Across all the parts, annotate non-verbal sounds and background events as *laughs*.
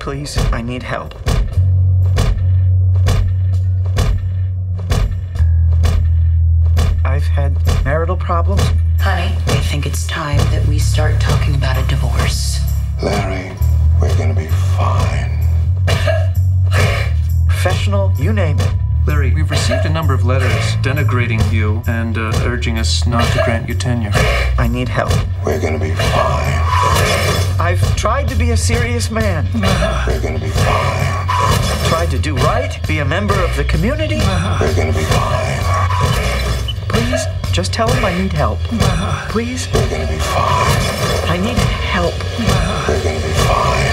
Please, I need help. I've had marital problems. Honey, I think it's time that we start talking about a divorce. Larry, we're gonna be fine. *laughs* Professional, you name it. Larry, we've received a number of letters denigrating you and uh, urging us not to grant you tenure. I need help. We're gonna be fine. I've tried to be a serious man. We're gonna be fine. Tried to do right, be a member of the community. We're gonna be fine. Please, just tell him I need help. Please, We're gonna be fine. I need help. We're gonna be fine.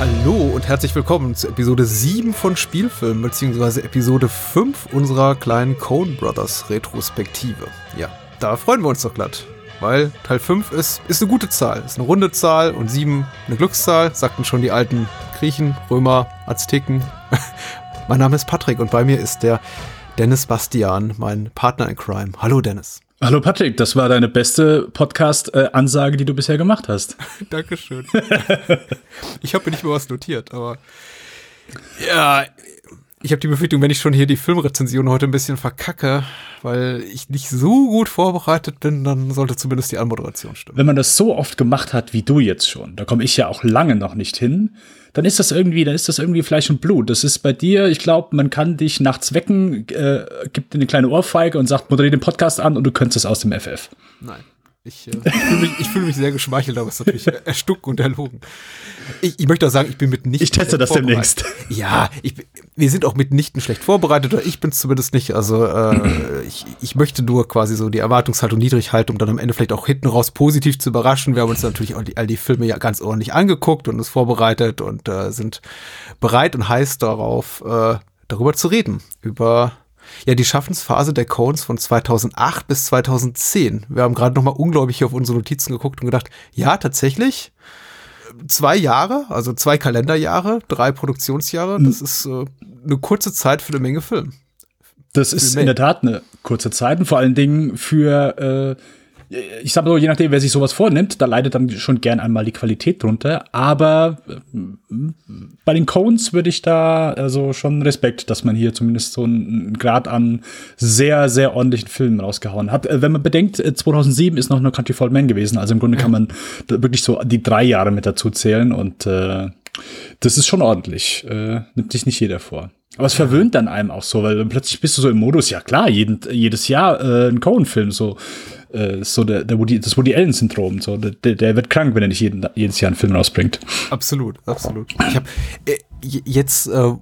Hallo und herzlich willkommen zu Episode 7 von Spielfilm, beziehungsweise Episode 5 unserer kleinen Coen Brothers Retrospektive. Ja, da freuen wir uns doch glatt, weil Teil 5 ist, ist eine gute Zahl, ist eine runde Zahl und 7 eine Glückszahl, sagten schon die alten Griechen, Römer, Azteken. *laughs* mein Name ist Patrick und bei mir ist der Dennis Bastian, mein Partner in Crime. Hallo Dennis. Hallo Patrick, das war deine beste Podcast-Ansage, die du bisher gemacht hast. *laughs* Dankeschön. ich habe mir nicht mehr was notiert, aber ja, ich habe die Befürchtung, wenn ich schon hier die Filmrezension heute ein bisschen verkacke, weil ich nicht so gut vorbereitet bin, dann sollte zumindest die Anmoderation stimmen. Wenn man das so oft gemacht hat wie du jetzt schon, da komme ich ja auch lange noch nicht hin, dann ist das irgendwie, dann ist das irgendwie Fleisch und Blut. Das ist bei dir, ich glaube, man kann dich nachts wecken, äh, gibt dir eine kleine Ohrfeige und sagt, moderiere den Podcast an und du könntest es aus dem FF. Nein. Ich, äh, fühle mich, ich fühl mich sehr geschmeichelt, aber es ist natürlich *laughs* erstunken und erlogen. Ich, ich möchte auch sagen, ich bin mitnichten. Ich teste das demnächst. Ja, ich, wir sind auch mitnichten schlecht vorbereitet, oder ich bin zumindest nicht. Also äh, *clears throat* ich, ich möchte nur quasi so die Erwartungshaltung niedrig halten, um dann am Ende vielleicht auch hinten raus positiv zu überraschen. Wir haben uns natürlich auch die, all die Filme ja ganz ordentlich angeguckt und uns vorbereitet und äh, sind bereit und heiß darauf, äh, darüber zu reden. Über ja, die Schaffensphase der Cones von 2008 bis 2010. Wir haben gerade noch mal unglaublich auf unsere Notizen geguckt und gedacht, ja, tatsächlich, zwei Jahre, also zwei Kalenderjahre, drei Produktionsjahre, das ist äh, eine kurze Zeit für eine Menge Film. Das ist in der Tat eine kurze Zeit und vor allen Dingen für, äh, ich sag mal so, je nachdem, wer sich sowas vornimmt, da leidet dann schon gern einmal die Qualität drunter. Aber äh, bei den Cones würde ich da also schon Respekt, dass man hier zumindest so einen Grad an sehr, sehr ordentlichen Filmen rausgehauen hat. Äh, Wenn man bedenkt, äh, 2007 ist noch No Country for Old Men gewesen, also im Grunde kann man wirklich so die drei Jahre mit dazu zählen und äh, das ist schon ordentlich. Äh, nimmt sich nicht jeder vor. Aber es verwöhnt dann einem auch so, weil dann plötzlich bist du so im Modus, ja klar, jeden, jedes Jahr äh, ein Cohen-Film, so, äh, so der, der Woody, das Woody Allen-Syndrom, so, der, der wird krank, wenn er nicht jeden, jedes Jahr einen Film rausbringt. Absolut, absolut. Ich habe äh, jetzt, äh,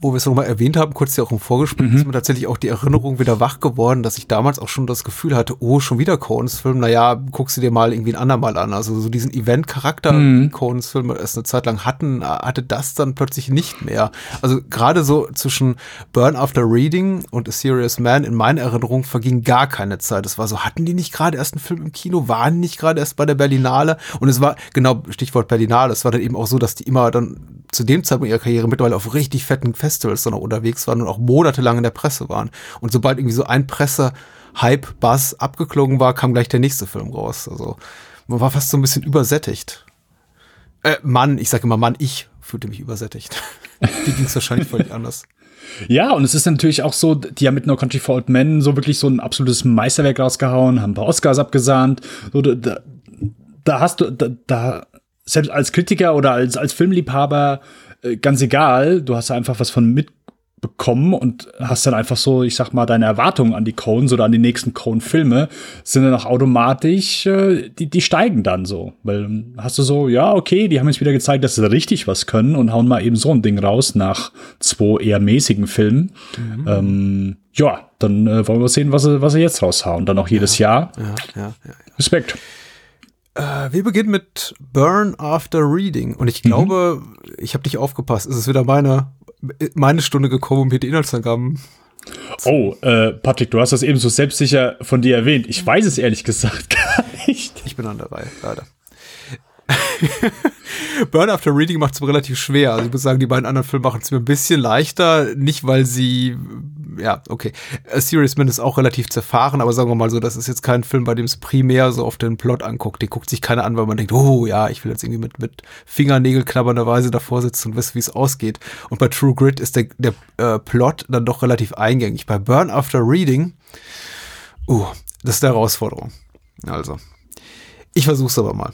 wo wir es nochmal erwähnt haben, kurz ja auch im Vorgespräch, ist mir tatsächlich auch die Erinnerung wieder wach geworden, dass ich damals auch schon das Gefühl hatte, oh, schon wieder Coens-Film, naja, guckst du dir mal irgendwie ein andermal an. Also so diesen Event-Charakter, die Coens-Filme erst eine Zeit lang hatten, hatte das dann plötzlich nicht mehr. Also gerade so zwischen Burn After Reading und A Serious Man in meiner Erinnerung verging gar keine Zeit. Es war so, hatten die nicht gerade erst einen Film im Kino, waren die nicht gerade erst bei der Berlinale? Und es war, genau, Stichwort Berlinale, es war dann eben auch so, dass die immer dann zu dem Zeitpunkt ihrer Karriere mittlerweile auf richtig fetten Festivals dann auch unterwegs waren und auch monatelang in der Presse waren. Und sobald irgendwie so ein Presse-Hype, Buzz abgeklungen war, kam gleich der nächste Film raus. Also man war fast so ein bisschen übersättigt. Äh, Mann, ich sage immer Mann, ich fühlte mich übersättigt. *laughs* Die ging es wahrscheinlich völlig anders. Ja, und es ist natürlich auch so, die haben mit No Country for Old Men so wirklich so ein absolutes Meisterwerk rausgehauen, haben ein paar Oscars abgesahnt. So, da- da, hast du, da, da, selbst als Kritiker oder als, als Filmliebhaber, ganz egal, du hast einfach was von mitbekommen und hast dann einfach so, ich sag mal, deine Erwartungen an die Coens oder an die nächsten Coen-Filme sind dann auch automatisch, äh, die, die steigen dann so. Weil ähm, hast du so, ja, okay, die haben jetzt wieder gezeigt, dass sie richtig was können und hauen mal eben so ein Ding raus nach zwei eher mäßigen Filmen. Ähm, ja, dann äh, wollen wir sehen, was sie, was sie jetzt raushauen. Dann auch jedes Jahr. Ja, ja, ja. Respekt. Äh, wir beginnen mit Burn After Reading. Und ich glaube, ich habe nicht aufgepasst. Es ist wieder meine, meine Stunde gekommen, um hier die Inhaltsangaben. Oh, äh, Patrick, du hast das eben so selbstsicher von dir erwähnt. Ich weiß es ehrlich gesagt *laughs* gar nicht. Ich bin an der Reihe, leider. *laughs* Burn After Reading macht es mir relativ schwer. Also ich muss sagen, die beiden anderen Filme machen es mir ein bisschen leichter. Nicht, weil sie ja, okay. A Serious Man ist auch relativ zerfahren, aber sagen wir mal so, das ist jetzt kein Film, bei dem es primär so auf den Plot anguckt. Den guckt sich keiner an, weil man denkt, oh ja, ich will jetzt irgendwie mit, mit Fingernägel knabbernderweise davor sitzen und wissen, wie es ausgeht. Und bei True Grit ist der, der äh, Plot dann doch relativ eingängig. Bei Burn After Reading, uh, das ist eine Herausforderung. Also, ich versuch's aber mal.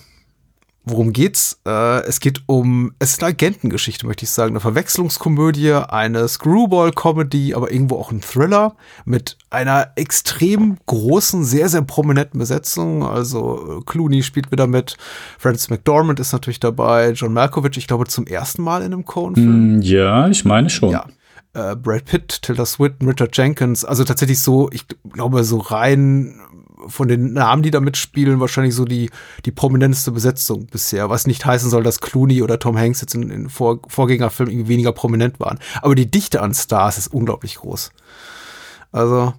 Worum geht's? Äh, es geht um, es ist eine Agentengeschichte, möchte ich sagen. Eine Verwechslungskomödie, eine Screwball-Comedy, aber irgendwo auch ein Thriller mit einer extrem großen, sehr, sehr prominenten Besetzung. Also äh, Clooney spielt wieder mit, Francis McDormand ist natürlich dabei, John Malkovich, ich glaube zum ersten Mal in einem Coen-Film. Mm, ja, ich meine schon. Ja. Äh, Brad Pitt, Tilda Swinton, Richard Jenkins, also tatsächlich so, ich glaube, so rein von den Namen, die da mitspielen, wahrscheinlich so die, die prominenteste Besetzung bisher. Was nicht heißen soll, dass Clooney oder Tom Hanks jetzt in, in Vor Vorgängerfilmen weniger prominent waren. Aber die Dichte an Stars ist unglaublich groß. Also,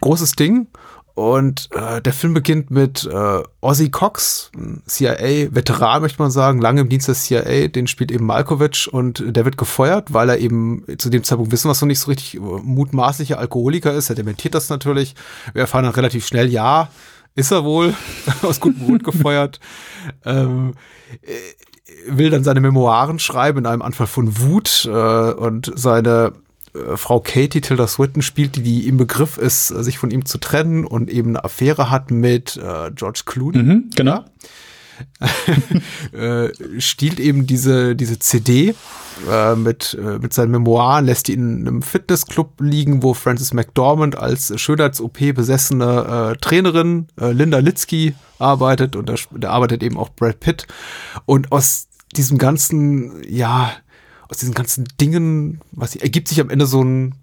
großes Ding. Und äh, der Film beginnt mit äh, Ozzy Cox, CIA-Veteran, möchte man sagen, lange im Dienst der CIA. Den spielt eben Malkovich und der wird gefeuert, weil er eben zu dem Zeitpunkt wissen wir es noch nicht so richtig äh, mutmaßlicher Alkoholiker ist. Er dementiert das natürlich. Wir erfahren dann relativ schnell, ja, ist er wohl *laughs* aus gutem Grund gefeuert. Ähm, äh, will dann seine Memoiren schreiben in einem Anfall von Wut äh, und seine äh, Frau Katie Tilda Swinton spielt, die, die im Begriff ist, sich von ihm zu trennen und eben eine Affäre hat mit äh, George Clooney. Mhm, genau. *laughs* äh, stiehlt eben diese, diese CD äh, mit, äh, mit seinen Memoiren, lässt die in einem Fitnessclub liegen, wo Frances McDormand als Schönheits-OP besessene äh, Trainerin äh, Linda Litzky arbeitet und da, da arbeitet eben auch Brad Pitt. Und aus diesem ganzen, ja, aus diesen ganzen Dingen, was ergibt sich am Ende so ein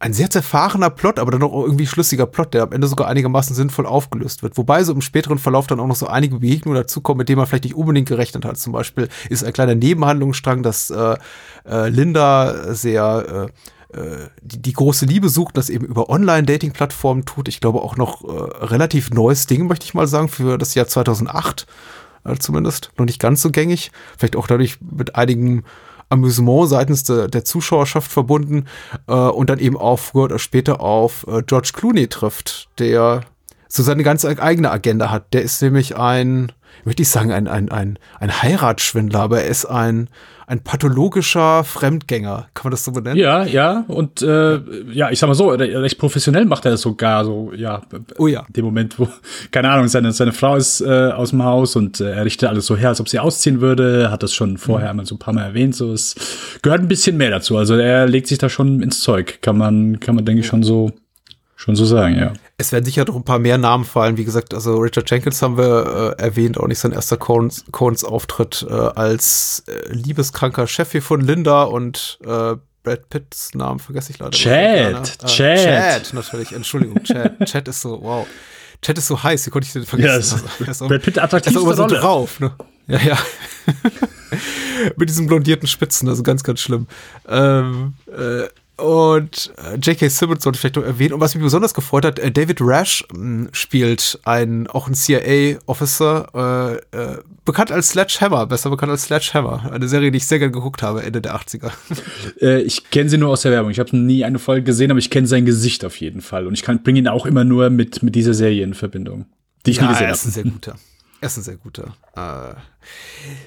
ein sehr zerfahrener Plot, aber dann auch irgendwie schlüssiger Plot, der am Ende sogar einigermaßen sinnvoll aufgelöst wird. Wobei so im späteren Verlauf dann auch noch so einige Begegnungen dazukommen, mit denen man vielleicht nicht unbedingt gerechnet hat. Zum Beispiel ist ein kleiner Nebenhandlungsstrang, dass äh, äh, Linda sehr äh, äh die, die große Liebe sucht, das eben über Online-Dating-Plattformen tut. Ich glaube auch noch äh, relativ neues Ding, möchte ich mal sagen, für das Jahr 2008 äh, zumindest. Noch nicht ganz so gängig. Vielleicht auch dadurch mit einigen Amüsement seitens de, der Zuschauerschaft verbunden äh, und dann eben auch früher oder später auf äh, George Clooney trifft, der so seine ganz eigene Agenda hat. Der ist nämlich ein, möchte ich sagen, ein, ein, ein, ein Heiratsschwindler, aber er ist ein, ein pathologischer Fremdgänger. Kann man das so benennen? Ja, ja. Und äh, ja, ich sag mal so, recht professionell macht er das sogar so, ja. Oh ja. In dem Moment, wo, *laughs* keine Ahnung, seine, seine Frau ist äh, aus dem Haus und äh, er richtet alles so her, als ob sie ausziehen würde. Hat das schon vorher mhm. mal so ein paar Mal erwähnt. So, es gehört ein bisschen mehr dazu. Also er legt sich da schon ins Zeug. Kann man, kann man, denke ich, schon so schon so sagen, ja. Es werden sicher noch ein paar mehr Namen fallen. Wie gesagt, also Richard Jenkins haben wir äh, erwähnt, auch nicht sein erster Coens, Coens Auftritt äh, als äh, liebeskranker Chef hier von Linda und äh, Brad Pitts Namen vergesse ich leider. Chad, Chad. Chad, natürlich, Entschuldigung, Chad. *laughs* Chad ist so, wow. Chad ist so heiß, wie konnte ich den vergessen? Ja, yes. Brad Pitt attraktiv ist so drauf, ne? Ja, ja. *laughs* Mit diesen blondierten Spitzen, also ganz, ganz schlimm. Ähm, äh, und äh, J.K. Simmons sollte ich vielleicht noch erwähnen. Und was mich besonders gefreut hat, äh, David Rash hm, spielt ein, auch ein CIA-Officer, äh, äh, bekannt als Sledgehammer, besser bekannt als Sledgehammer. Eine Serie, die ich sehr gerne geguckt habe, Ende der 80er. *laughs* Äh, ich kenne sie nur aus der Werbung. Ich habe nie eine Folge gesehen, aber ich kenne sein Gesicht auf jeden Fall. Und ich bringe ihn auch immer nur mit, mit dieser Serie in Verbindung. Die ich ja, nie gesehen habe. Er ist ein sehr guter. Er ist ein sehr guter. Äh.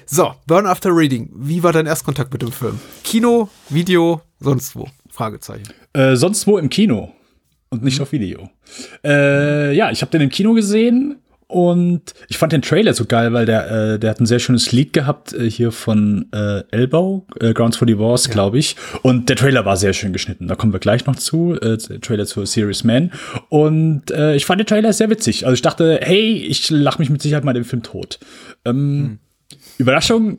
So, Burn After Reading. Wie war dein Erstkontakt mit dem Film? Kino, Video, sonst wo? Fragezeichen. Äh, sonst wo im Kino und nicht mhm. auf Video. Äh, ja, ich habe den im Kino gesehen und ich fand den Trailer so geil, weil der, äh, der hat ein sehr schönes Lied gehabt äh, hier von äh, Elbow, äh, Grounds for Divorce, ja. glaube ich. Und der Trailer war sehr schön geschnitten. Da kommen wir gleich noch zu. Äh, Trailer zu Serious Man. Und äh, ich fand den Trailer sehr witzig. Also ich dachte, hey, ich lache mich mit Sicherheit mal den Film tot. Ähm, hm. Überraschung,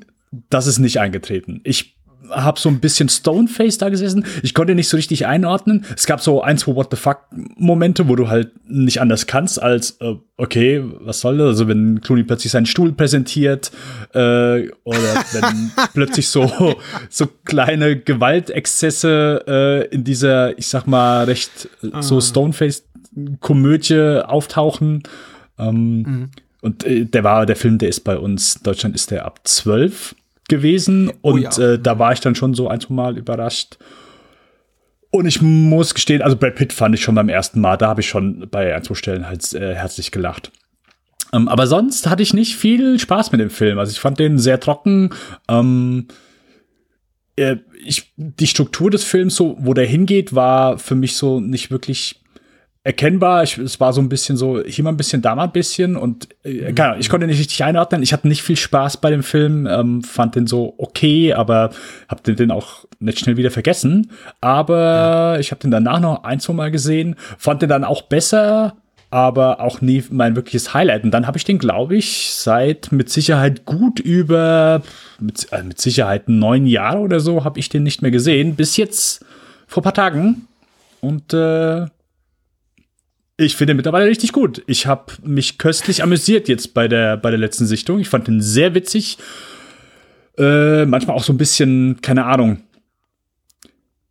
das ist nicht eingetreten. Ich habe so ein bisschen Stoneface da gesessen. Ich konnte nicht so richtig einordnen. Es gab so ein, zwei What the fuck Momente, wo du halt nicht anders kannst als, äh, okay, was soll das? Also wenn Clooney plötzlich seinen Stuhl präsentiert äh, oder wenn *laughs* plötzlich so, so kleine Gewaltexzesse äh, in dieser, ich sag mal, recht äh, so ah. Stoneface-Komödie auftauchen. Ähm, mhm. Und äh, der war, der Film, der ist bei uns, Deutschland ist der ab zwölf gewesen oh und oh ja. äh, da war ich dann schon so ein, zwei Mal überrascht. Und ich muss gestehen, also Brad Pitt fand ich schon beim ersten Mal, da habe ich schon bei ein, zwei Stellen halt äh, herzlich gelacht. Ähm, aber sonst hatte ich nicht viel Spaß mit dem Film. Also ich fand den sehr trocken. Ähm, äh, ich, die Struktur des Films, so wo der hingeht, war für mich so nicht wirklich erkennbar. Ich, es war so ein bisschen so, hier mal ein bisschen, da mal ein bisschen und äh, keine Ahnung, ich konnte nicht richtig einordnen. Ich hatte nicht viel Spaß bei dem Film, ähm, fand den so okay, aber hab den, den auch nicht schnell wieder vergessen. Aber ja. ich habe den danach noch ein, zwei Mal gesehen, fand den dann auch besser, aber auch nie mein wirkliches Highlight. Und dann habe ich den, glaube ich, seit mit Sicherheit gut über, mit, äh, mit Sicherheit neun Jahre oder so, habe ich den nicht mehr gesehen, bis jetzt vor paar Tagen. Und äh, ich finde mittlerweile richtig gut. Ich habe mich köstlich amüsiert jetzt bei der, bei der letzten Sichtung. Ich fand den sehr witzig. Äh, manchmal auch so ein bisschen, keine Ahnung,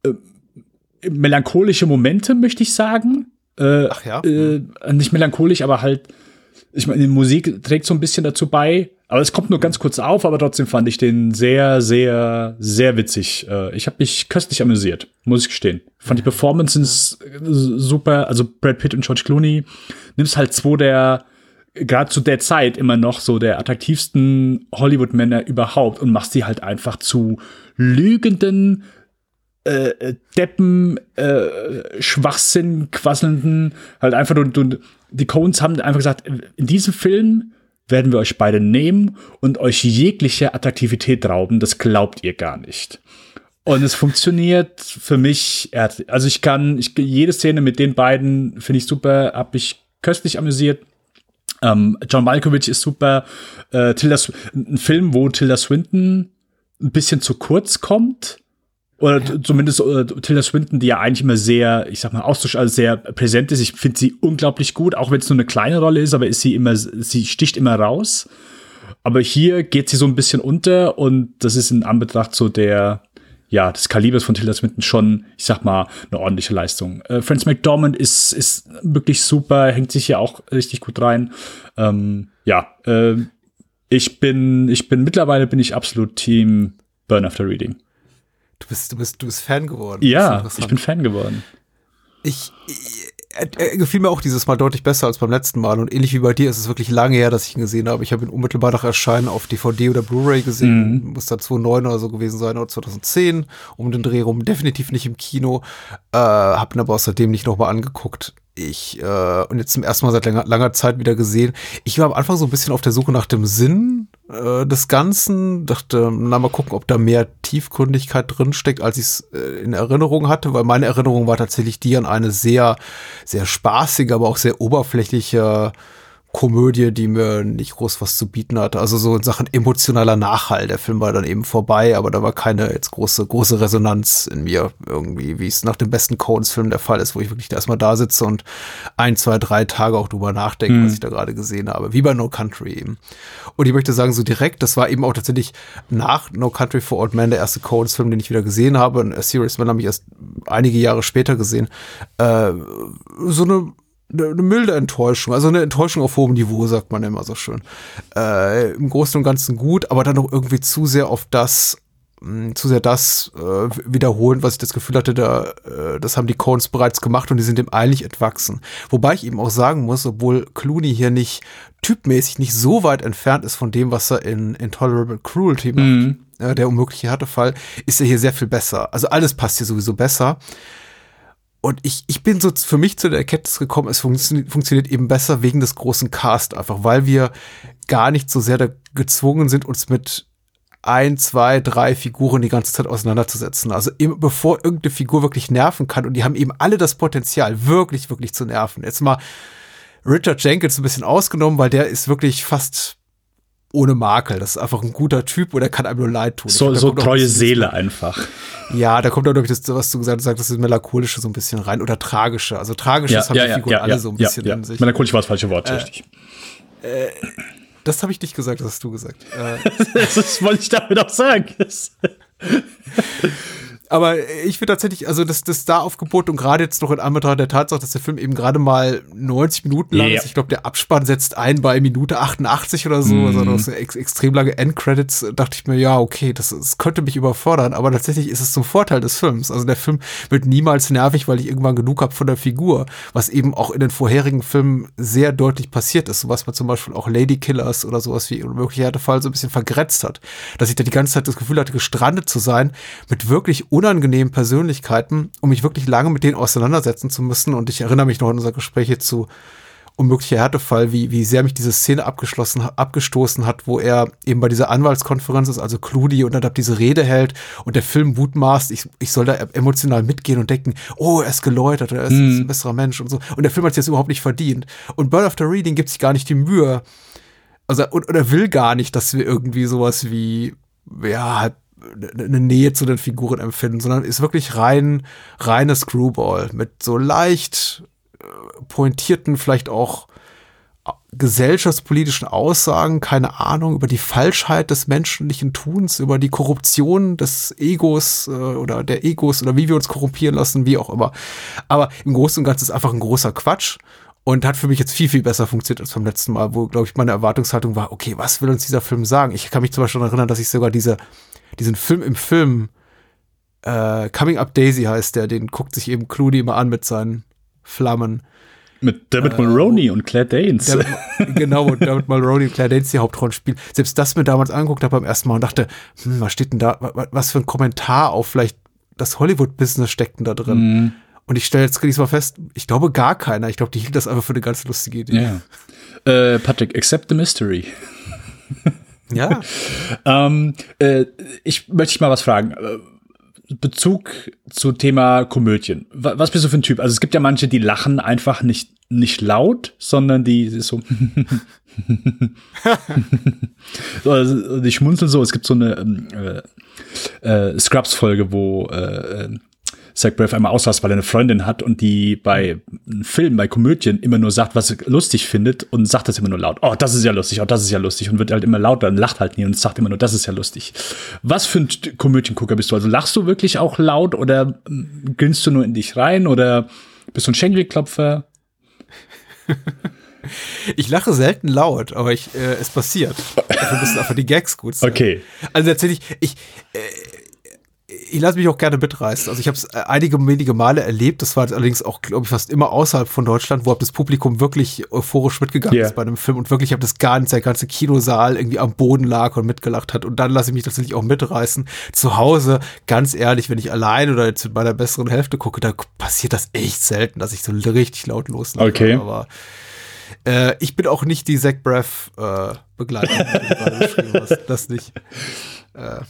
äh, melancholische Momente, möchte ich sagen. Äh, Ach ja. Äh, nicht melancholisch, aber halt ich meine, die Musik trägt so ein bisschen dazu bei, aber es kommt nur ganz kurz auf, aber trotzdem fand ich den sehr, sehr, sehr witzig. Äh, ich habe mich köstlich amüsiert, muss ich gestehen. Fand die Performances super, also Brad Pitt und George Clooney. Nimmst halt zwei der, gerade zu der Zeit immer noch so der attraktivsten Hollywood-Männer überhaupt und machst die halt einfach zu lügenden, äh, Deppen, äh, Schwachsinn, quasselnden, halt einfach du, du, die Coens haben einfach gesagt, in diesem Film werden wir euch beide nehmen und euch jegliche Attraktivität rauben, das glaubt ihr gar nicht. Und es funktioniert für mich, also ich kann, ich, jede Szene mit den beiden finde ich super, hab mich köstlich amüsiert. Ähm, John Malkovich ist super. Äh, Tilda, ein Film, wo Tilda Swinton ein bisschen zu kurz kommt oder ja. zumindest äh, Tilda Swinton, die ja eigentlich immer sehr, ich sag mal, austausch, also sehr präsent ist. Ich finde sie unglaublich gut, auch wenn es nur eine kleine Rolle ist, aber ist sie immer, sie sticht immer raus. Aber hier geht sie so ein bisschen unter und das ist in Anbetracht so der, ja, des Kalibers von Tilda Swinton schon, ich sag mal, eine ordentliche Leistung. Äh, Franz McDormand ist, ist wirklich super, hängt sich hier auch richtig gut rein. Ähm, ja, äh, ich bin, ich bin, mittlerweile bin ich absolut Team Burn After Reading. Du bist, du bist, du bist Fan geworden. Ja, ich bin Fan geworden. Ich, er, er, gefiel mir auch dieses Mal deutlich besser als beim letzten Mal. Und ähnlich wie bei dir ist es wirklich lange her, dass ich ihn gesehen habe. Ich habe ihn unmittelbar nach Erscheinen auf DVD oder Blu-ray gesehen. Mhm. Muss da 2009 oder so gewesen sein oder 2010. Um den Dreh rum. Definitiv nicht im Kino. Äh, hab ihn aber außerdem nicht nochmal angeguckt ich äh, und jetzt zum ersten Mal seit langer, langer Zeit wieder gesehen. Ich war am Anfang so ein bisschen auf der Suche nach dem Sinn äh, des Ganzen. Dachte, na mal gucken, ob da mehr Tiefgründigkeit drin steckt, als ich es äh, in Erinnerung hatte, weil meine Erinnerung war tatsächlich die an eine sehr, sehr spaßige, aber auch sehr oberflächliche Komödie, die mir nicht groß was zu bieten hatte. Also so in Sachen emotionaler Nachhall. Der Film war dann eben vorbei, aber da war keine jetzt große, große Resonanz in mir irgendwie, wie es nach dem besten Coens-Film der Fall ist, wo ich wirklich erstmal da sitze und ein, zwei, drei Tage auch drüber nachdenke, mhm. was ich da gerade gesehen habe. Wie bei No Country eben. Und ich möchte sagen, so direkt, das war eben auch tatsächlich nach No Country for Old Men der erste Coens-Film, den ich wieder gesehen habe. Und A Serious Man habe ich erst einige Jahre später gesehen. Äh, so eine eine milde Enttäuschung, also eine Enttäuschung auf hohem Niveau, sagt man immer so schön. Äh, Im Großen und Ganzen gut, aber dann noch irgendwie zu sehr auf das, mh, hm, zu sehr das äh, wiederholen, was ich das Gefühl hatte, da, äh, das haben die Coens bereits gemacht und die sind dem eigentlich entwachsen. Wobei ich eben auch sagen muss, obwohl Clooney hier nicht typmäßig nicht so weit entfernt ist von dem, was er in Intolerable Cruelty macht, mhm. äh, der unmögliche Härtefall, ist er hier sehr viel besser. Also alles passt hier sowieso besser. Und ich, ich bin so für mich zu der Erkenntnis gekommen, es funktio funktioniert eben besser wegen des großen Cast, einfach weil wir gar nicht so sehr da gezwungen sind, uns mit ein, zwei, drei Figuren die ganze Zeit auseinanderzusetzen. Also eben, bevor irgendeine Figur wirklich nerven kann und die haben eben alle das Potenzial, wirklich, wirklich zu nerven. Jetzt mal Richard Jenkins ein bisschen ausgenommen, weil der ist wirklich fast ohne Makel. Das ist einfach ein guter Typ oder kann einem nur leid tun. So, so treue Seele einfach. Ja, da kommt auch wirklich das, was du gesagt hast, das ist melancholische so ein bisschen rein oder tragische. Also tragisches ja, haben ja, die Figuren ja, alle so ein bisschen in sich. Melancholisch war das falsche Wort, äh, richtig. Äh, das habe ich nicht gesagt, das hast du gesagt. Äh, *laughs* das wollte ich damit auch sagen. *laughs* Aber ich finde tatsächlich, also das, das Star-Aufgebot und gerade jetzt noch in Anbetracht der Tatsache, dass der Film eben gerade mal 90 Minuten lang Ja. ist. Ich glaube, der Abspann setzt ein bei Minute 88 oder so. Also das sind ex extrem lange Endcredits. Dachte ich mir, ja, okay, das, das könnte mich überfordern. Aber tatsächlich ist es zum Vorteil des Films. Also der Film wird niemals nervig, weil ich irgendwann genug habe von der Figur. Was eben auch in den vorherigen Filmen sehr deutlich passiert ist. So was man zum Beispiel auch Lady Killers oder sowas wie unmöglicher Härtefall so ein bisschen vergrätzt hat. Dass ich da die ganze Zeit das Gefühl hatte, gestrandet zu sein mit wirklich unangenehmen Persönlichkeiten, um mich wirklich lange mit denen auseinandersetzen zu müssen. Und ich erinnere mich noch an unser Gespräch hier zu unmöglicher Härtefall, wie, wie sehr mich diese Szene abgeschlossen, abgestoßen hat, wo er eben bei dieser Anwaltskonferenz ist, also Cludi, und dann ab diese Rede hält und der Film mutmaßt, ich, ich soll da emotional mitgehen und denken, oh, er ist geläutert, er ist, ist ein besserer Mensch und so. Und der Film hat es jetzt überhaupt nicht verdient. Und Bird After Reading gibt sich gar nicht die Mühe, also und, oder will gar nicht, dass wir irgendwie sowas wie ja halt eine Nähe zu den Figuren empfinden, sondern ist wirklich rein reines Screwball mit so leicht äh, pointierten, vielleicht auch gesellschaftspolitischen Aussagen, keine Ahnung, über die Falschheit des menschlichen Tuns, über die Korruption des Egos äh, oder der Egos oder wie wir uns korrumpieren lassen, wie auch immer. Aber im Großen und Ganzen ist einfach ein großer Quatsch und hat für mich jetzt viel, viel besser funktioniert als beim letzten Mal, wo, glaube ich, meine Erwartungshaltung war, okay, was will uns dieser Film sagen? Ich kann mich zum Beispiel daran erinnern, dass ich sogar diese, diesen Film im Film, äh, Coming Up Daisy heißt der, den guckt sich eben Clooney immer an mit seinen Flammen. Mit David Mulroney und Claire Danes. Damit, *laughs* genau, und damit Mulroney und Claire Danes die Hauptrollen spielen. Selbst das mir damals angeguckt habe beim ersten Mal und dachte, hm, was steht denn da, wa- was für ein Kommentar auf vielleicht das Hollywood-Business steckt denn da drin? Und ich stelle jetzt diesmal fest, ich glaube gar keiner. Ich glaube, die hielt das einfach für eine ganz lustige Idee. ja. Äh, Patrick, accept the mystery. *laughs* Ja. *laughs* Ähm, äh, ich möchte dich mal was fragen. Äh, Bezug zu Thema Komödien. Wa- Was bist du für ein Typ? Also es gibt ja manche, die lachen einfach nicht, nicht laut, sondern die so, *laughs* so also die schmunzeln so. Es gibt so eine ähm, äh, äh, Scrubs-Folge, wo äh, äh, Zach Braff einmal ausrast, weil er eine Freundin hat und die bei Filmen, bei Komödien immer nur sagt, was sie lustig findet und sagt das immer nur laut. Oh, das ist ja lustig, oh, das ist ja lustig und wird halt immer lauter und lacht halt nie und sagt immer nur, das ist ja lustig. Was für ein Komödiengucker bist du? Also lachst du wirklich auch laut oder mm, grinst du nur in dich rein oder bist du ein Schenkelklopfer? *laughs* Ich lache selten laut, aber ich, äh, es passiert. Dafür müssen einfach die Gags gut sein. Okay. Also tatsächlich, ich, äh, ich lasse mich auch gerne mitreißen. Also ich habe es einige wenige Male erlebt. Das war allerdings auch, glaube ich, fast immer außerhalb von Deutschland, wo das Publikum wirklich euphorisch mitgegangen Ja. ist bei einem Film und wirklich habe das ganze, der ganze Kinosaal irgendwie am Boden lag und mitgelacht hat. Und dann lasse ich mich tatsächlich auch mitreißen. Zu Hause, ganz ehrlich, wenn ich allein oder jetzt mit meiner besseren Hälfte gucke, da passiert das echt selten, dass ich so richtig laut loslache. Okay. Aber äh, ich bin auch nicht die Zach Braff äh, Begleiterin, die du gerade beschrieben hast. Das nicht. Äh,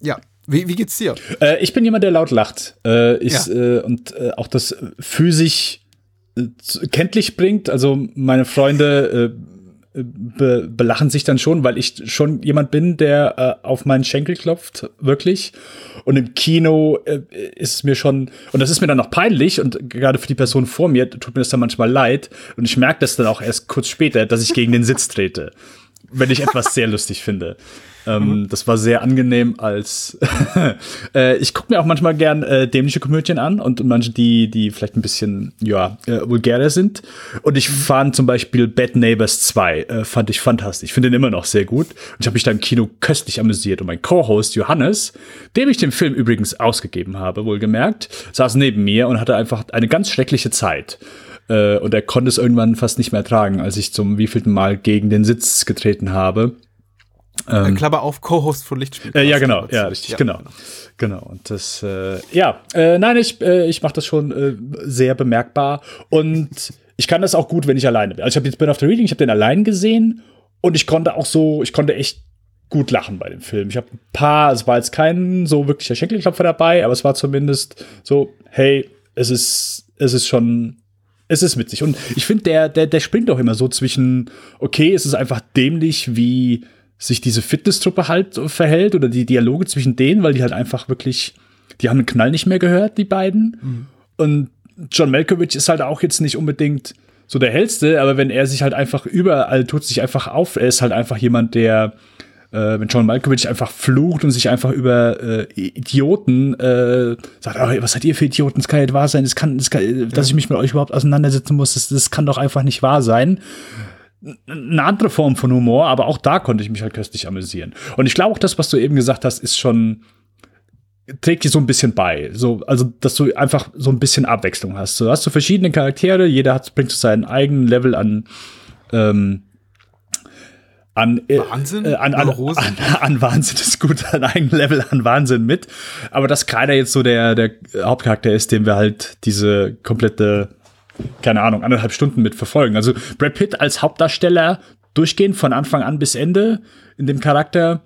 ja, wie, wie geht's dir? Äh, ich bin jemand, der laut lacht. Äh, ich, Ja. äh, und äh, auch das physisch äh, kenntlich bringt. Also meine Freunde be belachen sich dann schon, weil ich schon jemand bin, der äh, auf meinen Schenkel klopft, wirklich. Und im Kino äh, ist es mir schon, und das ist mir dann noch peinlich, und gerade für die Person vor mir tut mir das dann manchmal leid. Und ich merke das dann auch erst kurz später, dass ich gegen den Sitz trete, wenn ich etwas sehr lustig finde. Ähm, Das war sehr angenehm als *laughs* äh, ich gucke mir auch manchmal gern äh, dämliche Komödien an und manche, die, die vielleicht ein bisschen ja, äh, vulgärer sind. Und ich fand zum Beispiel Bad Neighbors 2, äh, fand ich fantastisch. Ich finde den immer noch sehr gut. Und ich habe mich da im Kino köstlich amüsiert. Und mein Co-Host Johannes, dem ich den Film übrigens ausgegeben habe, wohlgemerkt, saß neben mir und hatte einfach eine ganz schreckliche Zeit. Äh, und er konnte es irgendwann fast nicht mehr tragen, als ich zum wievielten Mal gegen den Sitz getreten habe. Äh, Klammer auf, Co-Host von Lichtspiel. Ähm. Äh, ja, genau, ja, richtig, genau. Genau. Und das, äh, ja, äh, nein, ich, äh, ich mache das schon äh, sehr bemerkbar. Und ich kann das auch gut, wenn ich alleine bin. Also ich habe jetzt Burn After Reading, ich habe den allein gesehen und ich konnte auch so, ich konnte echt gut lachen bei dem Film. Ich habe ein paar, es war jetzt kein so wirklicher Schenkelklopfer dabei, aber es war zumindest so, hey, es ist, es ist schon es ist witzig. Und ich finde, der, der, der springt auch immer so zwischen, okay, es ist einfach dämlich, wie sich diese Fitnesstruppe halt verhält oder die Dialoge zwischen denen, weil die halt einfach wirklich, die haben den Knall nicht mehr gehört, die beiden. Und John Malkovich ist halt auch jetzt nicht unbedingt so der hellste, aber wenn er sich halt einfach überall tut sich einfach auf, er ist halt einfach jemand, der äh, wenn John Malkovich einfach flucht und sich einfach über äh, Idioten äh, sagt, oh, was seid ihr für Idioten? Das kann nicht wahr sein. Das kann, das kann dass ich mich mit euch überhaupt auseinandersetzen muss, das, das kann doch einfach nicht wahr sein eine andere Form von Humor, aber auch da konnte ich mich halt köstlich amüsieren. Und ich glaube auch das, was du eben gesagt hast, ist schon trägt dir so ein bisschen bei. So, also, dass du einfach so ein bisschen Abwechslung hast. Du hast so verschiedene Charaktere, jeder hat, bringt so seinen eigenen Level an, ähm, an, äh, Wahnsinn? Äh, an, an, an, an, Wahnsinn ist gut, *laughs* an eigenem Level an Wahnsinn mit. Aber dass keiner jetzt so der, der Hauptcharakter ist, dem wir halt diese komplette, keine Ahnung, anderthalb Stunden mit verfolgen. Also Brad Pitt als Hauptdarsteller durchgehend von Anfang an bis Ende in dem Charakter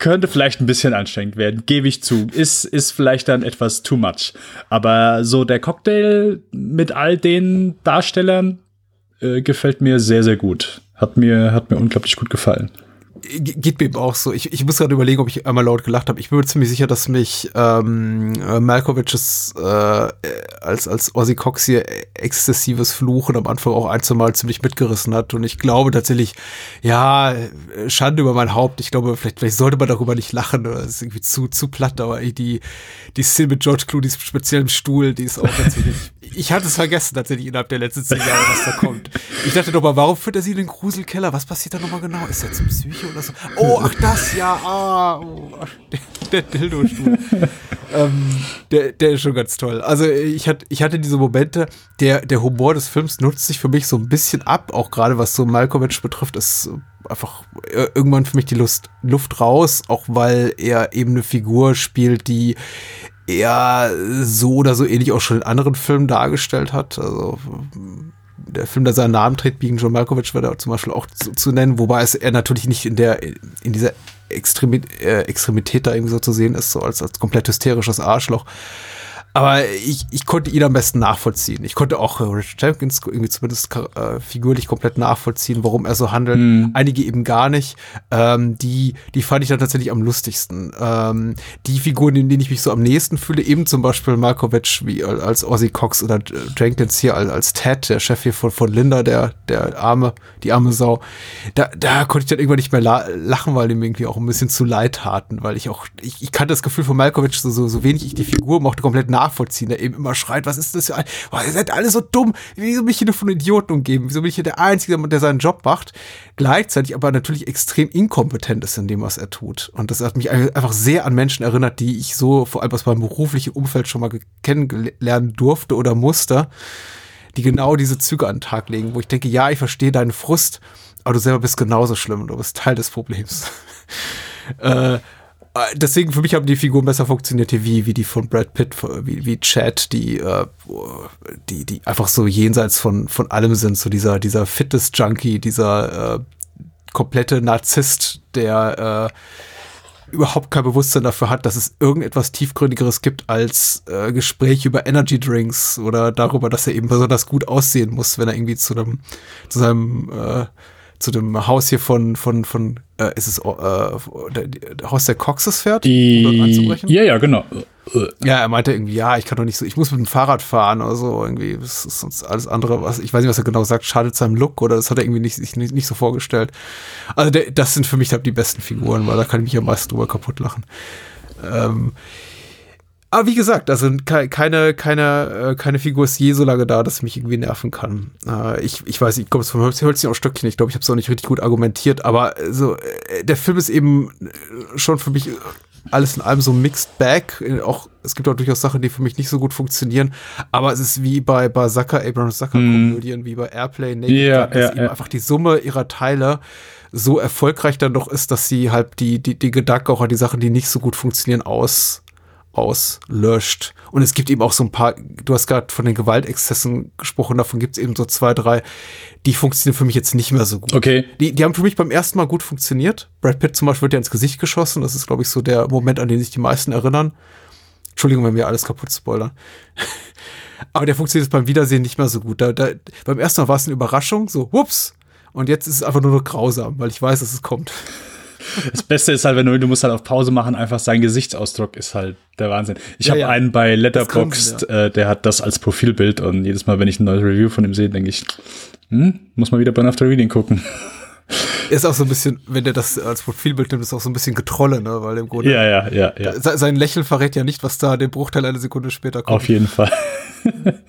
könnte vielleicht ein bisschen anstrengend werden, gebe ich zu. Ist, ist vielleicht dann etwas too much. Aber so der Cocktail mit all den Darstellern äh, gefällt mir sehr, sehr gut. Hat mir, hat mir unglaublich gut gefallen geht mir eben auch so. Ich, ich muss gerade überlegen, ob ich einmal laut gelacht habe. Ich bin mir ziemlich sicher, dass mich ähm, äh, Malkoviches äh, als, als Ozzy Cox hier exzessives Fluchen am Anfang auch ein, zwei Mal ziemlich mitgerissen hat. Und ich glaube tatsächlich, ja, Schande über mein Haupt. Ich glaube, vielleicht, vielleicht sollte man darüber nicht lachen. Oder das ist irgendwie zu, zu platt. Aber die, die Szene mit George Clooney speziell im Stuhl, die ist auch tatsächlich. *laughs* ich hatte es vergessen tatsächlich innerhalb der letzten zehn Jahre, was da kommt. Ich dachte doch mal, warum führt er sie in den Gruselkeller? Was passiert da nochmal genau? Ist er zum Psycho oder so? Oh, ach das, ja, ah, oh, der, der Dildo-Stuhl. ähm, der, der ist schon ganz toll. Also ich hatte, ich hatte diese Momente, der, der Humor des Films nutzt sich für mich so ein bisschen ab, auch gerade was so Malkovich betrifft, ist einfach irgendwann für mich die Lust, Luft raus, auch weil er eben eine Figur spielt, die er so oder so ähnlich auch schon in anderen Filmen dargestellt hat. Also der Film, der seinen Namen trägt, Biegen John Malkovich, wird er zum Beispiel auch zu, zu, nennen, wobei es er natürlich nicht in der in dieser Extremität, äh, Extremität da irgendwie so zu sehen ist, so als, als komplett hysterisches Arschloch. Aber ich, ich konnte ihn am besten nachvollziehen. Ich konnte auch äh, Richard Jenkins irgendwie zumindest äh, figürlich komplett nachvollziehen, warum er so handelt. Mhm. Einige eben gar nicht. Ähm, die, die fand ich dann tatsächlich am lustigsten. Ähm, die Figuren, in denen ich mich so am nächsten fühle, eben zum Beispiel Markovic wie als Ozzy Cox oder Jenkins hier als, als Ted, der Chef hier von, von Linda, der, der arme, die arme Sau. Da, da konnte ich dann irgendwann nicht mehr lachen, weil die mir irgendwie auch ein bisschen zu leid taten, weil ich auch, ich, ich kannte das Gefühl von Malkovich so, so, so wenig ich die Figur mochte komplett nach nachvollziehen, der eben immer schreit, was ist das für ein, boah, ihr seid alle so dumm, wieso bin ich hier nur von Idioten umgeben, wieso bin ich hier der Einzige, der seinen Job macht, gleichzeitig aber natürlich extrem inkompetent ist in dem, was er tut. Und das hat mich einfach sehr an Menschen erinnert, die ich so vor allem aus meinem beruflichen Umfeld schon mal kennenlernen durfte oder musste, die genau diese Züge an den Tag legen, wo ich denke, ja, ich verstehe deinen Frust, aber du selber bist genauso schlimm, du bist Teil des Problems. *laughs* äh, deswegen für mich haben die Figuren besser funktioniert hier wie, wie die von Brad Pitt, wie, wie Chad, die, äh, die, die einfach so jenseits von, von allem sind, so dieser, dieser Fitness-Junkie, dieser äh, komplette Narzisst, der äh, überhaupt kein Bewusstsein dafür hat, dass es irgendetwas tiefgründigeres gibt als äh, Gespräche über Energy Drinks oder darüber, dass er eben besonders gut aussehen muss, wenn er irgendwie zu einem, zu seinem äh, zu dem Haus hier von, von, von äh, ist es äh, der, der Coxes fährt, Die, um anzubrechen? Ja, ja, genau. Ja, er meinte irgendwie, ja, ich kann doch nicht so, ich muss mit dem Fahrrad fahren oder so, irgendwie, das ist sonst alles andere, was, ich weiß nicht, was er genau sagt, schadet seinem Look oder das hat er irgendwie nicht, sich nicht, nicht so vorgestellt. Also der, das sind für mich halt die besten Figuren, weil da kann ich mich am meisten drüber kaputt lachen. Ähm, aber wie gesagt, also keine, keine, äh, keine Figur ist je so lange da, dass sie mich irgendwie nerven kann. Äh, ich, ich weiß, ich komme vom Hölzchen auf Stöckchen. Ich glaube, ich habe es auch nicht richtig gut argumentiert, aber so, äh, der Film ist eben schon für mich alles in allem so Mixed Bag. Auch, es gibt auch durchaus Sachen, die für mich nicht so gut funktionieren. Aber es ist wie bei, bei Zucker, Abrams Zucker Komödien, mm. wie bei Airplane, Naked yeah, dass yeah, eben yeah. einfach die Summe ihrer Teile so erfolgreich dann doch ist, dass sie halt die, die, die Gedanken auch an die Sachen, die nicht so gut funktionieren, aus, auslöscht. Und es gibt eben auch so ein paar, du hast gerade von den Gewaltexzessen gesprochen, davon gibt es eben so zwei, drei, die funktionieren für mich jetzt nicht mehr so gut. Okay. Die, die haben für mich beim ersten Mal gut funktioniert. Brad Pitt zum Beispiel wird ja ins Gesicht geschossen. Das ist, glaube ich, so der Moment, an den sich die meisten erinnern. Entschuldigung, wenn wir alles kaputt spoilern. *laughs* Aber der funktioniert beim Wiedersehen nicht mehr so gut. Da, da, beim ersten Mal war es eine Überraschung, so, whoops. Und jetzt ist es einfach nur noch grausam, weil ich weiß, dass es kommt. Das Beste ist halt, wenn du, du musst halt auf Pause machen, einfach sein Gesichtsausdruck ist halt der Wahnsinn. Ich ja, habe ja. einen bei Letterboxd, ja. äh, der hat das als Profilbild und jedes Mal, wenn ich ein neues Review von ihm sehe, denke ich, hm, muss mal wieder bei After Reading gucken. *laughs* Ist auch so ein bisschen, wenn der das als Profilbild nimmt, ist auch so ein bisschen Getrolle, ne? Weil im Grunde. Ja, ja, ja, ja. Sein Lächeln verrät ja nicht, was da den Bruchteil eine Sekunde später kommt. Auf jeden Fall. *laughs*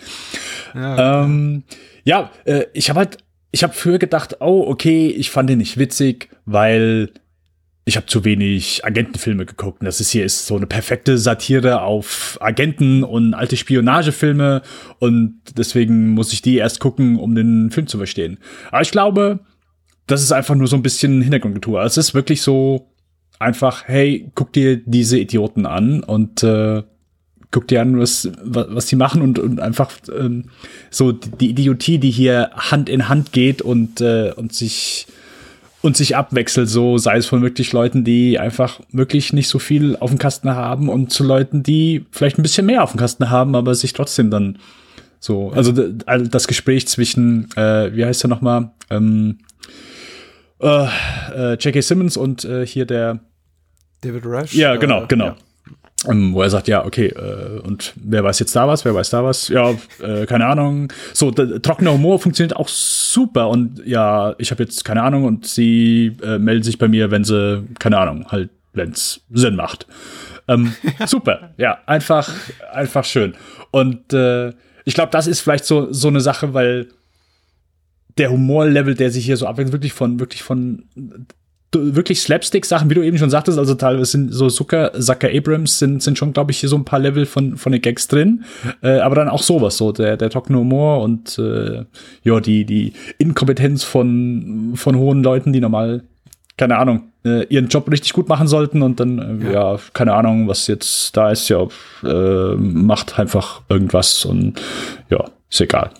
ja, *laughs* ähm, ja äh, ich habe halt, ich habe früher gedacht, oh, okay, ich fand den nicht witzig, weil ich habe zu wenig Agentenfilme geguckt. Und das ist hier ist so eine perfekte Satire auf Agenten und alte Spionagefilme. Und deswegen muss ich die erst gucken, um den Film zu verstehen. Aber ich glaube, das ist einfach nur so ein bisschen Hintergrundgetue. Es ist wirklich so einfach, hey, guck dir diese Idioten an und äh, guck dir an, was, was, die machen und, und einfach ähm, so die Idiotie, die hier Hand in Hand geht und, äh, und sich und sich abwechselt, so sei es von wirklich Leuten, die einfach wirklich nicht so viel auf dem Kasten haben und zu Leuten, die vielleicht ein bisschen mehr auf dem Kasten haben, aber sich trotzdem dann so, also das Gespräch zwischen, äh, wie heißt er nochmal, ähm, äh, äh, J.K. Simmons und äh, hier der David Rush? Ja, genau, genau. Ja. Ähm, wo er sagt, ja, okay, äh, und wer weiß jetzt da was, wer weiß da was? Ja, äh, keine Ahnung. So, der, trockener Humor funktioniert auch super und ja, ich habe jetzt keine Ahnung und sie äh, melden sich bei mir, wenn sie, keine Ahnung, halt, wenn es Sinn macht. Ähm, *laughs* super, ja, einfach, einfach schön. Und äh, ich glaube, das ist vielleicht so, so eine Sache, weil der Humorlevel, der sich hier so abwechselt, wirklich von, wirklich von wirklich Slapstick-Sachen, wie du eben schon sagtest, also teilweise sind so Zucker, Zucker Abrams sind, sind schon, glaube ich, hier so ein paar Level von, von den Gags drin. Äh, aber dann auch sowas, so der, der trockene Humor und äh, ja, die, die Inkompetenz von, von hohen Leuten, die normal, keine Ahnung, äh, ihren Job richtig gut machen sollten und dann, äh, ja. ja. keine Ahnung, was jetzt da ist, ja, äh, macht einfach irgendwas und ja, ist egal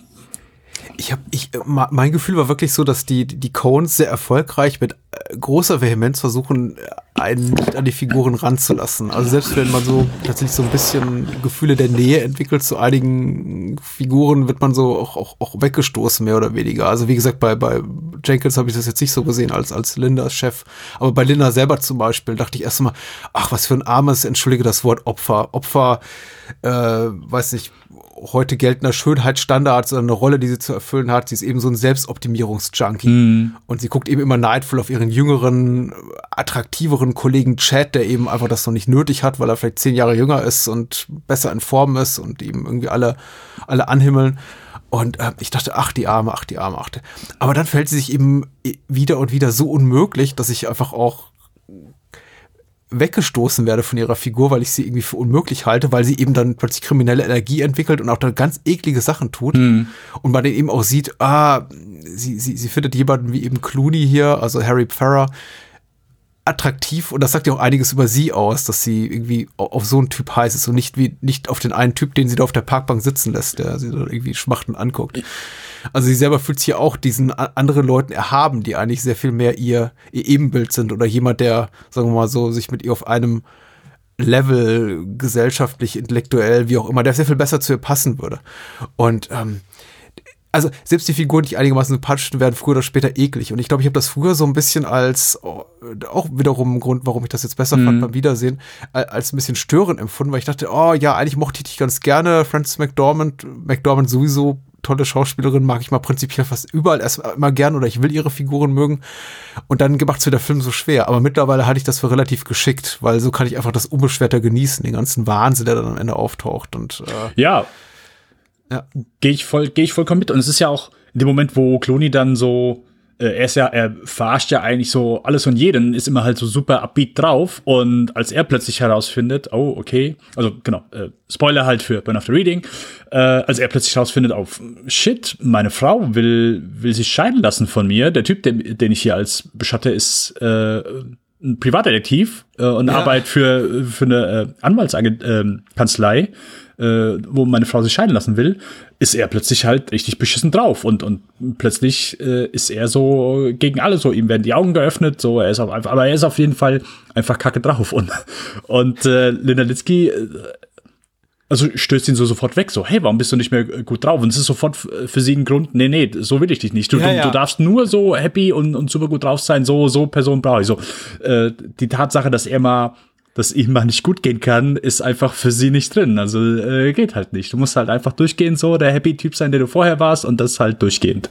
ich habe, ich, mein Gefühl war wirklich so, dass die, die Cones sehr erfolgreich mit äh, großer Vehemenz versuchen, einen nicht an die Figuren ranzulassen. Also selbst wenn man so tatsächlich so ein bisschen Gefühle der Nähe entwickelt zu einigen Figuren, wird man so auch, auch, auch weggestoßen, mehr oder weniger. Also wie gesagt, bei, bei Jenkins habe ich das jetzt nicht so gesehen als, als Lindas Chef. Aber bei Linda selber zum Beispiel dachte ich erst mal, ach, was für ein armes, entschuldige das Wort, Opfer. Opfer, äh, weiß nicht, heute geltender Schönheitsstandards oder eine Rolle, die sie zu erfüllen hat. Sie ist eben so ein Selbstoptimierungsjunkie. Mm. Und sie guckt eben immer neidvoll auf ihren jüngeren, attraktiveren Kollegen Chad, der eben einfach das noch nicht nötig hat, weil er vielleicht zehn Jahre jünger ist und besser in Form ist und eben irgendwie alle, alle anhimmeln. Und äh, ich dachte, ach, die Arme, ach, die Arme, ach. Aber dann fällt sie sich eben wieder und wieder so unmöglich, dass ich einfach auch weggestoßen werde von ihrer Figur, weil ich sie irgendwie für unmöglich halte, weil sie eben dann plötzlich kriminelle Energie entwickelt und auch dann ganz eklige Sachen tut. Mhm. Und man eben auch sieht, ah, sie, sie, sie findet jemanden wie eben Clooney hier, also Harry Farrer, attraktiv und das sagt ja auch einiges über sie aus, dass sie irgendwie auf so einen Typ heiß ist und nicht wie nicht auf den einen Typ, den sie da auf der Parkbank sitzen lässt, der sie da irgendwie schmachten anguckt. Also sie selber fühlt sich ja auch diesen anderen Leuten erhaben, die eigentlich sehr viel mehr ihr, ihr Ebenbild sind oder jemand, der, sagen wir mal so, sich mit ihr auf einem Level gesellschaftlich, intellektuell, wie auch immer, der sehr viel besser zu ihr passen würde. Und ähm, also selbst die Figuren, die einigermaßen sympathisch sind, werden früher oder später eklig. Und ich glaube, ich habe das früher so ein bisschen als, oh, auch wiederum ein Grund, warum ich das jetzt besser mhm. fand beim Wiedersehen, als ein bisschen störend empfunden, weil ich dachte, oh ja, eigentlich mochte ich dich ganz gerne, Frances McDormand, McDormand sowieso tolle Schauspielerin, mag ich mal prinzipiell fast überall erst immer gern oder ich will ihre Figuren mögen. Und dann gemacht zu der Film so schwer. Aber mittlerweile hatte ich das für relativ geschickt, weil so kann ich einfach das unbeschwerter genießen, den ganzen Wahnsinn, der dann am Ende auftaucht. Und äh, ja, ja. Gehe ich voll, gehe ich vollkommen mit. Und es ist ja auch in dem Moment, wo Clooney dann so, er ist ja, er verarscht ja eigentlich so alles und jeden, ist immer halt so super upbeat drauf. Und als er plötzlich herausfindet, oh, okay, also genau, äh, Spoiler halt für Burn After Reading, äh, als er plötzlich herausfindet, auf oh, shit, meine Frau will, will sich scheiden lassen von mir. Der Typ, den, den ich hier als beschatte, ist äh, ein Privatdetektiv äh, und ja. arbeitet für, für eine äh, Anwaltskanzlei. Äh, äh, wo meine Frau sich scheiden lassen will, ist er plötzlich halt richtig beschissen drauf und, und plötzlich äh, ist er so gegen alle so, ihm werden die Augen geöffnet, so, er ist auf, aber er ist auf jeden Fall einfach kacke drauf und, und äh, Linda Litzky äh, also stößt ihn so sofort weg, so, hey, warum bist du nicht mehr gut drauf? Und es ist sofort für sie ein Grund, nee, nee, so will ich dich nicht. Du, ja, ja. du darfst nur so happy und, und super gut drauf sein, so, so Person brauche ich. So, äh, die Tatsache, dass er mal dass ihm mal nicht gut gehen kann, ist einfach für sie nicht drin. Also äh, geht halt nicht. Du musst halt einfach durchgehend so der Happy-Typ sein, der du vorher warst und das halt durchgehend.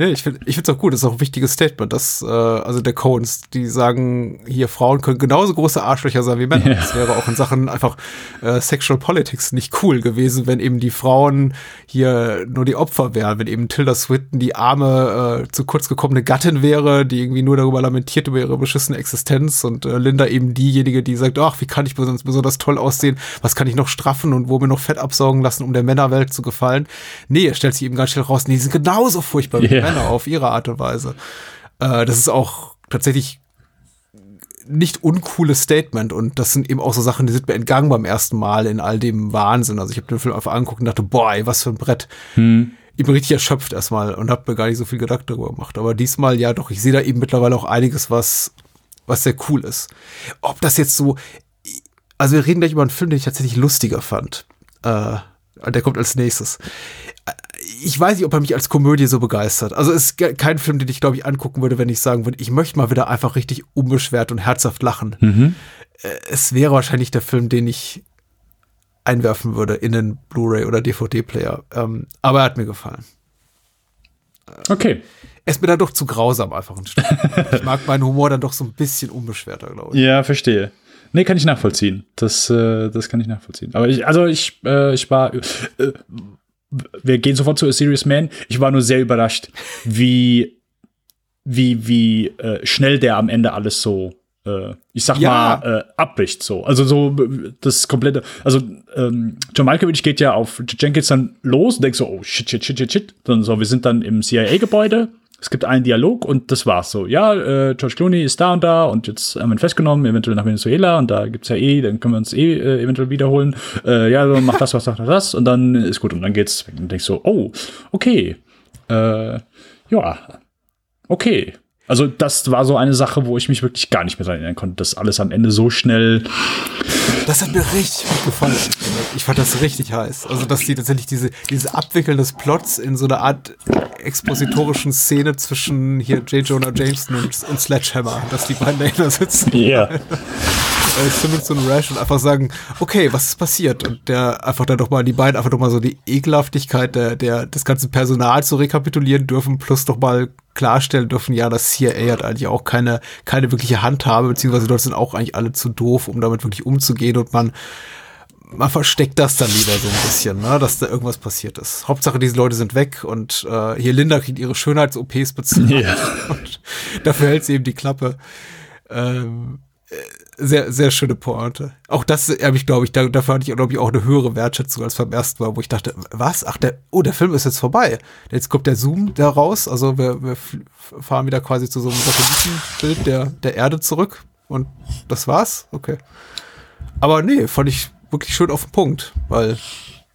Nee, ich finde ich find's auch gut, das ist auch ein wichtiges Statement, dass, äh, also der Coens, die sagen, hier Frauen können genauso große Arschlöcher sein wie Männer. Ja. Das wäre auch in Sachen einfach äh, Sexual Politics nicht cool gewesen, wenn eben die Frauen hier nur die Opfer wären, wenn eben Tilda Swinton die arme, äh, zu kurz gekommene Gattin wäre, die irgendwie nur darüber lamentiert über ihre beschissene Existenz und äh, Linda eben diejenige, die sagt, ach, wie kann ich besonders, besonders toll aussehen, was kann ich noch straffen und wo mir noch Fett absaugen lassen, um der Männerwelt zu gefallen. Nee, es stellt sich eben ganz schnell raus, nee, die sind genauso furchtbar wie Ja. Männer auf ihre Art und Weise. Äh, das ist auch tatsächlich nicht uncooles Statement und das sind eben auch so Sachen, die sind mir entgangen beim ersten Mal in all dem Wahnsinn. Also ich habe den Film einfach angeguckt und dachte, boah, ey, was für ein Brett. Ich bin richtig erschöpft erstmal und habe mir gar nicht so viel Gedanken darüber gemacht. Aber diesmal ja doch, ich sehe da eben mittlerweile auch einiges, was, was sehr cool ist. Ob das jetzt so, also wir reden gleich über einen Film, den ich tatsächlich lustiger fand. Äh, der kommt als nächstes. Äh, Ich weiß nicht, ob er mich als Komödie so begeistert. Also es ist kein Film, den ich, glaube ich, angucken würde, wenn ich sagen würde, ich möchte mal wieder einfach richtig unbeschwert und herzhaft lachen. Äh, Es wäre wahrscheinlich der Film, den ich einwerfen würde in den Blu-ray oder DVD-Player. Ähm, aber er hat mir gefallen. Okay. Er ist mir dann doch zu grausam einfach ein Stück. *laughs* ich mag meinen Humor dann doch so ein bisschen unbeschwerter, glaube ich. Ja, verstehe. Nee, kann ich nachvollziehen. Das, äh, das kann ich nachvollziehen. Aber ich, also ich, äh, ich war, äh, wir gehen sofort zu A Serious Man. Ich war nur sehr überrascht, wie, wie, wie äh, schnell der am Ende alles so, äh, ich sag Ja. mal, äh, abbricht so. Also so das komplette, also ähm, John Malkovich geht ja auf Jenkins dann los und denkt so, oh shit, shit, shit, shit, shit. Dann so, wir sind dann im CIA-Gebäude. Es gibt einen Dialog und das war's so. Ja, äh, George Clooney ist da und da und jetzt haben wir ihn festgenommen, eventuell nach Venezuela und da gibt's ja eh, dann können wir uns eh äh, eventuell wiederholen. Äh, ja, mach das, was sagt das und dann ist gut und dann geht's. Und denkst so, oh, okay, äh, ja, okay. Also das war so eine Sache, wo ich mich wirklich gar nicht mehr dran erinnern konnte, dass alles am Ende so schnell. Das hat mir richtig gut gefallen. Ich fand das richtig heiß. Also, dass die tatsächlich diese, diese Abwickeln des Plots in so eine Art expositorischen Szene zwischen hier J. Jonah Jameson und, und Sledgehammer, dass die beiden dahinter sitzen. Ja. äh, Simmons und Rash und einfach sagen, okay, was ist passiert? Und der einfach dann doch mal, die beiden einfach doch mal so die Ekelhaftigkeit der, der, des ganzen Personals so rekapitulieren dürfen, plus doch mal klarstellen dürfen, ja, das CIA hat eigentlich auch keine, keine wirkliche Handhabe, beziehungsweise dort sind auch eigentlich alle zu doof, um damit wirklich umzugehen und man, man versteckt das dann lieber so ein bisschen, ne, dass da irgendwas passiert ist. Hauptsache, diese Leute sind weg und äh, hier Linda kriegt ihre Schönheits-OPs bezahlt Ja. *laughs* und dafür hält sie eben die Klappe. Ähm, äh, sehr, sehr schöne Pointe. Auch das habe ich, glaube ich, da, dafür hatte ich, glaube ich, auch eine höhere Wertschätzung als beim ersten Mal, wo ich dachte, was? Ach, der, oh, der Film ist jetzt vorbei. Jetzt kommt der Zoom da raus. Also wir, wir fahren wieder quasi zu so einem Satellitenbild der, der Erde zurück. Und das war's? Okay. Aber nee, fand ich wirklich schön auf den Punkt, weil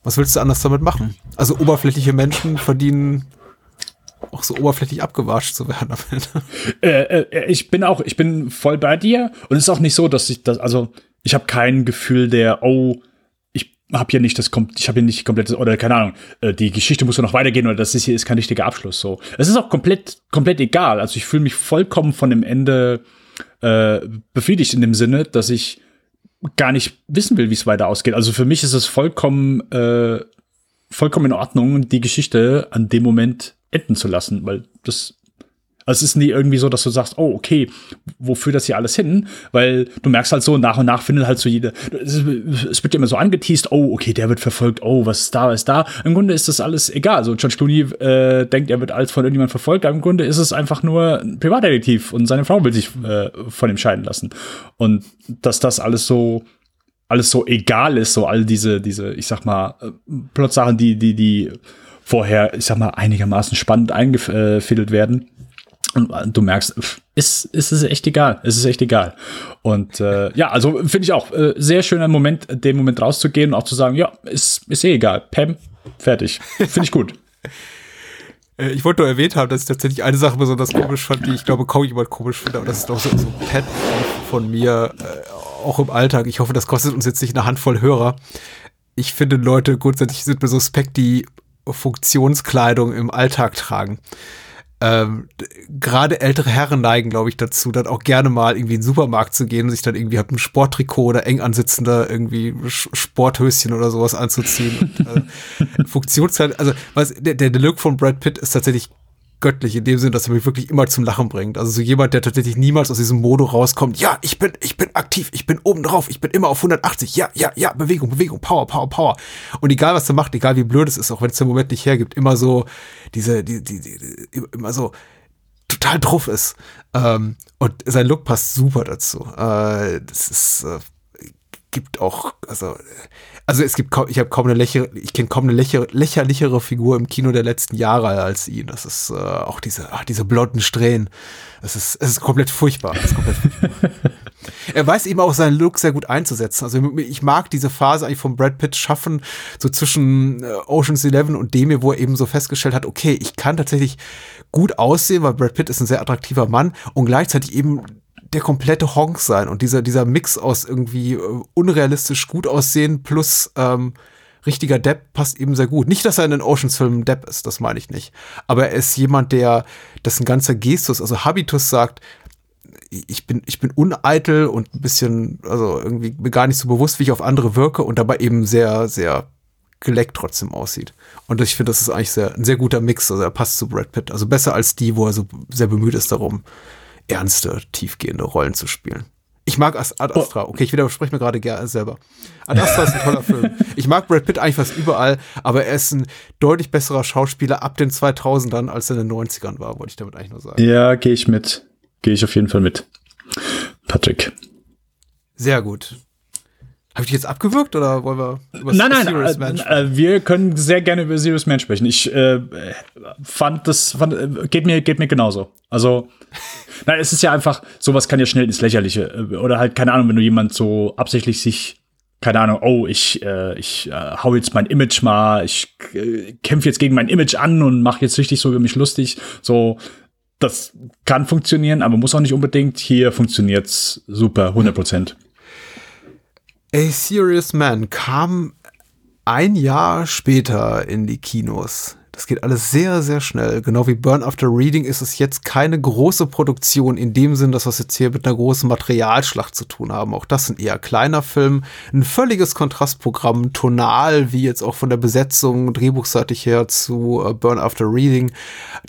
was willst du anders damit machen? Also oberflächliche Menschen verdienen auch so oberflächlich abgewatscht zu werden Ende. Äh, äh, ich bin auch, ich bin voll bei dir und es ist auch nicht so, dass ich das, also ich habe kein Gefühl der, oh, ich habe hier nicht das, kom- ich habe hier nicht komplettes oder keine Ahnung, äh, die Geschichte muss ja noch weitergehen oder das ist hier ist kein richtiger Abschluss. So, es ist auch komplett, komplett egal. Also ich fühle mich vollkommen von dem Ende äh, befriedigt in dem Sinne, dass ich gar nicht wissen will, wie es weiter ausgeht. Also für mich ist es vollkommen, äh, vollkommen in Ordnung, die Geschichte an dem Moment enden zu lassen, weil das also es ist nie irgendwie so, dass du sagst, oh, okay, wo führt das hier alles hin? Weil du merkst halt so, nach und nach findet halt so jeder, es wird immer so angeteased, oh, okay, der wird verfolgt, oh, was ist da, was ist da. Im Grunde ist das alles egal. Also George Clooney äh, denkt, er wird als von irgendjemand verfolgt, aber im Grunde ist es einfach nur ein Privatdetektiv und seine Frau will sich äh, von ihm scheiden lassen. Und dass das alles so alles so egal ist, so all diese, diese, ich sag mal, äh, Plotsachen, die, die, die vorher, ich sag mal, einigermaßen spannend eingefädelt werden. Und äh, du merkst, ist, ist es echt egal. Es ist echt egal. Und äh, ja, also finde ich auch äh, sehr schöner Moment, den Moment rauszugehen und auch zu sagen, ja, ist, ist eh egal. Pam, fertig. Finde ich gut. *laughs* Äh, Ich wollte nur erwähnt haben, dass ich tatsächlich eine Sache besonders komisch fand, die ich glaube kaum jemand komisch findet, aber das ist doch so, so ein Pet von mir, äh, auch im Alltag. Ich hoffe, das kostet uns jetzt nicht eine Handvoll Hörer. Ich finde, Leute grundsätzlich sind mir suspekt, die Funktionskleidung im Alltag tragen. Ähm, Gerade ältere Herren neigen, glaube ich, dazu, dann auch gerne mal irgendwie in den Supermarkt zu gehen und sich dann irgendwie halt ein Sporttrikot oder eng ansitzender irgendwie Sch- Sporthöschen oder sowas anzuziehen. Und, äh, *laughs* Funktionskleidung, also was, der, der Look von Brad Pitt ist tatsächlich göttlich in dem Sinn, dass er mich wirklich immer zum Lachen bringt. Also so jemand, der tatsächlich niemals aus diesem Modo rauskommt. Ja, ich bin, ich bin aktiv, ich bin oben drauf, ich bin immer auf 180. Ja, ja, ja, Bewegung, Bewegung, Power, Power, Power. Und egal was er macht, egal wie blöd es ist, auch wenn es den Moment nicht hergibt, immer so diese, die, die, die, immer so total drauf ist. Ähm, und sein Look passt super dazu. Äh, das ist äh, gibt auch, also, also es gibt kaum, ich habe kaum eine lächer, ich kenne kaum eine lächer, lächerlichere Figur im Kino der letzten Jahre als ihn. Das ist äh, auch diese, ach, diese blonden Strähnen. Es ist, es ist komplett furchtbar. Ist komplett furchtbar. *laughs* er weiß eben auch seinen Look sehr gut einzusetzen. Also ich mag diese Phase eigentlich von Brad Pitt schaffen, so zwischen äh, Ocean's Eleven und dem, wo er eben so festgestellt hat, okay, ich kann tatsächlich gut aussehen, weil Brad Pitt ist ein sehr attraktiver Mann und gleichzeitig eben der komplette Honk sein und dieser, dieser Mix aus irgendwie äh, unrealistisch gut aussehen plus ähm, richtiger Depp passt eben sehr gut. Nicht, dass er in den Oceans-Filmen Depp ist, das meine ich nicht. Aber er ist jemand, der, dessen ganzer Gestus, also Habitus sagt, ich bin, ich bin uneitel und ein bisschen, also irgendwie mir gar nicht so bewusst, wie ich auf andere wirke und dabei eben sehr, sehr geleckt trotzdem aussieht. Und ich finde, das ist eigentlich sehr, ein sehr guter Mix. Also er passt zu Brad Pitt. Also besser als die, wo er so sehr bemüht ist darum, ernste, tiefgehende Rollen zu spielen. Ich mag Ad Astra. Okay, ich widerspreche mir gerade gerne selber. Ad Astra ist ein toller *laughs* Film. Ich mag Brad Pitt eigentlich fast überall, aber er ist ein deutlich besserer Schauspieler ab den 2000ern, als er in den 90ern war, wollte ich damit eigentlich nur sagen. Ja, gehe ich mit. Gehe ich auf jeden Fall mit. Patrick. Sehr gut. Habe ich dich jetzt abgewürgt oder wollen wir über nein, nein, Serious Man äh, wir können sehr gerne über Serious Man sprechen. Ich äh, fand das fand, äh, geht mir geht mir genauso. Also nein, es ist ja einfach sowas kann ja schnell ins Lächerliche äh, oder halt keine Ahnung, wenn du jemand so absichtlich sich keine Ahnung, oh, ich, äh, ich äh, hau jetzt mein Image mal, ich äh, kämpfe jetzt gegen mein Image an und mache jetzt richtig so über mich lustig. So, das kann funktionieren, aber muss auch nicht unbedingt. Hier funktioniert's super, 100 Prozent. A Serious Man kam ein Jahr später in die Kinos. Das geht alles sehr, sehr schnell. Genau wie Burn After Reading ist es jetzt keine große Produktion in dem Sinn, dass wir es jetzt hier mit einer großen Materialschlacht zu tun haben. Auch das ein eher kleiner Film. Ein völliges Kontrastprogramm, tonal, wie jetzt auch von der Besetzung, drehbuchseitig her zu uh, Burn After Reading.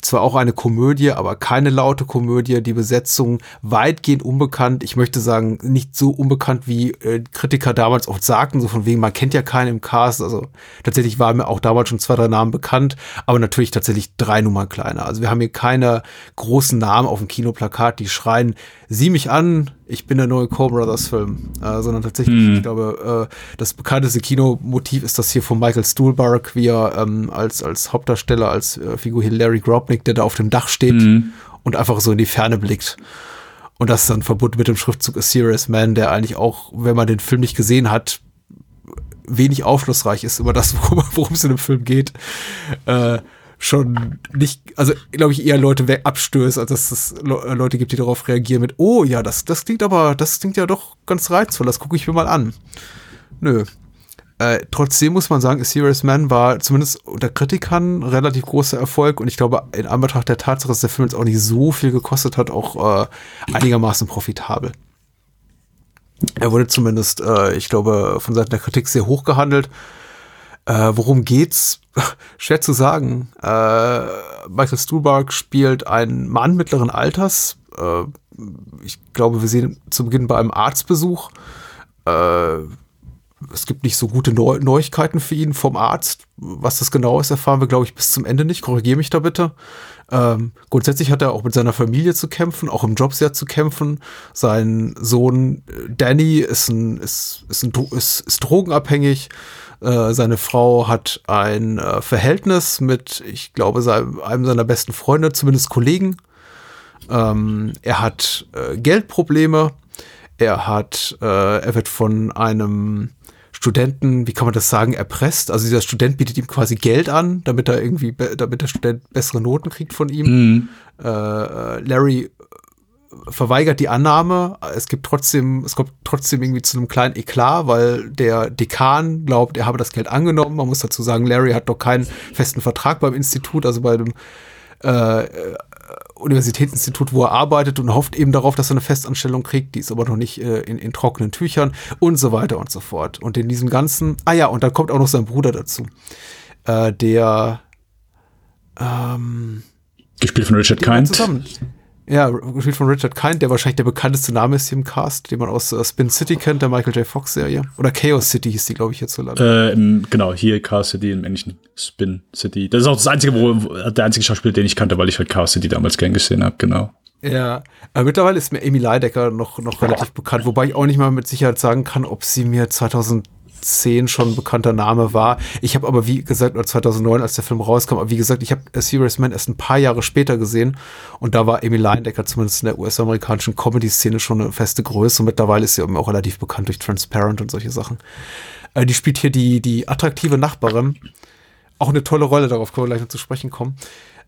Zwar auch eine Komödie, aber keine laute Komödie. Die Besetzung weitgehend unbekannt. Ich möchte sagen, nicht so unbekannt, wie äh, Kritiker damals auch sagten, so von wegen, man kennt ja keinen im Cast. Also tatsächlich waren mir auch damals schon zwei, drei Namen bekannt aber natürlich tatsächlich drei Nummern kleiner. Also wir haben hier keine großen Namen auf dem Kinoplakat, die schreien, sieh mich an, ich bin der neue Coen Brothers Film, äh, sondern tatsächlich, mhm. ich glaube, äh, das bekannteste Kinomotiv ist das hier von Michael Stuhlbarg, wie er ähm, als, als Hauptdarsteller, als äh, Figur Larry Grobnick, der da auf dem Dach steht mhm. und einfach so in die Ferne blickt. Und das ist dann verbunden mit dem Schriftzug A Serious Man, der eigentlich auch, wenn man den Film nicht gesehen hat, wenig aufschlussreich ist über das, *laughs* worum es in dem Film geht, äh, schon nicht, also glaube ich eher Leute abstößt, als dass es Leute gibt, die darauf reagieren mit, oh ja, das, das klingt aber, das klingt ja doch ganz reizvoll, das gucke ich mir mal an. Nö. Äh, trotzdem muss man sagen, A Serious Man war zumindest unter Kritikern relativ großer Erfolg und ich glaube, in Anbetracht der Tatsache, dass der Film jetzt auch nicht so viel gekostet hat, auch äh, einigermaßen profitabel. Er wurde zumindest, äh, ich glaube, von Seiten der Kritik sehr hoch gehandelt. Äh, worum geht's? *laughs* Schwer zu sagen. Äh, Michael Stuhlbarg spielt einen Mann mittleren Alters. Äh, ich glaube, wir sehen zu Beginn bei einem Arztbesuch. Äh, es gibt nicht so gute Neu Neuigkeiten für ihn vom Arzt. Was das genau ist, erfahren wir, glaube ich, bis zum Ende nicht. Korrigiere mich da bitte. Ähm, grundsätzlich hat er auch mit seiner Familie zu kämpfen, auch im Job sehr zu kämpfen. Sein Sohn äh, Danny ist, ein, ist, ist, ein, ist, ist drogenabhängig. Äh, seine Frau hat ein äh, Verhältnis mit, ich glaube, einem seiner besten Freunde, zumindest Kollegen. Ähm, er hat Geldprobleme. Er hat, er wird von einem Studenten, wie kann man das sagen, erpresst. Also dieser Student bietet ihm quasi Geld an, damit er irgendwie, damit der Student bessere Noten kriegt von ihm. Mhm. Äh, äh, Larry verweigert die Annahme. Es gibt trotzdem, es kommt trotzdem irgendwie zu einem kleinen Eklat, weil der Dekan glaubt, er habe das Geld angenommen. Man muss dazu sagen, Larry hat doch keinen festen Vertrag beim Institut, also bei dem äh, Universitätsinstitut, wo er arbeitet und hofft eben darauf, dass er eine Festanstellung kriegt, die ist aber noch nicht äh, in, in, trockenen Tüchern und so weiter und so fort. Und in diesem ganzen, ah ja, und dann kommt auch noch sein Bruder dazu, äh, der, ähm, Gespielt von Richard Kind. zusammen. Ja, gespielt von Richard Kind, der wahrscheinlich der bekannteste Name ist hier im Cast, den man aus äh, Spin City kennt, der Michael J. Fox-Serie. Oder Chaos City hieß die, glaube ich, hierzulande. Äh, im, genau, hier Chaos City im englischen Spin City. Das ist auch das einzige, wo, der einzige Schauspieler, den ich kannte, weil ich halt Chaos City damals gern gesehen habe, genau. Ja, aber mittlerweile ist mir Amy Leidecker noch, noch relativ bekannt, wobei ich auch nicht mal mit Sicherheit sagen kann, ob sie mir 2010 schon ein bekannter Name war. Ich habe aber, wie gesagt, oder 2009, als der Film rauskam, aber wie gesagt, ich habe Serious Man erst ein paar Jahre später gesehen und da war Amy Leidecker zumindest in der US-amerikanischen Comedy-Szene schon eine feste Größe und mittlerweile ist sie eben auch relativ bekannt durch Transparent und solche Sachen. Äh, die spielt hier die, die attraktive Nachbarin. Auch eine tolle Rolle, darauf können wir gleich noch zu sprechen kommen.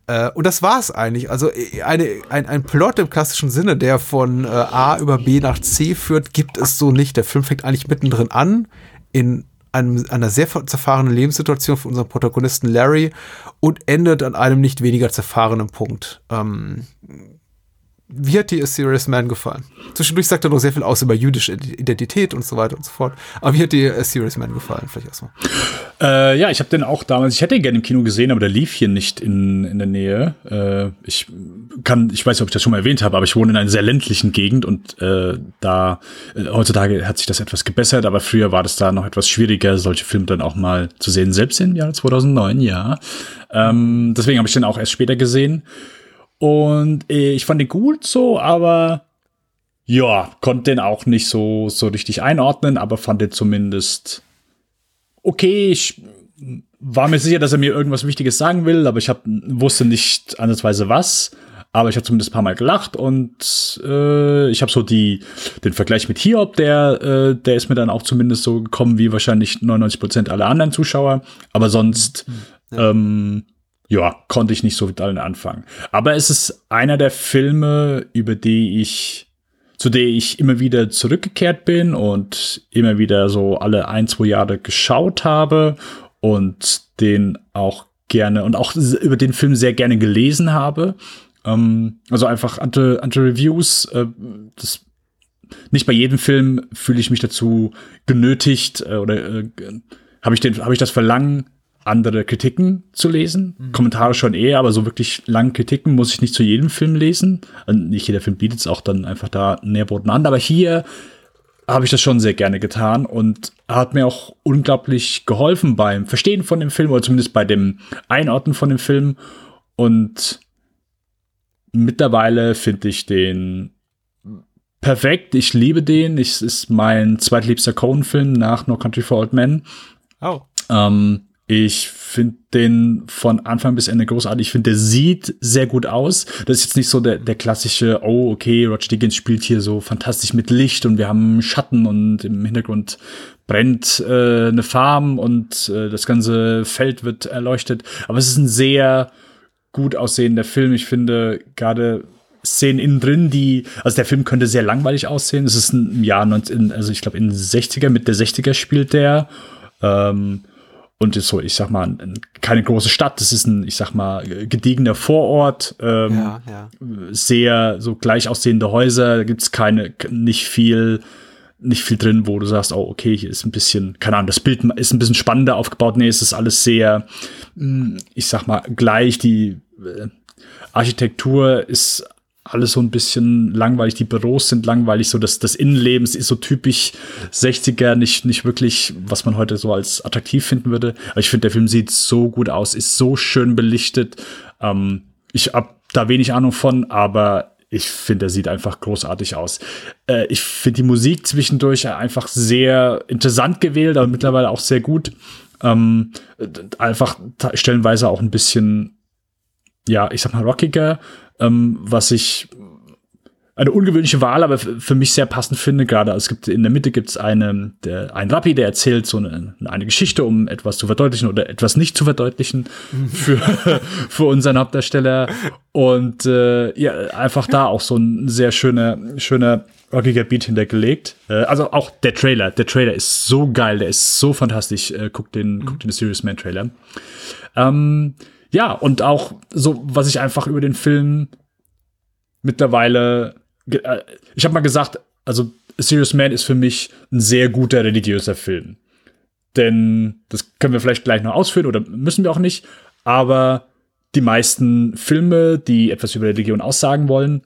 Äh, und das war's eigentlich. Also äh, eine, ein, ein Plot im klassischen Sinne, der von äh, A über B nach C führt, gibt es so nicht. Der Film fängt eigentlich mittendrin an, in einem, einer sehr zerfahrenen Lebenssituation für unseren Protagonisten Larry und endet an einem nicht weniger zerfahrenen Punkt. Ähm, wie hat dir A Serious Man gefallen? Zwischendurch sagt er noch sehr viel aus über jüdische Identität und so weiter und so fort. Aber wie hat dir A Serious Man gefallen? Vielleicht erstmal. Äh, ja, ich habe den auch damals, ich hätte ihn gerne im Kino gesehen, aber der lief hier nicht in, in der Nähe. Äh, ich kann, ich weiß nicht, ob ich das schon mal erwähnt habe, aber ich wohne in einer sehr ländlichen Gegend und äh, da äh, heutzutage hat sich das etwas gebessert, aber früher war das da noch etwas schwieriger, solche Filme dann auch mal zu sehen, selbst im Jahr 2009, ja. Ähm, deswegen habe ich den auch erst später gesehen. Und äh, ich fand den gut so, aber ja, konnte den auch nicht so, so richtig einordnen, aber fand den zumindest okay. Ich war mir sicher, dass er mir irgendwas Wichtiges sagen will, aber ich hab, wusste nicht ansatzweise was. Aber ich habe zumindest ein paar Mal gelacht und äh, ich habe so die den Vergleich mit Hiob, der äh, der ist mir dann auch zumindest so gekommen wie wahrscheinlich 99 Prozent aller anderen Zuschauer. Aber sonst ähm, ja, konnte ich nicht so mit allen anfangen. Aber es ist einer der Filme, über die ich, zu der ich immer wieder zurückgekehrt bin und immer wieder so alle ein, zwei Jahre geschaut habe und den auch gerne und auch über den Film sehr gerne gelesen habe. Ähm, also einfach andere, andere Reviews. Äh, das nicht bei jedem Film fühle ich mich dazu genötigt äh, oder äh, habe ich habe ich das Verlangen andere Kritiken zu lesen. Kommentare schon eher, aber so wirklich lange Kritiken muss ich nicht zu jedem Film lesen. Also nicht jeder Film bietet es auch dann einfach da Nährboten an, aber hier habe ich das schon sehr gerne getan und hat mir auch unglaublich geholfen beim Verstehen von dem Film oder zumindest bei dem Einordnen von dem Film. Und mittlerweile finde ich den perfekt. Ich liebe den. Es ist mein zweitliebster Coen-Film nach No Country for Old Men. Oh. Ähm, ich finde den von Anfang bis Ende großartig. Ich finde, der sieht sehr gut aus. Das ist jetzt nicht so der, der klassische, oh, okay, Roger Dickens spielt hier so fantastisch mit Licht und wir haben Schatten und im Hintergrund brennt äh, eine Farm und äh, das ganze Feld wird erleuchtet. Aber es ist ein sehr gut aussehender Film. Ich finde gerade Szenen innen drin, die, also der Film könnte sehr langweilig aussehen. Es ist ein Jahr 19, also ich glaube in den 60er, mit der 60er spielt der. Ähm, und ist so, ich sag mal, keine große Stadt. Das ist ein, ich sag mal, gediegener Vorort. Ähm, Ja, ja. Sehr so gleich aussehende Häuser. Da gibt's keine, nicht viel, nicht viel drin, wo du sagst, oh, okay, hier ist ein bisschen, keine Ahnung, das Bild ist ein bisschen spannender aufgebaut. Nee, es ist alles sehr, mh, ich sag mal, gleich. Die äh, Architektur ist alles so ein bisschen langweilig, die Büros sind langweilig, so das, das Innenleben ist so typisch 60er, nicht, nicht wirklich, was man heute so als attraktiv finden würde. Aber ich finde, der Film sieht so gut aus, ist so schön belichtet. Ähm, ich hab da wenig Ahnung von, aber ich finde, er sieht einfach großartig aus. Äh, ich finde die Musik zwischendurch einfach sehr interessant gewählt, aber mittlerweile auch sehr gut. Ähm, einfach stellenweise auch ein bisschen, ja, ich sag mal, rockiger ähm, was ich eine ungewöhnliche Wahl, aber für mich sehr passend finde gerade. Es gibt in der Mitte gibt es eine, der, einen Rappi, der erzählt so eine, eine Geschichte, um etwas zu verdeutlichen oder etwas nicht zu verdeutlichen für, *laughs* für unseren Hauptdarsteller. Und äh, ja, einfach da auch so ein sehr schöner, schöner rockiger Beat hintergelegt. Äh, also auch der Trailer. Der Trailer ist so geil, der ist so fantastisch. Äh, guckt den, mhm. guckt den Serious Man Trailer. Ähm, ja, und auch so, was ich einfach über den Film mittlerweile, äh, ich habe mal gesagt, also A Serious Man ist für mich ein sehr guter religiöser Film. Denn das können wir vielleicht gleich noch ausführen oder müssen wir auch nicht, aber die meisten Filme, die etwas über Religion aussagen wollen,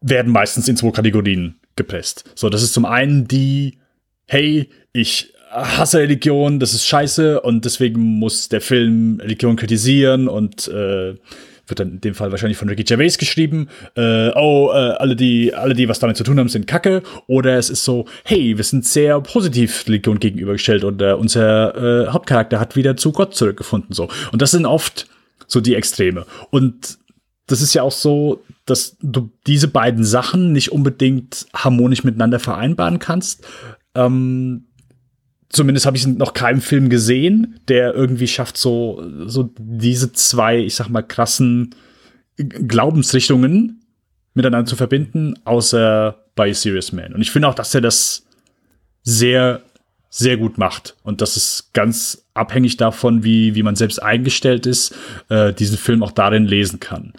werden meistens in zwei Kategorien gepresst. So, das ist zum einen die, hey, ich hasse Religion, das ist scheiße und deswegen muss der Film Religion kritisieren und äh, wird dann in dem Fall wahrscheinlich von Ricky Gervais geschrieben, äh, oh, äh, alle, die, alle, die was damit zu tun haben, sind Kacke. Oder es ist so, hey, wir sind sehr positiv Religion gegenübergestellt und äh, unser äh, Hauptcharakter hat wieder zu Gott zurückgefunden. So. Und das sind oft so die Extreme. Und das ist ja auch so, dass du diese beiden Sachen nicht unbedingt harmonisch miteinander vereinbaren kannst. Ähm, zumindest habe ich noch keinen Film gesehen, der irgendwie schafft, so, so diese zwei, ich sag mal, krassen Glaubensrichtungen miteinander zu verbinden, außer bei Serious Man. Und ich finde auch, dass er das sehr, sehr gut macht. Und das ist ganz abhängig davon, wie, wie man selbst eingestellt ist, äh, diesen Film auch darin lesen kann.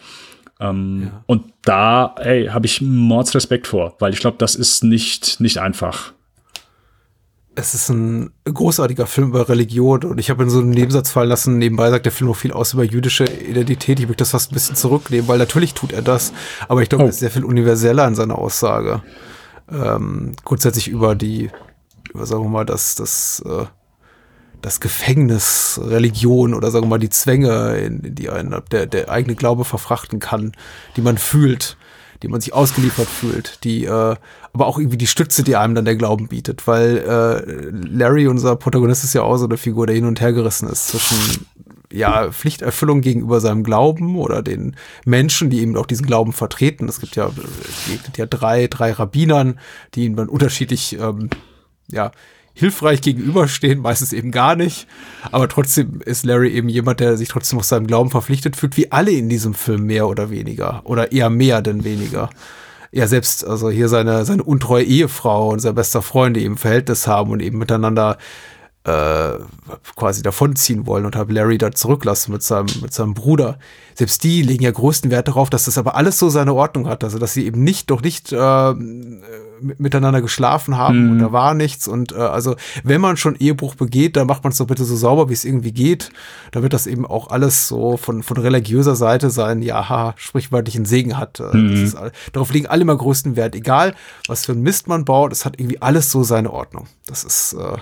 Ähm, ja. Und da, ey, habe ich Mordsrespekt vor, weil ich glaube, das ist nicht, nicht einfach es ist ein großartiger Film über Religion und ich habe in so einem Nebensatz fallen lassen, nebenbei sagt der Film noch viel aus über jüdische Identität. Ich möchte das fast ein bisschen zurücknehmen, weil natürlich tut er das, aber ich glaube, oh. er ist sehr viel universeller in seiner Aussage. Ähm, grundsätzlich über die, über sagen wir mal, das, das, äh, das Gefängnis Religion oder sagen wir mal die Zwänge, in die einen der, der eigene Glaube verfrachten kann, die man fühlt die man sich ausgeliefert fühlt, die äh, aber auch irgendwie die Stütze, die einem dann der Glauben bietet, weil äh, Larry, unser Protagonist, ist ja auch so eine Figur, der hin und her gerissen ist zwischen ja, Pflichterfüllung gegenüber seinem Glauben oder den Menschen, die eben auch diesen Glauben vertreten. Es gibt ja, es ja drei, drei Rabbinern, die ihn dann unterschiedlich, ähm, ja, hilfreich gegenüberstehen, meistens eben gar nicht. Aber trotzdem ist Larry eben jemand, der sich trotzdem auf seinem Glauben verpflichtet fühlt, wie alle in diesem Film mehr oder weniger. Oder eher mehr denn weniger. Ja, selbst, also hier seine, seine untreue Ehefrau und sein bester Freund, die eben Verhältnis haben und eben miteinander äh, quasi davonziehen wollen und habe Larry da zurücklassen mit seinem, mit seinem Bruder. Selbst die legen ja größten Wert darauf, dass das aber alles so seine Ordnung hat. Also, dass sie eben nicht, doch nicht äh, miteinander geschlafen haben mhm. und da war nichts. Und äh, also, wenn man schon Ehebruch begeht, dann macht man es doch bitte so sauber, wie es irgendwie geht. Da wird das eben auch alles so von, von religiöser Seite sein, ja, ha, sprichwörtlichen Segen hat. Äh, mhm. Ist, darauf legen alle immer größten Wert. Egal, was für ein Mist man baut, es hat irgendwie alles so seine Ordnung. Das ist, äh,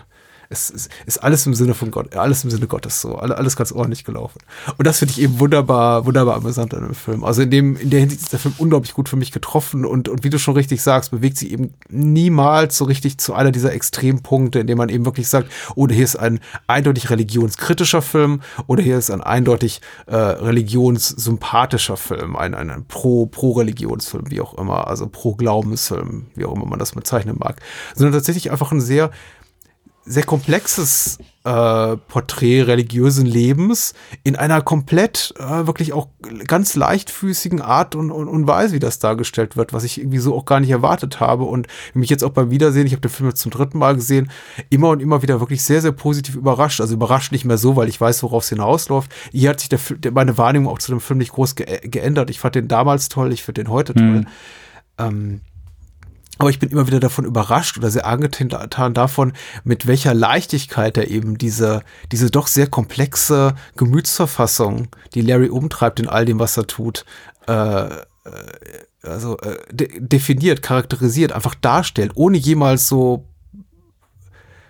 es ist, ist alles im Sinne von Gott, alles im Sinne Gottes so, alles ganz ordentlich gelaufen. Und das finde ich eben wunderbar, wunderbar amüsant an dem Film. Also in dem, in der Hinsicht ist der Film unglaublich gut für mich getroffen und, und wie du schon richtig sagst, bewegt sich eben niemals so richtig zu einer dieser Extrempunkte, in dem man eben wirklich sagt, oh, hier ist ein eindeutig religionskritischer Film oder hier ist ein eindeutig äh, religionssympathischer Film, ein, ein, ein pro, pro-Religionsfilm, wie auch immer, also pro-Glaubensfilm, wie auch immer man das bezeichnen mag, sondern tatsächlich einfach ein sehr sehr komplexes äh, Porträt religiösen Lebens in einer komplett äh, wirklich auch ganz leichtfüßigen Art und, und, und Weise, wie das dargestellt wird, was ich irgendwie so auch gar nicht erwartet habe und mich jetzt auch beim Wiedersehen, ich habe den Film jetzt zum dritten Mal gesehen, immer und immer wieder wirklich sehr, sehr positiv überrascht. Also überrascht nicht mehr so, weil ich weiß, worauf es hinausläuft. Hier hat sich der, der, meine Wahrnehmung auch zu dem Film nicht groß ge geändert. Ich fand den damals toll, ich finde den heute toll. Mhm. Ähm, aber ich bin immer wieder davon überrascht oder sehr angetan davon, mit welcher Leichtigkeit er eben diese, diese doch sehr komplexe Gemütsverfassung, die Larry umtreibt in all dem, was er tut, äh, äh also äh, de definiert, charakterisiert, einfach darstellt, ohne jemals so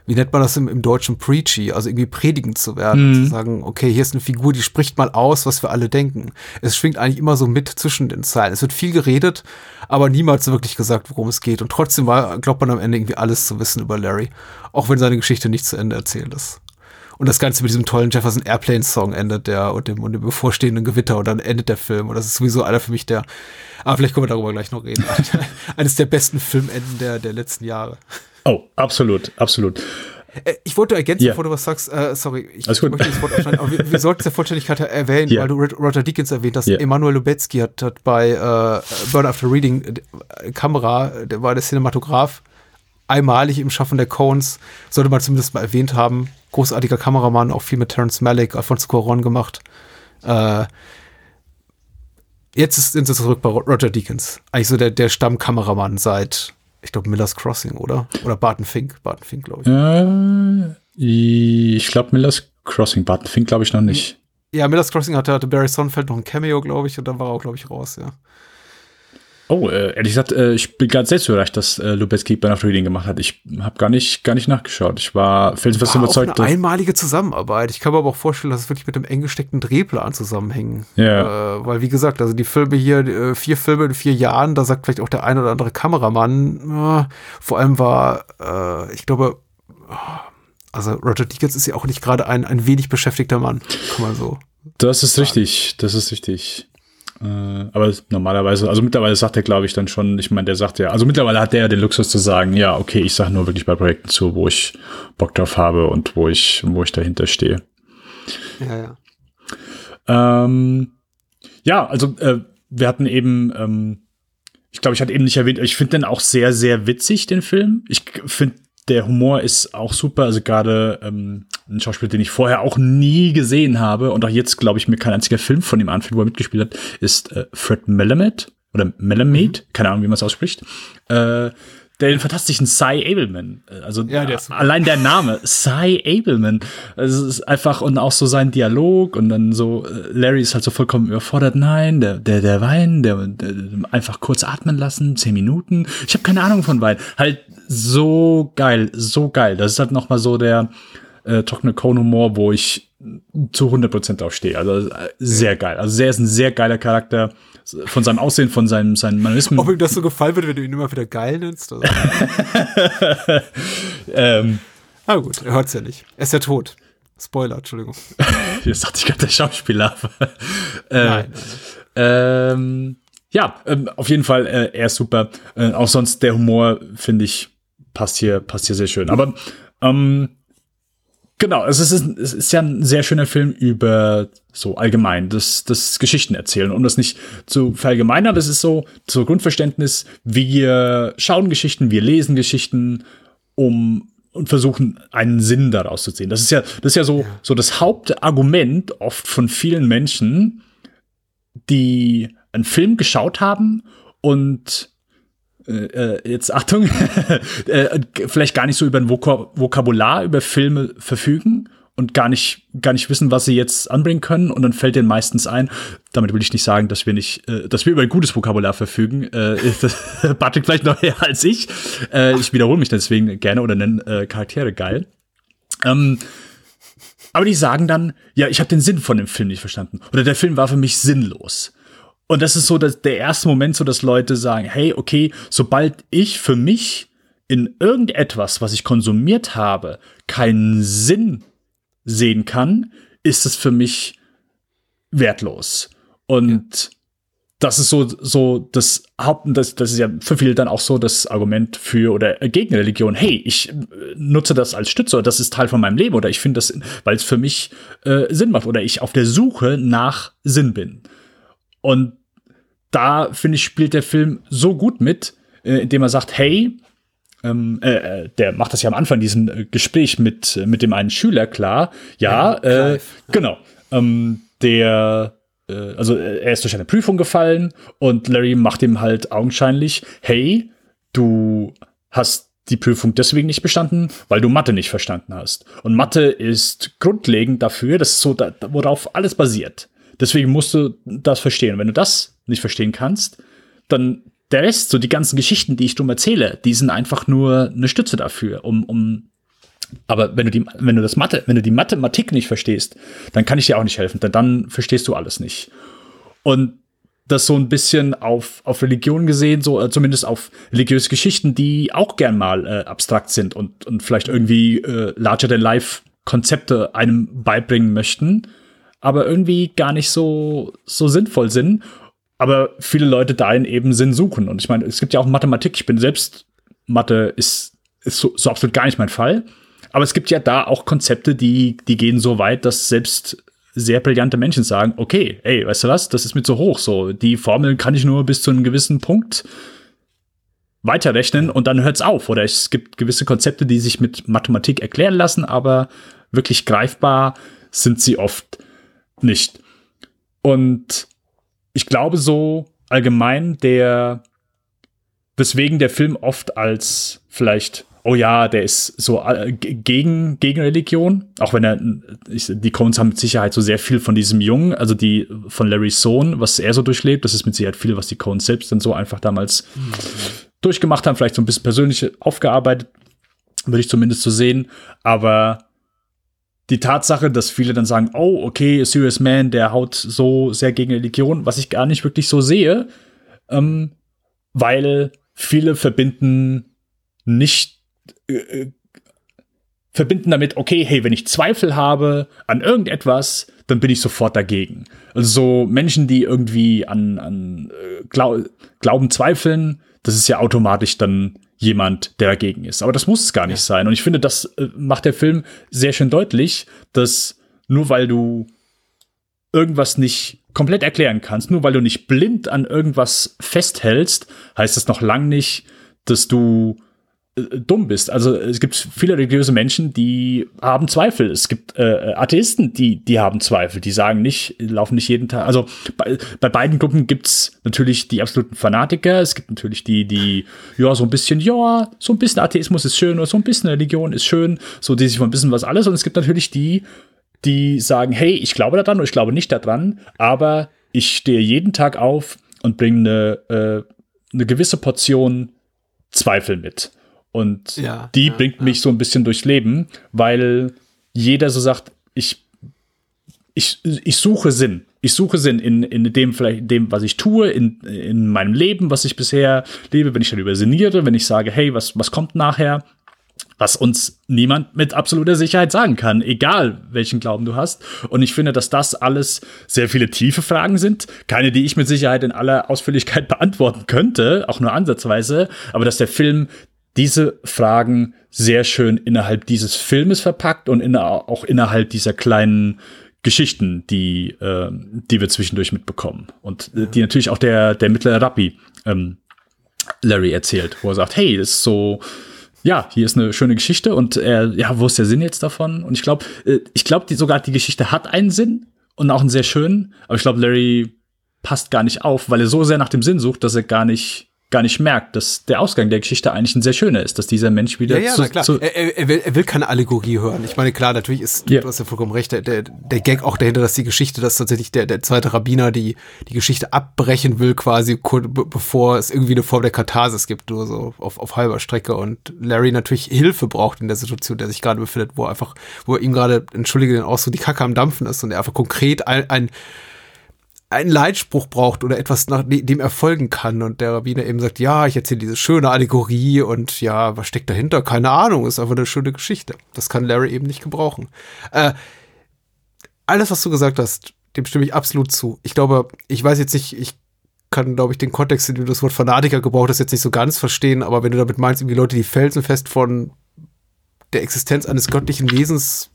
wie nennt man das im, im Deutschen preachy, also irgendwie predigend zu werden, mhm. zu sagen, okay, hier ist eine Figur, die spricht mal aus, was wir alle denken. Es schwingt eigentlich immer so mit zwischen den Zeilen. Es wird viel geredet, aber niemals wirklich gesagt, worum es geht. Und trotzdem war, glaubt man am Ende irgendwie alles zu wissen über Larry, auch wenn seine Geschichte nicht zu Ende erzählt ist. Und das Ganze mit diesem tollen Jefferson Airplane Song endet der und dem, und dem bevorstehenden Gewitter und dann endet der Film. Und das ist sowieso einer für mich der, aber vielleicht können wir darüber gleich noch reden. *laughs* Eines der besten Filmenden der, der letzten Jahre. Oh, absolut, absolut. Äh, ich wollte ergänzen, ja. bevor du was sagst, äh, sorry, ich, ich möchte das Wort aufschneiden, aber wir, wir sollten es der Vollständigkeit erwähnen, ja. weil du Roger Deakins erwähnt hast. Ja. Emanuel Lubetzky hat, hat bei äh, Burn After Reading äh, Kamera, der war der Cinematograf, einmalig im Schaffen der Cones, sollte man zumindest mal erwähnt haben. Großartiger Kameramann, auch viel mit Terence Malick, Alfonso Cuarón gemacht. Äh, jetzt sind sie zurück bei Roger Deakins. Eigentlich so der, der Stammkameramann seit ich glaube, Miller's Crossing, oder? Oder Barton Fink. Barton Fink, glaube ich. Äh, ich glaube, Miller's Crossing. Barton Fink, glaube ich, noch nicht. Ja, Miller's Crossing hatte, hatte Barry Sonnenfeld noch ein Cameo, glaube ich, und dann war er auch, glaube ich, raus, ja. Oh, äh, ehrlich gesagt, äh, ich bin ganz selbst überrascht, dass äh, Lubetzky Bernard Reading gemacht hat. Ich habe gar nicht, gar nicht nachgeschaut. Ich war felsenfest War überzeugt. Auch eine einmalige Zusammenarbeit. Ich kann mir aber auch vorstellen, dass es wirklich mit einem eng gesteckten Drehplan zusammenhängt. Ja. Äh, weil, wie gesagt, also die Filme hier, vier Filme in vier Jahren, da sagt vielleicht auch der ein oder andere Kameramann, vor allem war, ich glaube, also Roger Deakins ist ja auch nicht gerade ein, ein wenig beschäftigter Mann, kann man so. Das ist richtig, das ist richtig. Äh, aber normalerweise, also mittlerweile sagt er, glaube ich, dann schon, ich meine, der sagt ja, also mittlerweile hat der ja den Luxus zu sagen, ja, okay, ich sage nur wirklich bei Projekten zu, wo ich Bock drauf habe und wo ich, wo ich dahinter stehe. Ja, ja. Ähm, ja, also äh, wir hatten eben, ähm, ich glaube, ich hatte eben nicht erwähnt, ich finde den auch sehr, sehr witzig, den Film. Ich finde, der Humor ist auch super. Also gerade ähm, ein Schauspieler, den ich vorher auch nie gesehen habe und auch jetzt, glaube ich, mir kein einziger Film von ihm anfällt, wo er mitgespielt hat, ist äh, Fred Melamed oder Melamed, keine Ahnung, wie man es ausspricht. Äh, der den fantastischen Cy Abelman, äh, also Ja, der allein der Name, *laughs* Cy Abelman, also es ist einfach und auch so sein Dialog und dann so, äh, Larry ist halt so vollkommen überfordert, nein, der, der, der Wein, der, der einfach kurz atmen lassen, zehn Minuten, ich habe keine Ahnung von Wein, halt so geil, so geil, das ist halt nochmal so der äh, trockene Cone-Humor, wo ich zu 100% drauf stehe, also äh, sehr geil, also er ist ein sehr geiler Charakter, von seinem Aussehen, von seinem, seinen Manismen. Ob ihm das so gefallen würde, wenn du ihn immer wieder geil nennst? Also, *laughs* ähm, ah gut, er hört's ja nicht. Er ist ja tot. Spoiler, Entschuldigung. *laughs* Jetzt sagte ich gerade der Schauspieler. äh, Nein, Ähm, ja, ähm, auf jeden Fall, äh, er ist super. Äh, auch sonst der Humor, finde ich, passt hier, passt hier sehr schön. Aber ähm, genau, es ist, es ist ja ein sehr schöner Film über so allgemein das, das Geschichten erzählen. Um das nicht zu verallgemeinern, das ist so zu Grundverständnis, wir schauen Geschichten, wir lesen Geschichten, um und versuchen einen Sinn daraus zu ziehen. Das ist ja, das ist ja so, so das Hauptargument oft von vielen Menschen, die einen Film geschaut haben und äh, äh, jetzt Achtung, *laughs* äh, vielleicht gar nicht so über ein Vok Vokabular über Filme verfügen und gar nicht, gar nicht wissen, was sie jetzt anbringen können. Und dann fällt denen meistens ein, damit will ich nicht sagen, dass wir nicht, äh, dass wir über ein gutes Vokabular verfügen. Äh, *laughs* Patrick vielleicht noch eher als ich. Äh, ich wiederhole mich deswegen gerne oder nenne äh, Charaktere geil. Ähm, aber die sagen dann, ja, ich habe den Sinn von dem Film nicht verstanden. Oder der Film war für mich sinnlos. Und das ist so dass der erste Moment, so dass Leute sagen, hey, okay, sobald ich für mich in irgendetwas, was ich konsumiert habe, keinen Sinn sehen kann, ist es für mich wertlos. Und das ist so, so das Haupt, das, das ist ja für viele dann auch so das Argument für oder gegen Religion. Hey, ich äh, nutze das als Stütze, oder das ist Teil von meinem Leben oder ich finde das, weil es für mich äh, Sinn macht oder ich auf der Suche nach Sinn bin. Und da, finde ich, spielt der Film so gut mit, äh, indem er sagt, hey, ähm, äh, der macht das ja am Anfang, diesen äh, Gespräch mit, äh, mit dem einen Schüler klar. Ja, Ja, äh, genau. Ähm, der, äh, also äh, er ist durch eine Prüfung gefallen und Larry macht ihm halt augenscheinlich, hey, du hast die Prüfung deswegen nicht bestanden, weil du Mathe nicht verstanden hast. Und Mathe ist grundlegend dafür, das ist so, da, worauf alles basiert. Deswegen musst du das verstehen. Wenn du das nicht verstehen kannst, dann der Rest, so die ganzen Geschichten, die ich drum erzähle, die sind einfach nur eine Stütze dafür, um, um aber wenn du die, wenn du das Mathe, wenn du die Mathematik nicht verstehst, dann kann ich dir auch nicht helfen, denn dann verstehst du alles nicht. Und das so ein bisschen auf, auf Religion gesehen, so äh, zumindest auf religiöse Geschichten, die auch gern mal äh, abstrakt sind und, und vielleicht irgendwie äh, larger than life Konzepte einem beibringen möchten, aber irgendwie gar nicht so, so sinnvoll sind. Aber viele Leute darin eben Sinn suchen. Und ich meine, es gibt ja auch Mathematik. Ich bin selbst, Mathe ist, ist so, so absolut gar nicht mein Fall. Aber es gibt ja da auch Konzepte, die, die gehen so weit, dass selbst sehr brillante Menschen sagen, okay, ey, weißt du was, das ist mir zu hoch. So, die Formel kann ich nur bis zu einem gewissen Punkt weiterrechnen und dann hört's auf. Oder es gibt gewisse Konzepte, die sich mit Mathematik erklären lassen, aber wirklich greifbar sind sie oft nicht. Und ich glaube so allgemein der, weswegen der Film oft als vielleicht oh ja, der ist so äh, gegen, gegen Religion, auch wenn er, ich, die Coens haben mit Sicherheit so sehr viel von diesem Jungen, also die von Larrys Sohn, was er so durchlebt, das ist mit Sicherheit viel, was die Coens selbst dann so einfach damals mhm. durchgemacht haben, vielleicht so ein bisschen persönlich aufgearbeitet, würde ich zumindest so sehen, aber die Tatsache, dass viele dann sagen, oh, okay, Serious Man, der haut so sehr gegen Religion, was ich gar nicht wirklich so sehe, ähm, weil viele verbinden nicht äh, äh, verbinden damit, okay, hey, wenn ich Zweifel habe an irgendetwas, dann bin ich sofort dagegen. Also so Menschen, die irgendwie an, an äh, Glau Glauben zweifeln, das ist ja automatisch dann jemand, der dagegen ist. Aber das muss es gar nicht ja. sein. Und ich finde, das äh, macht der Film sehr schön deutlich, dass nur weil du irgendwas nicht komplett erklären kannst, nur weil du nicht blind an irgendwas festhältst, heißt das noch lang nicht, dass du dumm bist. Also es gibt viele religiöse Menschen, die haben Zweifel. Es gibt äh, Atheisten, die, die haben Zweifel. Die sagen nicht, laufen nicht jeden Tag. Also bei, bei beiden Gruppen gibt's natürlich die absoluten Fanatiker. Es gibt natürlich die, die, ja, so ein bisschen, ja, so ein bisschen Atheismus ist schön oder so ein bisschen Religion ist schön, so die sich von ein bisschen was alles. Und es gibt natürlich die, die sagen, hey, ich glaube daran oder ich glaube nicht daran, aber ich stehe jeden Tag auf und bringe eine, äh, eine gewisse Portion Zweifel mit. Und ja, die ja, bringt mich so ein bisschen durchs Leben, weil jeder so sagt, ich, ich, ich suche Sinn. Ich suche Sinn in, in dem, vielleicht dem, was ich tue, in, in meinem Leben, was ich bisher lebe, wenn ich darüber sinniere, wenn ich sage, hey, was, was kommt nachher? was uns niemand mit absoluter Sicherheit sagen kann, egal welchen Glauben du hast. Und ich finde, dass das alles sehr viele tiefe Fragen sind. Keine, die ich mit Sicherheit in aller Ausführlichkeit *laughs* beantworten könnte, auch nur ansatzweise, aber dass der Film diese Fragen sehr schön innerhalb dieses Filmes verpackt und in, auch innerhalb dieser kleinen Geschichten, die, äh, die wir zwischendurch mitbekommen. Und äh, die natürlich auch der, der mittlere Rappi ähm, Larry erzählt, wo er sagt, hey, das ist so, ja, hier ist eine schöne Geschichte und er, ja, wo ist der Sinn jetzt davon? Und ich glaube, äh, ich glaube, sogar die Geschichte hat einen Sinn und auch einen sehr schönen, aber ich glaube, Larry passt gar nicht auf, weil er so sehr nach dem Sinn sucht, dass er gar nicht gar nicht merkt, dass der Ausgang der Geschichte eigentlich ein sehr schöner ist, dass dieser Mensch wieder ja, ja, zu, klar. Zu er, er, will, er will keine Allegorie hören. Ich meine, klar, natürlich ist, ja. du hast ja vollkommen recht, der, der, der Gag auch dahinter, dass die Geschichte, dass tatsächlich der, der zweite Rabbiner die, die Geschichte abbrechen will, quasi bevor es irgendwie eine Form der Katharsis gibt, nur so auf, auf halber Strecke und Larry natürlich Hilfe braucht in der Situation, der sich gerade befindet, wo er einfach, wo er ihm gerade, entschuldige den Ausdruck, die Kacke am Dampfen ist und er einfach konkret ein, ein einen Leitspruch braucht oder etwas nach dem erfolgen kann und der Rabbiner eben sagt, ja, ich erzähle diese schöne Allegorie und ja, was steckt dahinter? Keine Ahnung, ist einfach eine schöne Geschichte. Das kann Larry eben nicht gebrauchen. Äh, alles, was du gesagt hast, dem stimme ich absolut zu. Ich glaube, ich weiß jetzt nicht, ich kann, glaube ich, den Kontext, in dem du das Wort Fanatiker gebraucht hast, jetzt nicht so ganz verstehen, aber wenn du damit meinst, irgendwie Leute, die felsenfest von der Existenz eines göttlichen Wesens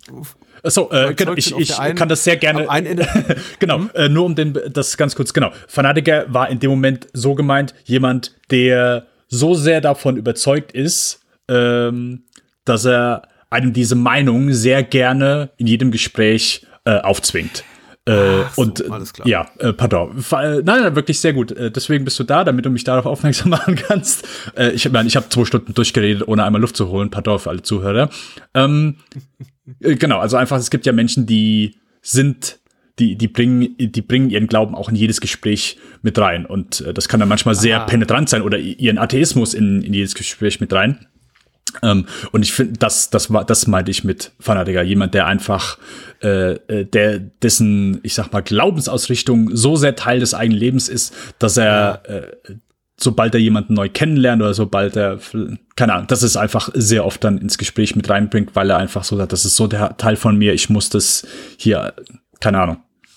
so, äh, genau, ich, ich einen, kann das sehr gerne. *laughs* genau, mhm. äh, nur um den, das ganz kurz, genau. Fanatiker war in dem Moment so gemeint, jemand, der so sehr davon überzeugt ist, ähm, dass er einem diese Meinung sehr gerne in jedem Gespräch äh, aufzwingt. Äh, so, und ja, äh, pardon. Äh, nein, nein, wirklich sehr gut. Äh, deswegen bist du da, damit du mich darauf *laughs* aufmerksam machen kannst. Ich meine, ich habe zwei Stunden durchgeredet, ohne einmal Luft zu holen. Pardon für alle Zuhörer. Ähm, äh, genau, also einfach, es gibt ja Menschen, die sind die, die bringen, die bringen ihren Glauben auch in jedes Gespräch mit rein. Und äh, das kann dann manchmal sehr ah. penetrant sein oder ihren Atheismus in, in jedes Gespräch mit rein. Ähm, und ich finde, das, das war, das meinte ich mit Fanatiker. Jemand, der einfach, äh, äh, der, dessen, ich sag mal, Glaubensausrichtung so sehr Teil des eigenen Lebens ist, dass er, äh, sobald er jemanden neu kennenlernt oder sobald er, keine Ahnung, das ist einfach sehr oft dann ins Gespräch mit reinbringt, weil er einfach so sagt, das ist so der Teil von mir, ich muss das hier, keine Ahnung,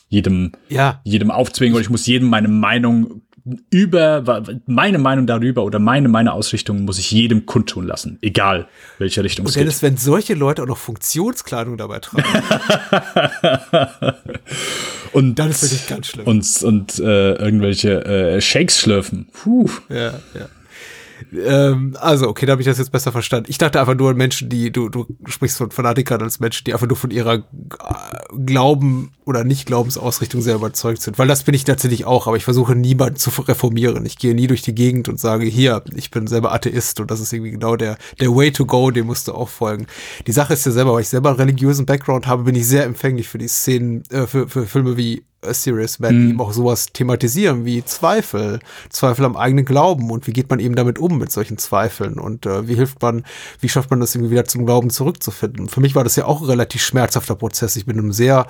jedem, ja. jedem aufzwingen oder ich muss jedem meine Meinung über meine Meinung darüber oder meine meine Ausrichtung muss ich jedem kundtun lassen, egal welche Richtung und es Dennis, geht. wenn solche Leute auch noch Funktionskleidung dabei tragen. *laughs* und dann finde ich ganz schlimm. Und, und äh, irgendwelche äh, Shakes schlürfen. Puh. Ja, ja. Ähm, also, okay, da habe ich das jetzt besser verstanden. Ich dachte einfach nur an Menschen, die, du, du sprichst von Fanatikern als Menschen, die einfach nur von ihrer äh, Glauben- oder Nicht-Glaubensausrichtung sehr überzeugt sind. Weil das bin ich tatsächlich auch, aber ich versuche niemanden zu reformieren. Ich gehe nie durch die Gegend und sage, hier, ich bin selber Atheist und das ist irgendwie genau der, der Way to go, dem musst du auch folgen. Die Sache ist ja selber, weil ich selber religiösen Background habe, bin ich sehr empfänglich für die Szenen, äh, für, für Filme wie A Serious Man, die eben auch sowas thematisieren wie Zweifel, Zweifel am eigenen Glauben und wie geht man eben damit um mit solchen Zweifeln und äh, wie hilft man, wie schafft man das irgendwie wieder zum Glauben zurückzufinden. Für mich war das ja auch ein relativ schmerzhafter Prozess. Ich bin in einem sehr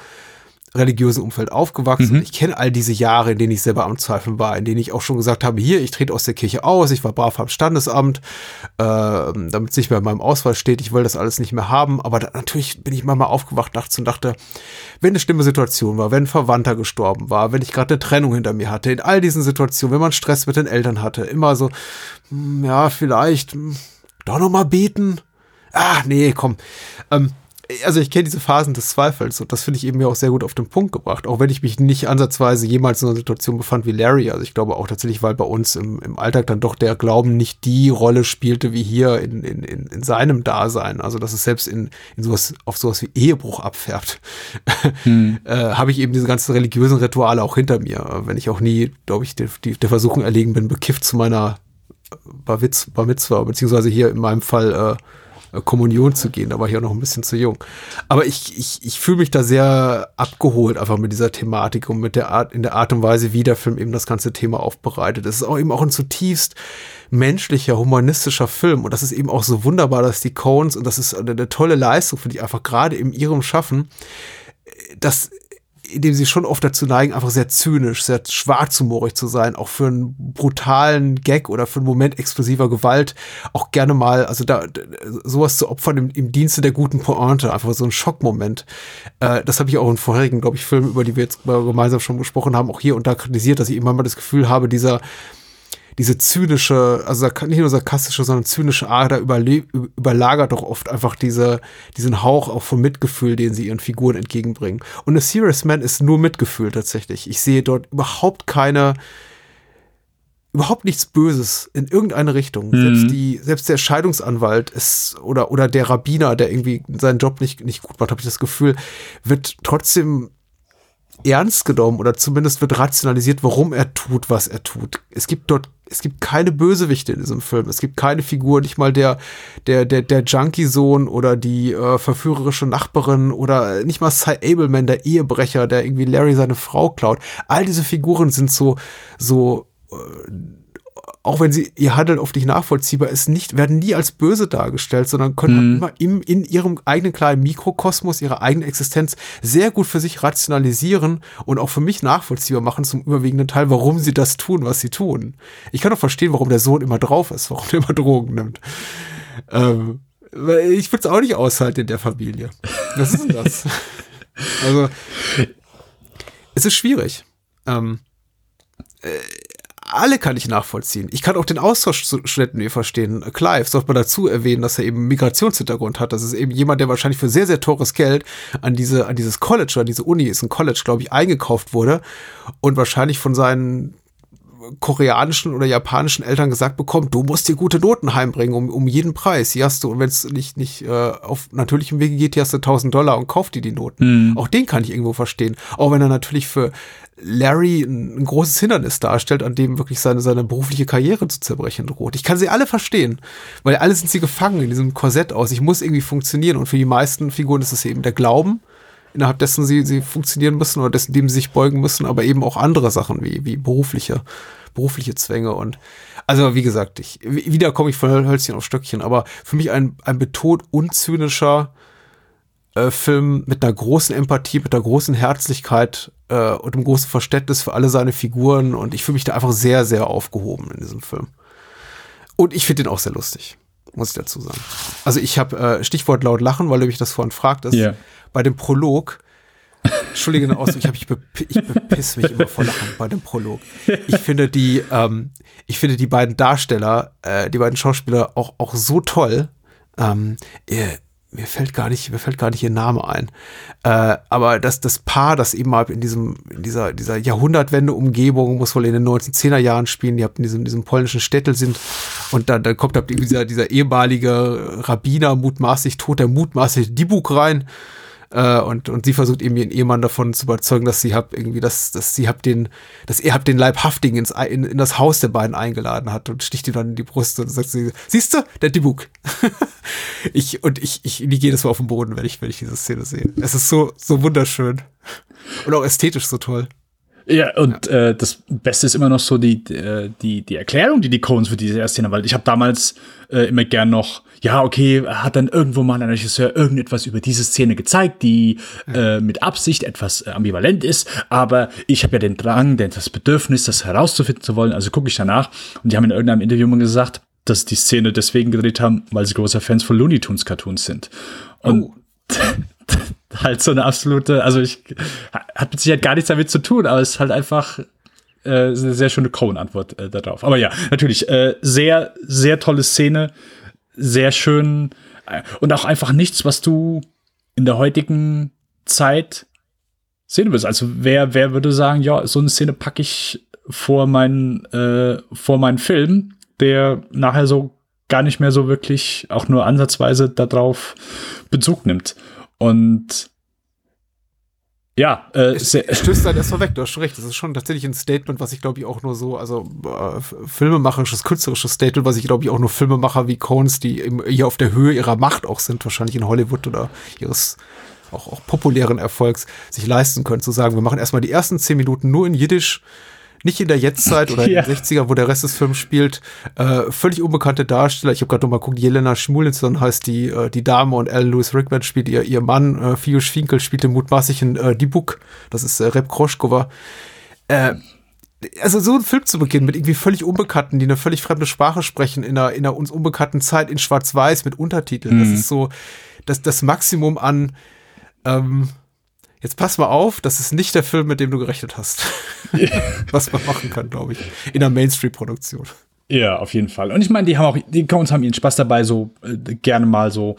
religiösen Umfeld aufgewachsen. Mhm. Ich kenne all diese Jahre, in denen ich selber am Zweifeln war, in denen ich auch schon gesagt habe, hier, ich trete aus der Kirche aus, ich war brav am Standesamt, äh, damit es nicht mehr in meinem Ausweis steht, ich will das alles nicht mehr haben. Aber da, natürlich bin ich manchmal aufgewacht nachts und dachte, wenn eine schlimme Situation war, wenn ein Verwandter gestorben war, wenn ich gerade eine Trennung hinter mir hatte, in all diesen Situationen, wenn man Stress mit den Eltern hatte, immer so, hm, ja, vielleicht hm, doch noch mal beten. Ah, nee, komm. Ähm, also ich kenne diese Phasen des Zweifels und das finde ich eben ja auch sehr gut auf den Punkt gebracht, auch wenn ich mich nicht ansatzweise jemals in einer Situation befand wie Larry. Also ich glaube auch tatsächlich, weil bei uns im, im Alltag dann doch der Glauben nicht die Rolle spielte wie hier in, in, in, in seinem Dasein. Also dass es selbst in, in sowas, auf sowas wie Ehebruch abfärbt, *laughs* hm. äh, habe ich eben diese ganzen religiösen Rituale auch hinter mir. Wenn ich auch nie, glaube ich, die, der Versuchung erlegen bin, bekifft zu meiner Bar, Witz, Bar Mitzvah, beziehungsweise hier in meinem Fall äh, Kommunion zu gehen. Da war ich auch noch ein bisschen zu jung. Aber ich, ich, ich fühle mich da sehr abgeholt einfach mit dieser Thematik und mit der Art, in der Art und Weise, wie der Film eben das ganze Thema aufbereitet. Es ist auch eben auch ein zutiefst menschlicher, humanistischer Film. Und das ist eben auch so wunderbar, dass die Coens, und das ist eine, eine tolle Leistung, finde ich, einfach gerade in ihrem Schaffen, dass indem sie schon oft dazu neigen, einfach sehr zynisch, sehr schwarzhumorig zu sein, auch für einen brutalen Gag oder für einen Moment explosiver Gewalt auch gerne mal, also da sowas zu opfern im, im Dienste der guten Pointe, einfach so ein Schockmoment. Äh, das habe ich auch in vorherigen, glaube ich, Filmen, über die wir jetzt gemeinsam schon gesprochen haben, auch hier und da kritisiert, dass ich immer mal das Gefühl habe, dieser diese zynische, also nicht nur sarkastische, sondern zynische Ader überlagert doch oft einfach diese, diesen Hauch auch von Mitgefühl, den sie ihren Figuren entgegenbringen. Und A Serious Man ist nur Mitgefühl tatsächlich. Ich sehe dort überhaupt keine, überhaupt nichts Böses in irgendeine Richtung. Mhm. Selbst die, selbst der Scheidungsanwalt ist oder oder der Rabbiner, der irgendwie seinen Job nicht nicht gut macht, habe ich das Gefühl, wird trotzdem ernst genommen oder zumindest wird rationalisiert, warum er tut, was er tut. Es gibt dort, es gibt keine Bösewichte in diesem Film. Es gibt keine Figur, nicht mal der, der, der, der Junkie-Sohn oder die äh, verführerische Nachbarin oder nicht mal Cy Abelman, der Ehebrecher, der irgendwie Larry seine Frau klaut. All diese Figuren sind so, so, äh, auch wenn sie ihr Handeln oft nicht nachvollziehbar ist, nicht, werden nie als böse dargestellt, sondern können mhm. immer im, in ihrem eigenen kleinen Mikrokosmos, ihrer eigenen Existenz sehr gut für sich rationalisieren und auch für mich nachvollziehbar machen zum überwiegenden Teil, warum sie das tun, was sie tun. Ich kann auch verstehen, warum der Sohn immer drauf ist, warum er immer Drogen nimmt. Ähm, ich würde es auch nicht aushalten in der Familie. Was ist denn das? *laughs* also, es ist schwierig. Ähm, äh, alle kann ich nachvollziehen. Ich kann auch den Austauschstudenten hier verstehen. Clive, sollte man dazu erwähnen, dass er eben Migrationshintergrund hat. Das ist eben jemand, der wahrscheinlich für sehr, sehr teures Geld an diese, an dieses College, an diese Uni, ist ein College, glaube ich, eingekauft wurde und wahrscheinlich von seinen koreanischen oder japanischen Eltern gesagt bekommt, du musst dir gute Noten heimbringen, um, um jeden Preis. Hier hast du, und wenn es nicht, nicht äh, auf natürlichem Wege geht, hier hast du 1000 Dollar und kauf dir die Noten. Mhm. Auch den kann ich irgendwo verstehen. Auch wenn er natürlich für Larry ein, ein großes Hindernis darstellt, an dem wirklich seine, seine berufliche Karriere zu zerbrechen droht. Ich kann sie alle verstehen, weil alle sind sie gefangen in diesem Korsett aus. Ich muss irgendwie funktionieren und für die meisten Figuren ist es eben der Glauben, innerhalb dessen sie, sie funktionieren müssen oder dessen, dem sie sich beugen müssen, aber eben auch andere Sachen wie, wie berufliche, berufliche Zwänge und also wie gesagt, ich, wieder komme ich von Hölzchen auf Stöckchen, aber für mich ein, ein betont unzynischer äh, Film mit einer großen Empathie, mit einer großen Herzlichkeit äh, und einem großen Verständnis für alle seine Figuren und ich fühle mich da einfach sehr, sehr aufgehoben in diesem Film. Und ich finde den auch sehr lustig, muss ich dazu sagen. Also ich habe äh, Stichwort laut lachen, weil du mich das vorhin fragtest. Yeah. Bei dem Prolog Entschuldige den Ausdruck, ich, hab, ich, be, ich bepiss mich immer vor Lachen bei dem Prolog. Ich finde die, ähm, ich finde die beiden Darsteller, äh, die beiden Schauspieler auch, auch so toll. Ähm, äh, mir fällt gar nicht, mir fällt gar nicht ihr Name ein. Äh, aber das, das Paar, das eben mal in diesem, in dieser, dieser Jahrhundertwende-Umgebung, muss wohl in den 1910er Jahren spielen, die habt in diesem, diesem polnischen Städtel sind und dann, dann kommt da dieser, dieser ehemalige Rabbiner, mutmaßlich tot, der mutmaßlich Dibuk rein äh, und, und sie versucht eben ihren Ehemann davon zu überzeugen, dass sie hab irgendwie, dass, dass sie hab den, dass er hab den Leibhaftigen ins, in, in das Haus der beiden eingeladen hat und sticht ihm dann in die Brust und sagt sie, siehst du, der Dibuk. *laughs* ich, und ich, ich liege jedes Mal auf dem Boden, wenn ich, wenn ich diese Szene sehe. Es ist so, so wunderschön. Und auch ästhetisch so toll. Ja, und ja. Äh, das Beste ist immer noch so die, äh, die, die Erklärung, die die Coens für diese Szene, weil ich habe damals äh, immer gern noch, ja, okay, hat dann irgendwo mal ein Regisseur irgendetwas über diese Szene gezeigt, die ja. äh, mit Absicht etwas äh, ambivalent ist, aber ich habe ja den Drang, das Bedürfnis, das herauszufinden zu wollen, also gucke ich danach. Und die haben in irgendeinem Interview mal gesagt, dass die Szene deswegen gedreht haben, weil sie großer Fans von Looney Tunes Cartoons sind. Und oh. *laughs* halt so eine absolute, also ich hat mit Sicherheit gar nichts damit zu tun, aber es ist halt einfach äh, eine sehr schöne Cohen-Antwort äh, darauf. Aber ja, natürlich, äh, sehr, sehr tolle Szene, sehr schön äh, und auch einfach nichts, was du in der heutigen Zeit sehen willst. Also wer, wer würde sagen, ja, so eine Szene packe ich vor meinen, äh, vor meinen Film, der nachher so gar nicht mehr so wirklich auch nur ansatzweise darauf Bezug nimmt. Und ja, äh, es, es stößt dann erst mal weg, du hast schon recht. Das ist schon tatsächlich ein Statement, was ich glaube ich auch nur so, also äh, filmemacherisches, künstlerisches Statement, was ich glaube ich auch nur Filmemacher wie Cones, die im, hier auf der Höhe ihrer Macht auch sind, wahrscheinlich in Hollywood oder ihres auch, auch populären Erfolgs, sich leisten können, zu sagen, wir machen erstmal die ersten zehn Minuten nur in Jiddisch, nicht in der Jetztzeit oder ja. in den 60ern, wo der Rest des Films spielt. Äh, völlig unbekannte Darsteller. Ich habe gerade noch mal geguckt, Jelena Schmulinson heißt die, äh, die Dame und Alan Lewis Rickman spielt ihr, ihr Mann. Äh, Fiusz Finkel spielt den mutmaßlichen äh, Dibuk. Das ist äh, Rep Kroschkova. Äh, also so ein Film zu beginnen mit irgendwie völlig Unbekannten, die eine völlig fremde Sprache sprechen, in einer, in einer uns unbekannten Zeit in Schwarz-Weiß mit Untertiteln. Mhm. Das ist so das, das Maximum an ähm, Jetzt pass mal auf, das ist nicht der Film, mit dem du gerechnet hast. *laughs* Was man machen kann, glaube ich, in einer Mainstream-Produktion. Ja, auf jeden Fall. Und ich meine, die haben auch, die Coens haben ihren Spaß dabei, so äh, gerne mal so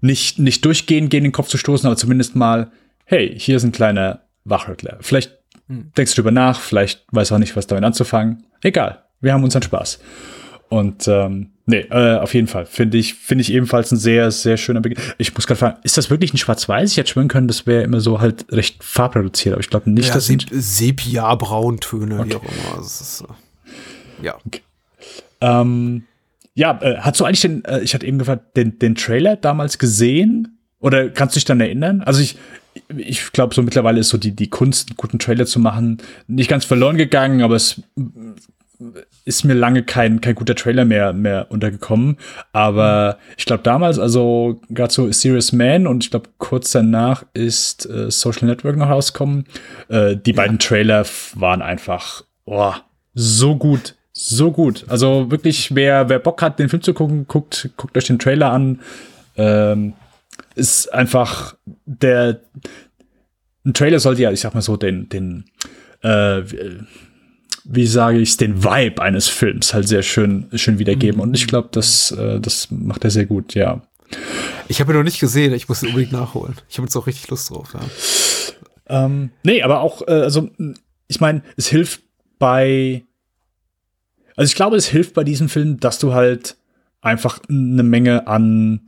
nicht, nicht durchgehend gegen den Kopf zu stoßen, aber zumindest mal, hey, hier ist ein kleiner Wachrüttler. Vielleicht hm. denkst du drüber nach, vielleicht weißt du auch nicht, was damit anzufangen. Egal, wir haben unseren Spaß. Und ähm, nee, äh, auf jeden Fall. Finde ich, finde ich ebenfalls ein sehr, sehr schöner Beginn. Ich muss gerade fragen, ist das wirklich ein Schwarz-Weiß? Ich hätte schwören können, das wäre immer so halt recht farbreduziert, aber ich glaube nicht, ja, dass Sep Sepia-Brauntöne, okay. wie auch immer. Ist, äh, ja. Okay. Ähm, ja, äh, hast du eigentlich den, äh, ich hatte eben gefragt, den, den Trailer damals gesehen? Oder kannst du dich dann erinnern? Also ich, ich glaube, so mittlerweile ist so die, die Kunst, einen guten Trailer zu machen, nicht ganz verloren gegangen, aber es ist mir lange kein, kein guter Trailer mehr, mehr untergekommen. Aber ich glaube damals, also gerade so Serious Man und ich glaube kurz danach ist äh, Social Network noch rausgekommen. Äh, die ja. beiden Trailer waren einfach oh, so gut. So gut. Also wirklich, wer, wer Bock hat, den Film zu gucken, guckt, guckt euch den Trailer an. Ähm, ist einfach der ein Trailer sollte ja, ich sag mal so, den, den äh, wie sage ich den Vibe eines Films halt sehr schön, schön wiedergeben. Mhm. Und ich glaube, das, äh, das macht er sehr gut, ja. Ich habe ihn noch nicht gesehen, ich muss ihn unbedingt nachholen. Ich habe jetzt auch richtig Lust drauf, ja. Ähm, nee, aber auch, äh, also, ich meine, es hilft bei. Also ich glaube, es hilft bei diesem Film, dass du halt einfach eine Menge an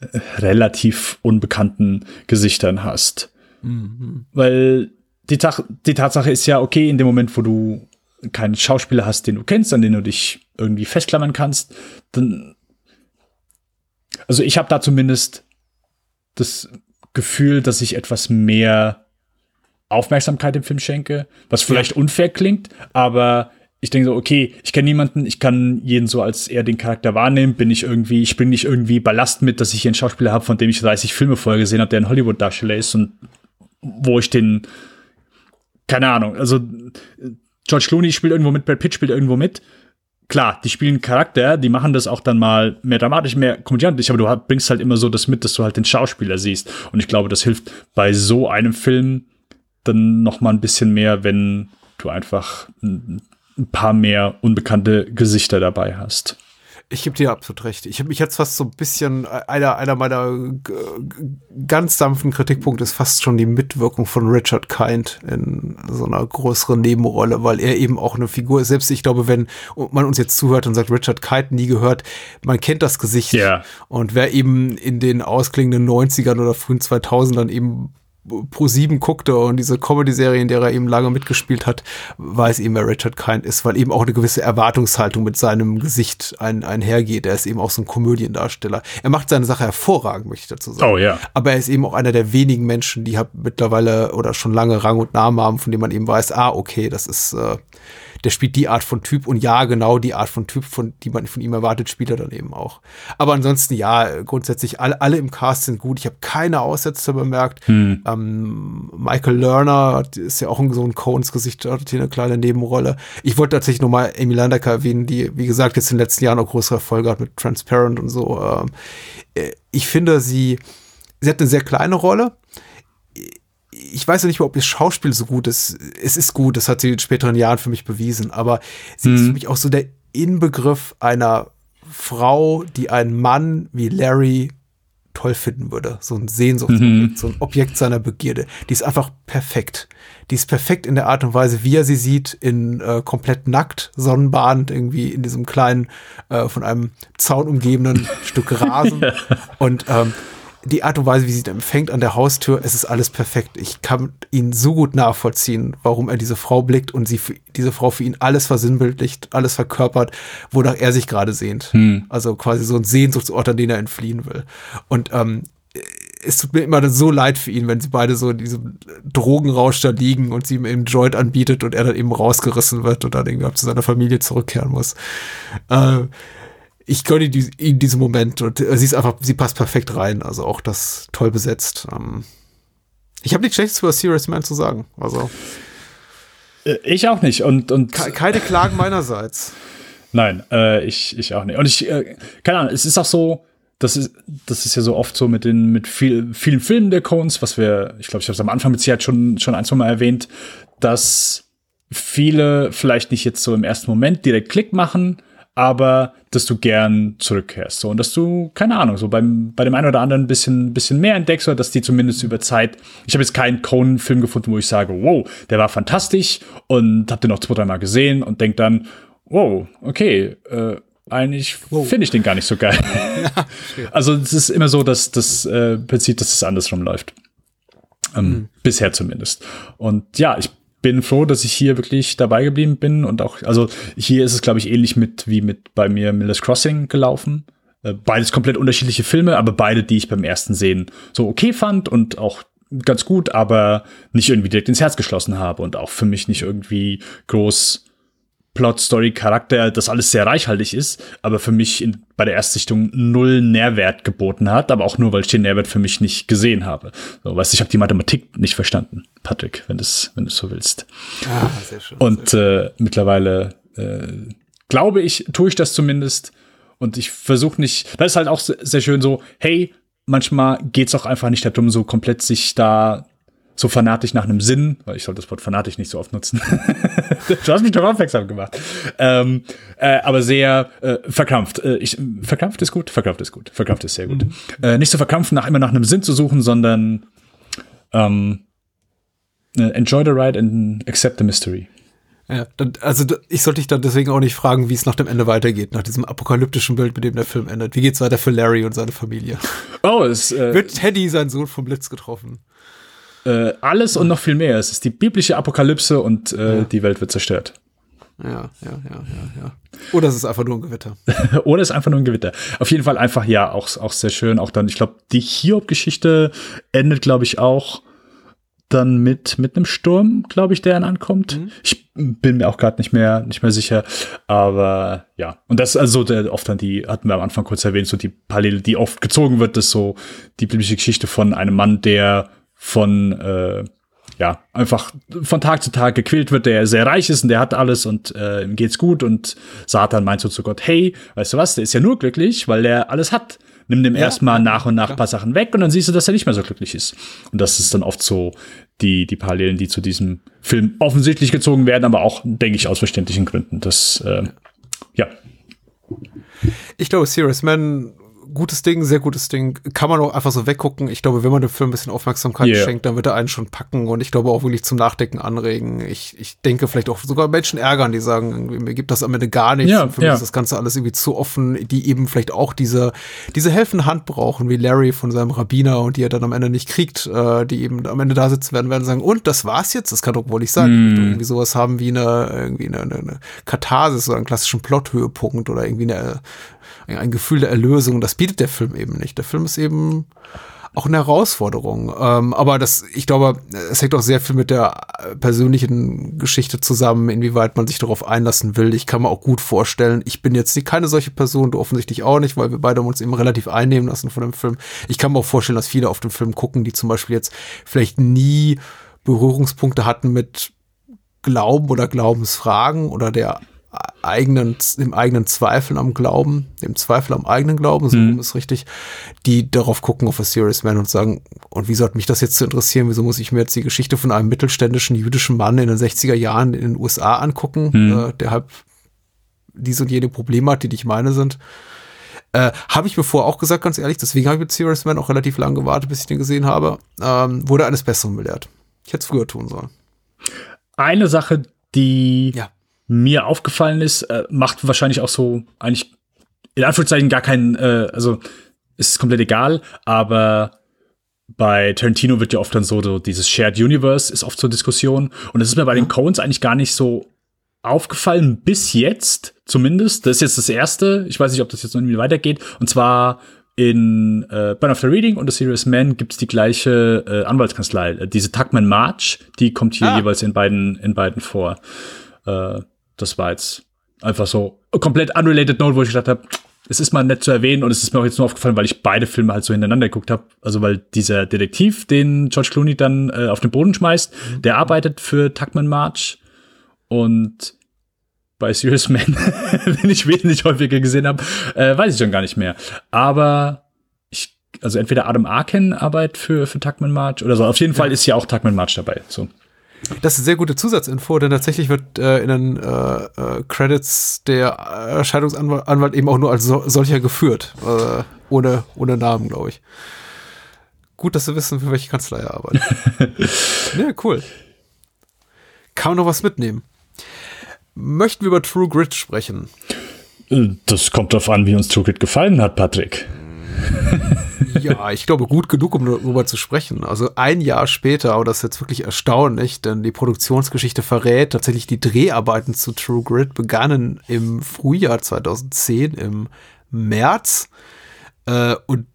äh, relativ unbekannten Gesichtern hast. Mhm. Weil die, die Tatsache ist ja, okay, in dem Moment, wo du keinen Schauspieler hast, den du kennst, an den du dich irgendwie festklammern kannst, dann also ich habe da zumindest das Gefühl, dass ich etwas mehr Aufmerksamkeit dem Film schenke, was vielleicht ja. unfair klingt, aber ich denke so, okay, ich kenne niemanden, ich kann jeden so als eher den Charakter wahrnehmen, bin ich irgendwie, ich bringe nicht irgendwie Ballast mit, dass ich hier einen Schauspieler habe, von dem ich 30 Filme vorher gesehen habe, der ein Hollywood-Darsteller ist und wo ich den, keine Ahnung, also George Clooney spielt irgendwo mit, Brad Pitt spielt irgendwo mit. Klar, die spielen Charakter, die machen das auch dann mal mehr dramatisch, mehr komödiantisch, aber du bringst halt immer so das mit, dass du halt den Schauspieler siehst. Und ich glaube, das hilft bei so einem Film dann noch mal ein bisschen mehr, wenn du einfach ein paar mehr unbekannte Gesichter dabei hast. Ich gebe dir absolut recht. Ich habe mich jetzt fast so ein bisschen, einer, einer meiner ganz sanften Kritikpunkte ist fast schon die Mitwirkung von Richard Kind in so einer größeren Nebenrolle, weil er eben auch eine Figur ist. Selbst ich glaube, wenn man uns jetzt zuhört und sagt, Richard Kind nie gehört, man kennt das Gesicht. Ja. Und wer eben in den ausklingenden 90ern oder frühen 2000ern eben Pro 7 guckte und diese Comedy-Serie, in der er eben lange mitgespielt hat, weiß eben, wer Richard Kind ist, weil eben auch eine gewisse Erwartungshaltung mit seinem Gesicht ein, einhergeht. Er ist eben auch so ein Komödiendarsteller. Er macht seine Sache hervorragend, möchte ich dazu sagen. Oh ja. Aber er ist eben auch einer der wenigen Menschen, die halt mittlerweile oder schon lange Rang und Namen haben, von dem man eben weiß, ah, okay, das ist äh, der spielt die Art von Typ und ja, genau die Art von Typ, von, die man von ihm erwartet, spielt er dann eben auch. Aber ansonsten, ja, grundsätzlich alle, alle im Cast sind gut. Ich habe keine Aussätze bemerkt. Hm. Ähm, Michael Lerner ist ja auch so ein Coens Gesicht, hat hier eine kleine Nebenrolle. Ich wollte tatsächlich nochmal Amy Landecker erwähnen, die, wie gesagt, jetzt in den letzten Jahren auch größere Erfolge hat mit Transparent und so. Ähm, äh, ich finde, sie, sie hat eine sehr kleine Rolle ich weiß ja nicht mal, ob ihr Schauspiel so gut ist. Es ist gut, das hat sie in späteren Jahren für mich bewiesen, aber sie mhm. ist für mich auch so der Inbegriff einer Frau, die einen Mann wie Larry toll finden würde. So ein Sehnsuchtsobjekt, mhm. so ein Objekt seiner Begierde. Die ist einfach perfekt. Die ist perfekt in der Art und Weise, wie er sie sieht, in äh, komplett nackt, sonnenbadend, irgendwie in diesem kleinen, äh, von einem Zaun umgebenen *laughs* Stück Rasen. ja. Und ähm, die Art und Weise, wie sie ihn empfängt an der Haustür, es ist alles perfekt. Ich kann ihn so gut nachvollziehen, warum er diese Frau blickt und sie für, diese Frau für ihn alles versinnbildlicht, alles verkörpert, wonach er sich gerade sehnt. Hm. Also quasi so ein Sehnsuchtsort, an den er entfliehen will. Und ähm, es tut mir immer so leid für ihn, wenn sie beide so in diesem Drogenrausch da liegen und sie ihm eben Joint anbietet und er dann eben rausgerissen wird und dann irgendwie zu seiner Familie zurückkehren muss. Äh, ich gönne die, in diesem Moment und äh, sie ist einfach, sie passt perfekt rein. Also auch das toll besetzt. Ähm, ich habe nichts Schlechtes über Serious Man zu sagen. Also äh, ich auch nicht und und keine Klagen meinerseits. Nein, äh, ich ich auch nicht. Und ich äh, keine Ahnung. Es ist auch so. Das ist, das ist ja so oft so mit den mit viel, vielen Filmen der Coens, was wir, ich glaube, ich habe es am Anfang mit Sicherheit schon schon ein, zwei Mal erwähnt, dass viele vielleicht nicht jetzt so im ersten Moment direkt Klick machen, aber dass du gern zurückkehrst. So, und dass du, keine Ahnung, so beim, bei dem einen oder anderen ein bisschen, bisschen mehr entdeckst oder dass die zumindest über Zeit. Ich habe jetzt keinen Conan-Film gefunden, wo ich sage, wow, der war fantastisch und hab den noch zwei, dreimal gesehen und denk dann, wow, okay, äh, eigentlich wow. finde ich den gar nicht so geil. *laughs* Also es ist immer so, dass das äh, Prinzip, dass es andersrum läuft. Ähm, mhm. Bisher zumindest. Und ja, ich bin froh, dass ich hier wirklich dabei geblieben bin und auch, also hier ist es, glaube ich, ähnlich mit wie mit bei mir Miller's Crossing gelaufen. Äh, beides komplett unterschiedliche Filme, aber beide, die ich beim ersten Sehen so okay fand und auch ganz gut, aber nicht irgendwie direkt ins Herz geschlossen habe und auch für mich nicht irgendwie groß Plot, Story, Charakter, das alles sehr reichhaltig ist, aber für mich in, bei der Erstsichtung null Nährwert geboten hat, aber auch nur, weil ich den Nährwert für mich nicht gesehen habe. So, weißt du, ich habe die Mathematik nicht verstanden, Patrick, wenn du wenn du so willst. Ah, sehr schön. Und äh, mittlerweile äh, glaube ich, tue ich das zumindest. Und ich versuche nicht, das ist halt auch sehr schön so, hey, manchmal geht's auch einfach nicht darum, so komplett sich da so fanatisch nach einem Sinn, weil ich soll das Wort fanatisch nicht so oft nutzen. *laughs* du hast mich doch aufmerksam gemacht. Ähm, äh, aber sehr äh, verkrampft. Äh, ich, verkrampft ist gut, verkrampft ist gut, verkrampft ist sehr gut. Mhm. Äh, nicht so verkrampft, nach immer nach einem Sinn zu suchen, sondern ähm, äh, enjoy the ride and accept the mystery. Ja, also ich sollte dich dann deswegen auch nicht fragen, wie es nach dem Ende weitergeht, nach diesem apokalyptischen Bild, mit dem der Film endet. Wie geht's weiter für Larry und seine Familie? Oh, es äh, wird Teddy, sein Sohn, vom Blitz getroffen. Äh, alles und noch viel mehr. Es ist die biblische Apokalypse und äh, ja. die Welt wird zerstört. Ja, ja, ja, ja, ja. Oder es ist einfach nur ein Gewitter. *laughs* Oder es ist einfach nur ein Gewitter. Auf jeden Fall einfach, ja, auch, auch sehr schön. Auch dann, ich glaube, die Hiob-Geschichte endet, glaube ich, auch dann mit, mit einem Sturm, glaube ich, der dann ankommt. Mhm. Ich bin mir auch gerade nicht mehr, nicht mehr sicher. Aber ja. Und das ist also der, oft dann die, hatten wir am Anfang kurz erwähnt, so die Parallele, die oft gezogen wird, ist so die biblische Geschichte von einem Mann, der von äh, ja, einfach von Tag zu Tag gequält wird, der sehr reich ist und der hat alles und äh, ihm geht's gut und Satan meint so zu Gott, hey, weißt du was, der ist ja nur glücklich, weil der alles hat. Nimm dem ja, erstmal nach und nach ein paar Sachen weg und dann siehst du, dass er nicht mehr so glücklich ist. Und das ist dann oft so die, die Parallelen, die zu diesem Film offensichtlich gezogen werden, aber auch, denke ich, aus verständlichen Gründen. Das, äh, ja. Ich glaube, Serious Man gutes Ding, sehr gutes Ding. Kann man auch einfach so weggucken. Ich glaube, wenn man dem Film ein bisschen Aufmerksamkeit yeah. schenkt, dann wird er einen schon packen und ich glaube auch wirklich zum Nachdenken anregen. Ich, ich denke vielleicht auch sogar Menschen ärgern, die sagen, mir gibt das am Ende gar nichts. Ja, und für ja. mich ist das Ganze alles irgendwie zu offen, die eben vielleicht auch diese, diese helfende Hand brauchen, wie Larry von seinem Rabbiner und die er dann am Ende nicht kriegt, äh, die eben am Ende da sitzen werden, werden sagen, und das war's jetzt? Das kann doch wohl nicht sein. Mm. Irgendwie sowas haben wie eine, irgendwie eine, eine, eine Katharsis oder einen klassischen Plothöhepunkt oder irgendwie eine, ein Gefühl der Erlösung. Das bietet der Film eben nicht. Der Film ist eben auch eine Herausforderung. Ähm, aber das, ich glaube, es hängt auch sehr viel mit der persönlichen Geschichte zusammen, inwieweit man sich darauf einlassen will. Ich kann mir auch gut vorstellen, ich bin jetzt keine solche Person, du offensichtlich auch nicht, weil wir beide uns eben relativ einnehmen lassen von dem Film. Ich kann mir auch vorstellen, dass viele auf den Film gucken, die zum Beispiel jetzt vielleicht nie Berührungspunkte hatten mit Glauben oder Glaubensfragen oder der eigenen, dem eigenen Zweifeln am Glauben, dem Zweifel am eigenen Glauben, so mhm. ist richtig, die darauf gucken auf A Serious Man und sagen, und wieso hat mich das jetzt zu interessieren? Wieso muss ich mir jetzt die Geschichte von einem mittelständischen jüdischen Mann in den 60er Jahren in den USA angucken, mhm. äh, der halt diese und jene Probleme hat, die nicht meine sind? Äh, habe ich mir vorher auch gesagt, ganz ehrlich, deswegen habe ich mit Serious Man auch relativ lange gewartet, bis ich den gesehen habe, ähm, wurde eines Besseren belehrt. Ich hätte es früher tun sollen. Eine Sache, die ja mir aufgefallen ist, äh, macht wahrscheinlich auch so eigentlich in Anführungszeichen gar keinen, äh, also ist komplett egal, aber bei Tarantino wird ja oft dann so, so dieses Shared Universe ist oft zur Diskussion und das ist mir bei den Coens eigentlich gar nicht so aufgefallen bis jetzt zumindest. Das ist jetzt das erste. Ich weiß nicht, ob das jetzt noch irgendwie weitergeht. Und zwar in äh, Burn of the Reading und The Serious Man gibt es die gleiche äh, Anwaltskanzlei. Äh, diese Tuckman March, die kommt hier ah. jeweils in beiden, in beiden vor. Äh, das war jetzt einfach so komplett unrelated Note, wo ich gedacht habe, es ist mal nett zu erwähnen und es ist mir auch jetzt nur aufgefallen, weil ich beide Filme halt so hintereinander geguckt habe. Also weil dieser Detektiv, den George Clooney dann äh, auf den Boden schmeißt, mhm. der arbeitet für Tuckman March und bei Serious Man, *laughs* den ich wesentlich häufiger gesehen habe, äh, weiß ich schon gar nicht mehr. Aber ich, also entweder Adam Arkin arbeitet für, für Tuckman March oder so. Auf jeden Fall ist ja auch Tuckman March dabei. So. Das ist eine sehr gute Zusatzinfo, denn tatsächlich wird äh, in den äh, äh, Credits der Erscheinungsanwalt eben auch nur als so, solcher geführt. Äh, ohne, ohne Namen, glaube ich. Gut, dass wir wissen, für welche Kanzlei er arbeitet. *laughs* ja, cool. Kann man noch was mitnehmen? Möchten wir über True Grit sprechen? Das kommt darauf an, wie uns True Grit gefallen hat, Patrick. *laughs* ja, ich glaube, gut genug, um darüber zu sprechen. Also ein Jahr später, aber das ist jetzt wirklich erstaunlich, denn die Produktionsgeschichte verrät, tatsächlich die Dreharbeiten zu True Grit begannen im Frühjahr 2010, im März. Äh, und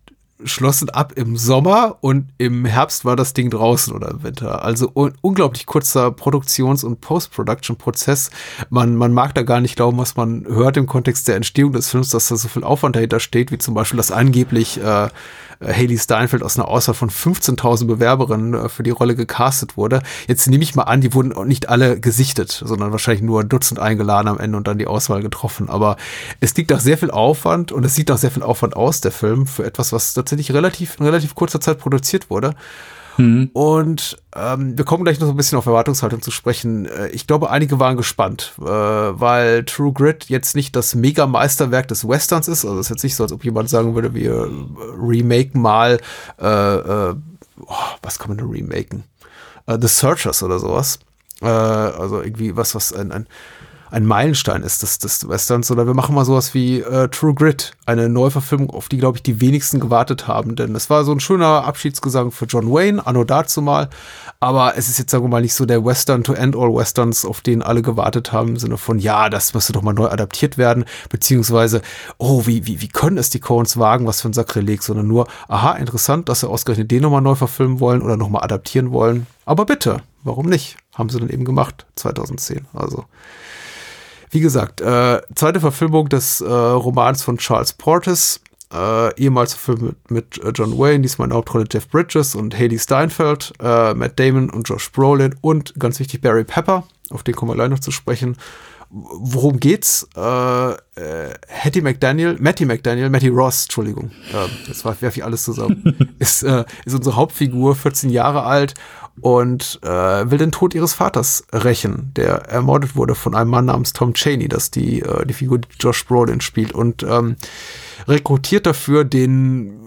schlossen ab im Sommer und im Herbst war das Ding draußen oder im Winter. Also un unglaublich kurzer Produktions- und Post-Production-Prozess. Man, man mag da gar nicht glauben, was man hört im Kontext der Entstehung des Films, dass da so viel Aufwand dahinter steht, wie zum Beispiel, dass angeblich äh, äh, Haley Steinfeld aus einer Auswahl von 15.000 Bewerberinnen äh, für die Rolle gecastet wurde. Jetzt nehme ich mal an, die wurden nicht alle gesichtet, sondern wahrscheinlich nur ein Dutzend eingeladen am Ende und dann die Auswahl getroffen. Aber es liegt auch sehr viel Aufwand und es sieht auch sehr viel Aufwand aus, der Film, für etwas, was tatsächlich relativ, in relativ kurzer Zeit produziert wurde. Mhm. Und ähm, wir kommen gleich noch so ein bisschen auf Erwartungshaltung zu sprechen. Äh, ich glaube, einige waren gespannt, äh, weil True Grit jetzt nicht das Mega-Meisterwerk des Westerns ist. Also es ist jetzt nicht so, als ob jemand sagen würde, wir remaken mal, äh, äh, oh, was kann man denn remaken? Uh, The Searchers oder sowas. Äh, also irgendwie was, was ein, ein ein Meilenstein ist des, des Westerns. Oder wir machen mal sowas wie äh, True Grit, eine Neuverfilmung, auf die, glaube ich, die wenigsten gewartet haben. Denn es war so ein schöner Abschiedsgesang für John Wayne, anno dazu mal. Aber es ist jetzt, sagen wir mal, nicht so der Western to end all Westerns, auf den alle gewartet haben, im Sinne von, ja, das müsste doch mal neu adaptiert werden. Beziehungsweise, oh, wie, wie, wie können es die Coens wagen, was für ein Sakrileg, sondern nur, aha, interessant, dass sie ausgerechnet den nochmal neu verfilmen wollen oder nochmal adaptieren wollen. Aber bitte, warum nicht? Haben sie dann eben gemacht, 2010. Also, wie gesagt, äh, zweite Verfilmung des äh, Romans von Charles Portis, äh, ehemals Film mit, mit äh, John Wayne, diesmal in der Hauptrolle Jeff Bridges und Haley Steinfeld, äh, Matt Damon und Josh Brolin und ganz wichtig Barry Pepper, auf den kommen wir gleich noch zu sprechen. worum geht's? Äh, äh, Hattie McDaniel, Matty McDaniel, Matty Ross, Entschuldigung, äh, jetzt werfe ich alles zusammen, *laughs* ist, äh, ist unsere Hauptfigur, 14 Jahre alt und äh, will den Tod ihres Vaters rächen, der ermordet wurde von einem Mann namens Tom Cheney, das die, äh, die Figur die Josh Brolin spielt und ähm, rekrutiert dafür den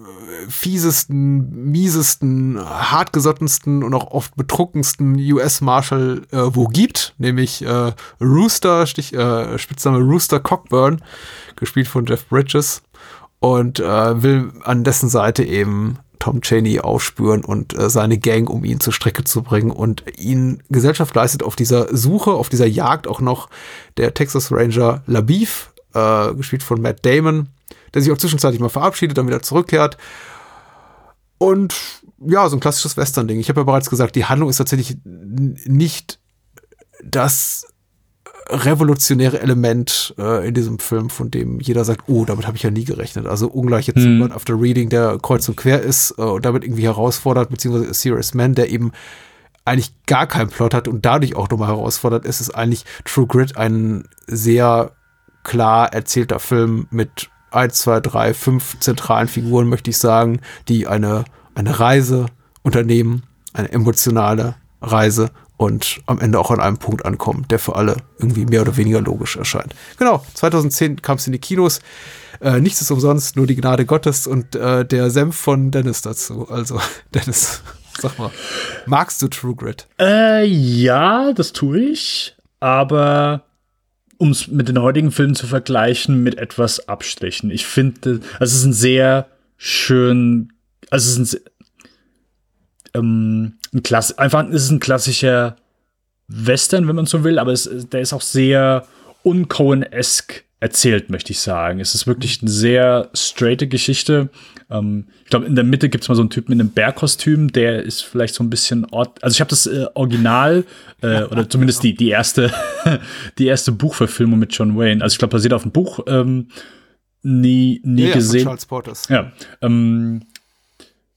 fiesesten, miesesten, hartgesottensten und auch oft betrunkensten US-Marshal äh, wo gibt, nämlich äh, Rooster, Stich, äh, Spitzname Rooster Cockburn, gespielt von Jeff Bridges und äh, will an dessen Seite eben Tom Cheney aufspüren und äh, seine Gang, um ihn zur Strecke zu bringen und ihn Gesellschaft leistet auf dieser Suche, auf dieser Jagd auch noch der Texas Ranger Labif, äh, gespielt von Matt Damon, der sich auch zwischenzeitlich mal verabschiedet, dann wieder zurückkehrt. Und ja, so ein klassisches Western-Ding. Ich habe ja bereits gesagt, die Handlung ist tatsächlich nicht das revolutionäre Element äh, in diesem Film, von dem jeder sagt, oh, damit habe ich ja nie gerechnet. Also ungleich jetzt mhm. Blood After Reading, der kreuz und quer ist äh, und damit irgendwie herausfordert, beziehungsweise A Serious Man, der eben eigentlich gar keinen Plot hat und dadurch auch nochmal herausfordert, ist es eigentlich True Grit ein sehr klar erzählter Film mit eins, zwei, drei, fünf zentralen Figuren, möchte ich sagen, die eine, eine Reise unternehmen, eine emotionale Reise und am Ende auch an einem Punkt ankommen, der für alle irgendwie mehr oder weniger logisch erscheint. Genau, 2010 kam es in die Kinos. Äh, nichts ist umsonst, nur die Gnade Gottes und äh, der Senf von Dennis dazu. Also, *laughs* Dennis, sag mal, magst du True Grit? Äh, ja, das tue ich, aber um es mit den heutigen Filmen zu vergleichen, mit etwas Abstrichen. Ich finde, also es ist ein sehr schön, also es ist ein, ähm, ein Klass, einfach es ist ein klassischer Western, wenn man so will, aber es, der ist auch sehr uncohen-esque erzählt, möchte ich sagen. Es ist wirklich eine sehr straighte Geschichte. Ähm, ich glaube, in der Mitte gibt es mal so einen Typen in einem Bärkostüm, der ist vielleicht so ein bisschen Ort. Also ich habe das äh, Original äh, *laughs* oder zumindest die, die erste, *laughs* die erste Buchverfilmung mit John Wayne. Also ich glaube, basiert auf dem Buch. Ähm, nie, nie ja, gesehen. Charles Portis. Ja. Ähm,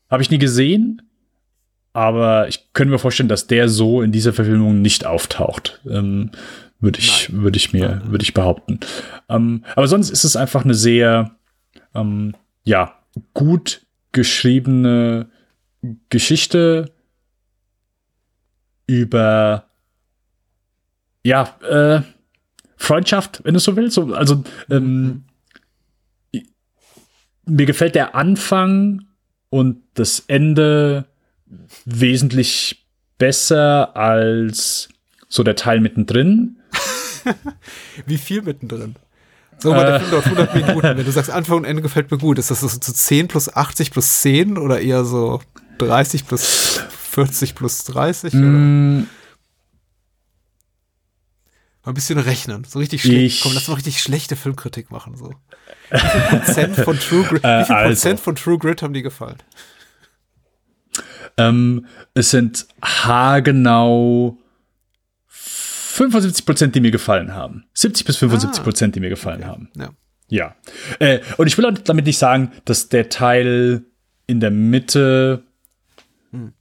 habe ich nie gesehen. Aber ich könnte mir vorstellen, dass der so in dieser Verfilmung nicht auftaucht. Ähm, würde ich, würde ich mir, würde ich behaupten. Ähm, aber sonst ist es einfach eine sehr, ähm, ja, gut geschriebene Geschichte über, ja, äh, Freundschaft, wenn du so willst. So, also, ähm, mir gefällt der Anfang und das Ende wesentlich besser als so der Teil mittendrin. *laughs* Wie viel mittendrin? So, der Film dauert 100 *laughs* Minuten. Wenn du sagst, Anfang und Ende gefällt mir gut, ist das so zu 10 plus 80 plus 10 oder eher so 30 plus 40 plus 30? Mm. Mal ein bisschen rechnen. So richtig schlecht. Komm, lass mal richtig schlechte Filmkritik machen. So. Wie viel Prozent von True Grit, *laughs* äh, also. Prozent von True Grit haben die gefallen? Ähm, es sind haargenau 75 Prozent, die mir gefallen haben. 70 bis 75 Prozent, ah. die mir gefallen okay. haben. Ja. Ja. Äh, und ich will damit nicht sagen, dass der Teil in der Mitte. Hm.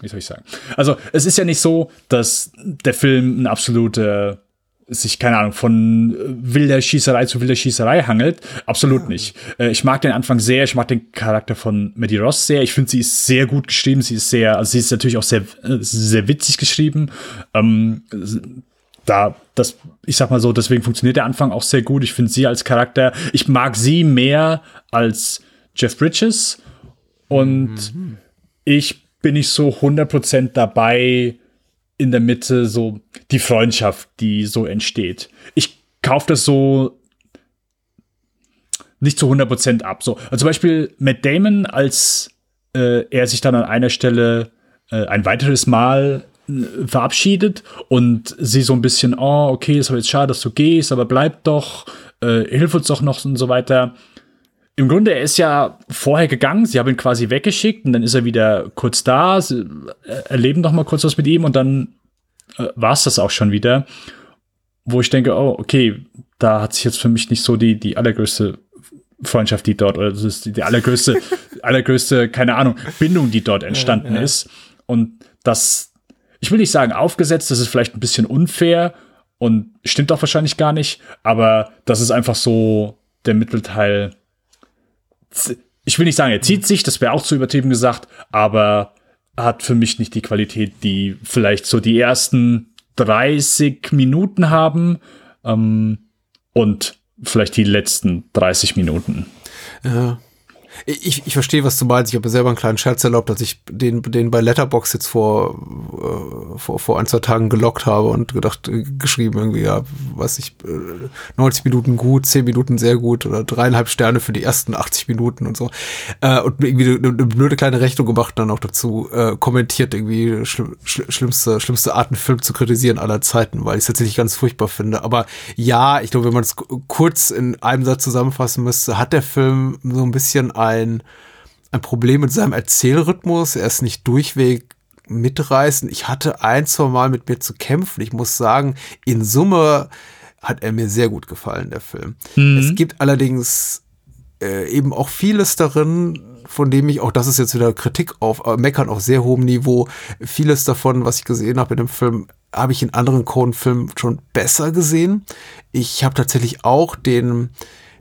Wie soll ich sagen? Also, es ist ja nicht so, dass der Film ein absoluter sich, keine Ahnung, von äh, wilder Schießerei zu wilder Schießerei hangelt. Absolut nicht. Äh, ich mag den Anfang sehr, ich mag den Charakter von Maddie Ross sehr. Ich finde, sie ist sehr gut geschrieben. Sie ist sehr, also sie ist natürlich auch sehr, äh, sehr witzig geschrieben. Ähm, da, das, ich sag mal so, deswegen funktioniert der Anfang auch sehr gut. Ich finde sie als Charakter, ich mag sie mehr als Jeff Bridges und mhm. ich bin nicht so 100% dabei, in der Mitte so die Freundschaft, die so entsteht. Ich kaufe das so nicht zu 100% ab. So, also zum Beispiel Matt Damon, als äh, er sich dann an einer Stelle äh, ein weiteres Mal äh, verabschiedet und sie so ein bisschen, oh, okay, ist aber jetzt schade, dass du gehst, aber bleib doch, äh, hilf uns doch noch und so weiter. Im Grunde, er ist ja vorher gegangen, sie haben ihn quasi weggeschickt und dann ist er wieder kurz da, sie äh, erleben doch mal kurz was mit ihm und dann äh, war es das auch schon wieder, wo ich denke, oh, okay, da hat sich jetzt für mich nicht so die, die allergrößte Freundschaft, die dort, oder das ist die, die allergrößte, *laughs* allergrößte, keine Ahnung, Bindung, die dort entstanden ja, ja. ist. Und das, ich will nicht sagen aufgesetzt, das ist vielleicht ein bisschen unfair, und stimmt auch wahrscheinlich gar nicht, aber das ist einfach so der Mittelteil. Ich will nicht sagen, er zieht sich, das wäre auch zu übertrieben gesagt, aber hat für mich nicht die Qualität, die vielleicht so die ersten 30 Minuten haben ähm, und vielleicht die letzten 30 Minuten. Ja. Ich, ich verstehe, was du meinst. Ich habe mir selber einen kleinen Scherz erlaubt, dass ich den, den bei Letterbox jetzt vor, äh, vor, vor ein, zwei Tagen gelockt habe und gedacht, äh, geschrieben irgendwie, ja, was ich, äh, 90 Minuten gut, 10 Minuten sehr gut oder dreieinhalb Sterne für die ersten 80 Minuten und so. Äh, und irgendwie eine, eine blöde kleine Rechnung gemacht, dann auch dazu äh, kommentiert, irgendwie schlimm, schlimmste, schlimmste Arten Film zu kritisieren aller Zeiten, weil ich es tatsächlich ganz furchtbar finde. Aber ja, ich glaube, wenn man es kurz in einem Satz zusammenfassen müsste, hat der Film so ein bisschen ein, ein Problem mit seinem Erzählrhythmus. Er ist nicht durchweg mitreißend. Ich hatte ein, zwei Mal mit mir zu kämpfen. Ich muss sagen, in Summe hat er mir sehr gut gefallen, der Film. Mhm. Es gibt allerdings äh, eben auch vieles darin, von dem ich, auch das ist jetzt wieder Kritik auf, äh, Meckern auf sehr hohem Niveau, vieles davon, was ich gesehen habe in dem Film, habe ich in anderen Cohen-Filmen schon besser gesehen. Ich habe tatsächlich auch den,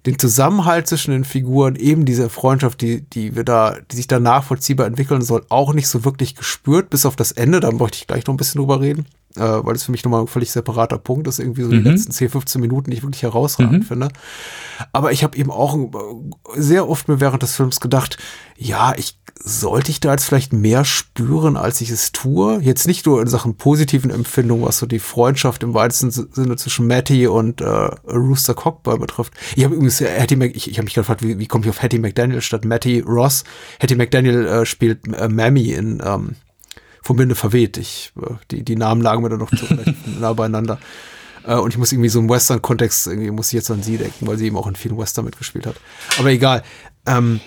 den Zusammenhalt zwischen den Figuren, eben diese Freundschaft, die, die wir da, die sich da nachvollziehbar entwickeln soll, auch nicht so wirklich gespürt, bis auf das Ende. Da möchte ich gleich noch ein bisschen drüber reden, äh, weil es für mich nochmal ein völlig separater Punkt ist, irgendwie so mhm. die letzten 10, 15 Minuten, die ich wirklich herausragend mhm. finde. Aber ich habe eben auch sehr oft mir während des Films gedacht, ja, ich sollte ich da jetzt vielleicht mehr spüren, als ich es tue? Jetzt nicht nur in Sachen positiven Empfindungen, was so die Freundschaft im weitesten Sinne zwischen Matty und äh, Rooster Cockburn betrifft. Ich habe übrigens äh, Hattie Mac, ich, ich habe mich gefragt, wie, wie komme ich auf Hattie McDaniel statt Matty Ross? Hattie McDaniel äh, spielt äh, Mammy in ähm, Vom Binde verweht. Ich, äh, die, die Namen lagen mir dann noch zu *laughs* nah beieinander. Äh, und ich muss irgendwie so im Western-Kontext, irgendwie muss ich jetzt an sie denken, weil sie eben auch in vielen Western mitgespielt hat. Aber egal. Ähm,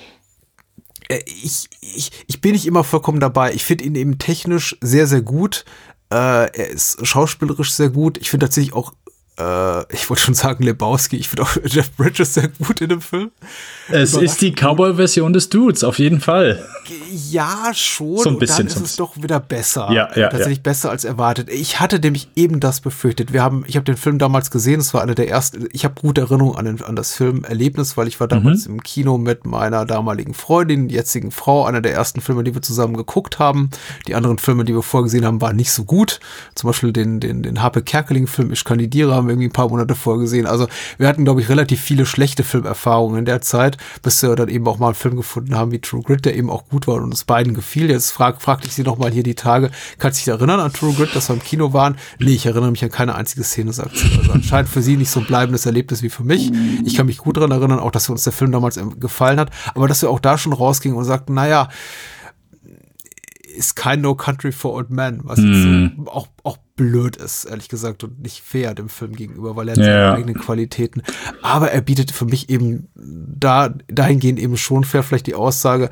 äh, ich, ich, ich bin nicht immer vollkommen dabei. Ich finde ihn eben technisch sehr, sehr gut. Äh, er ist schauspielerisch sehr gut. Ich finde tatsächlich auch äh, ich wollte schon sagen Lebowski, ich finde auch *laughs* Jeff Bridges sehr gut in dem Film. Es ist die Cowboy-Version des Dudes, auf jeden Fall. Ja, schon. So ein bisschen. Und dann ist es doch wieder besser. Ja, ja. Tatsächlich ja. besser als erwartet. Ich hatte nämlich eben das befürchtet. Wir haben, ich habe den Film damals gesehen, es war einer der ersten, ich habe gute Erinnerungen an, den, an das Filmerlebnis, weil ich war damals mhm. im Kino mit meiner damaligen Freundin, jetzigen Frau, einer der ersten Filme, die wir zusammen geguckt haben. Die anderen Filme, die wir vorgesehen haben, waren nicht so gut. Zum Beispiel den, den, den Harpe Kerkeling-Film Ich kandidiere haben wir irgendwie ein paar Monate vorgesehen. Also wir hatten, glaube ich, relativ viele schlechte Filmerfahrungen in der Zeit, bis wir dann eben auch mal einen Film gefunden haben wie True Grit, der eben auch gut war und uns beiden gefiel. Jetzt frag, fragte ich sie noch mal hier die Tage, kannst du dich erinnern an True Grit, dass wir im Kino waren? Nee, ich erinnere mich an keine einzige Szene, sagt sie. Also anscheinend für sie nicht so ein bleibendes Erlebnis wie für mich. Ich kann mich gut daran erinnern, auch dass uns der Film damals gefallen hat, aber dass wir auch da schon rausgingen und sagten, naja, ist kein No Country for Old Men, was mm. jetzt mhm. auch, auch blöd ist, ehrlich gesagt, und nicht fair dem Film gegenüber, weil er hat seine eigenen Qualitäten. Aber er bietet für mich eben da, dahingehend eben schon fair vielleicht die Aussage,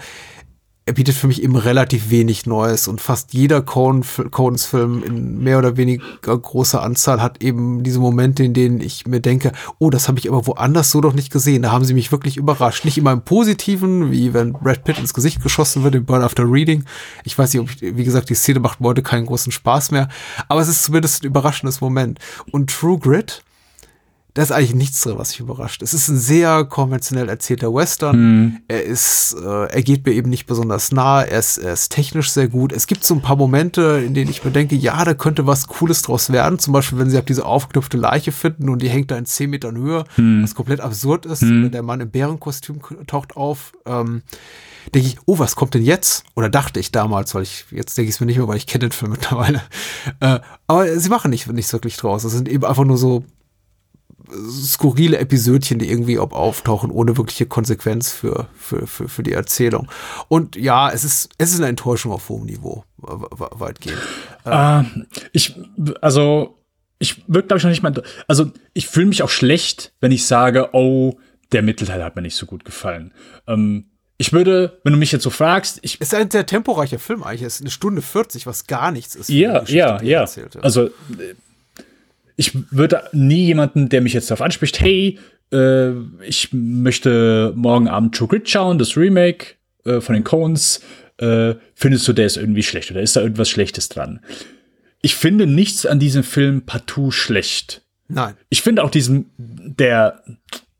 er bietet für mich eben relativ wenig Neues und fast jeder Coens-Film in mehr oder weniger großer Anzahl hat eben diese Momente, in denen ich mir denke, oh, das habe ich aber woanders so doch nicht gesehen. Da haben sie mich wirklich überrascht. Nicht immer im Positiven, wie wenn Brad Pitt ins Gesicht geschossen wird im Burn After Reading. Ich weiß nicht, ob ich, wie gesagt, die Szene macht heute keinen großen Spaß mehr, aber es ist zumindest ein überraschendes Moment. Und True Grit, da ist eigentlich nichts drin, was mich überrascht. Es ist ein sehr konventionell erzählter Western. Mhm. Er ist, äh, er geht mir eben nicht besonders nah. Er ist, er ist technisch sehr gut. Es gibt so ein paar Momente, in denen ich mir denke, ja, da könnte was Cooles draus werden. Zum Beispiel, wenn sie auf diese aufgeknüpfte Leiche finden und die hängt da in zehn Metern Höhe, mhm. was komplett absurd ist. Mhm. Der Mann im Bärenkostüm taucht auf. Ähm, denke ich, oh, was kommt denn jetzt? Oder dachte ich damals, weil ich, jetzt denke ich es mir nicht mehr, weil ich kenne den Film *laughs* mittlerweile. Äh, aber sie machen nicht, nichts wirklich draus. Es sind eben einfach nur so skurrile Episödchen, die irgendwie ob auftauchen, ohne wirkliche Konsequenz für, für, für, für die Erzählung. Und ja, es ist, es ist eine Enttäuschung auf hohem Niveau, weitgehend. Äh, ich, also, ich würde, glaube ich, noch nicht mal, also, ich fühle mich auch schlecht, wenn ich sage, oh, der Mittelteil hat mir nicht so gut gefallen. Ähm, ich würde, wenn du mich jetzt so fragst, ich. Es ist ein sehr temporeicher Film eigentlich. Es ist eine Stunde 40, was gar nichts ist. Ja, ja, ja. Also, ich würde nie jemanden, der mich jetzt darauf anspricht, hey, äh, ich möchte morgen Abend True Grit schauen, das Remake äh, von den Coens, äh, findest du, der ist irgendwie schlecht oder ist da irgendwas Schlechtes dran? Ich finde nichts an diesem Film partout schlecht. Nein. Ich finde auch diesen, der,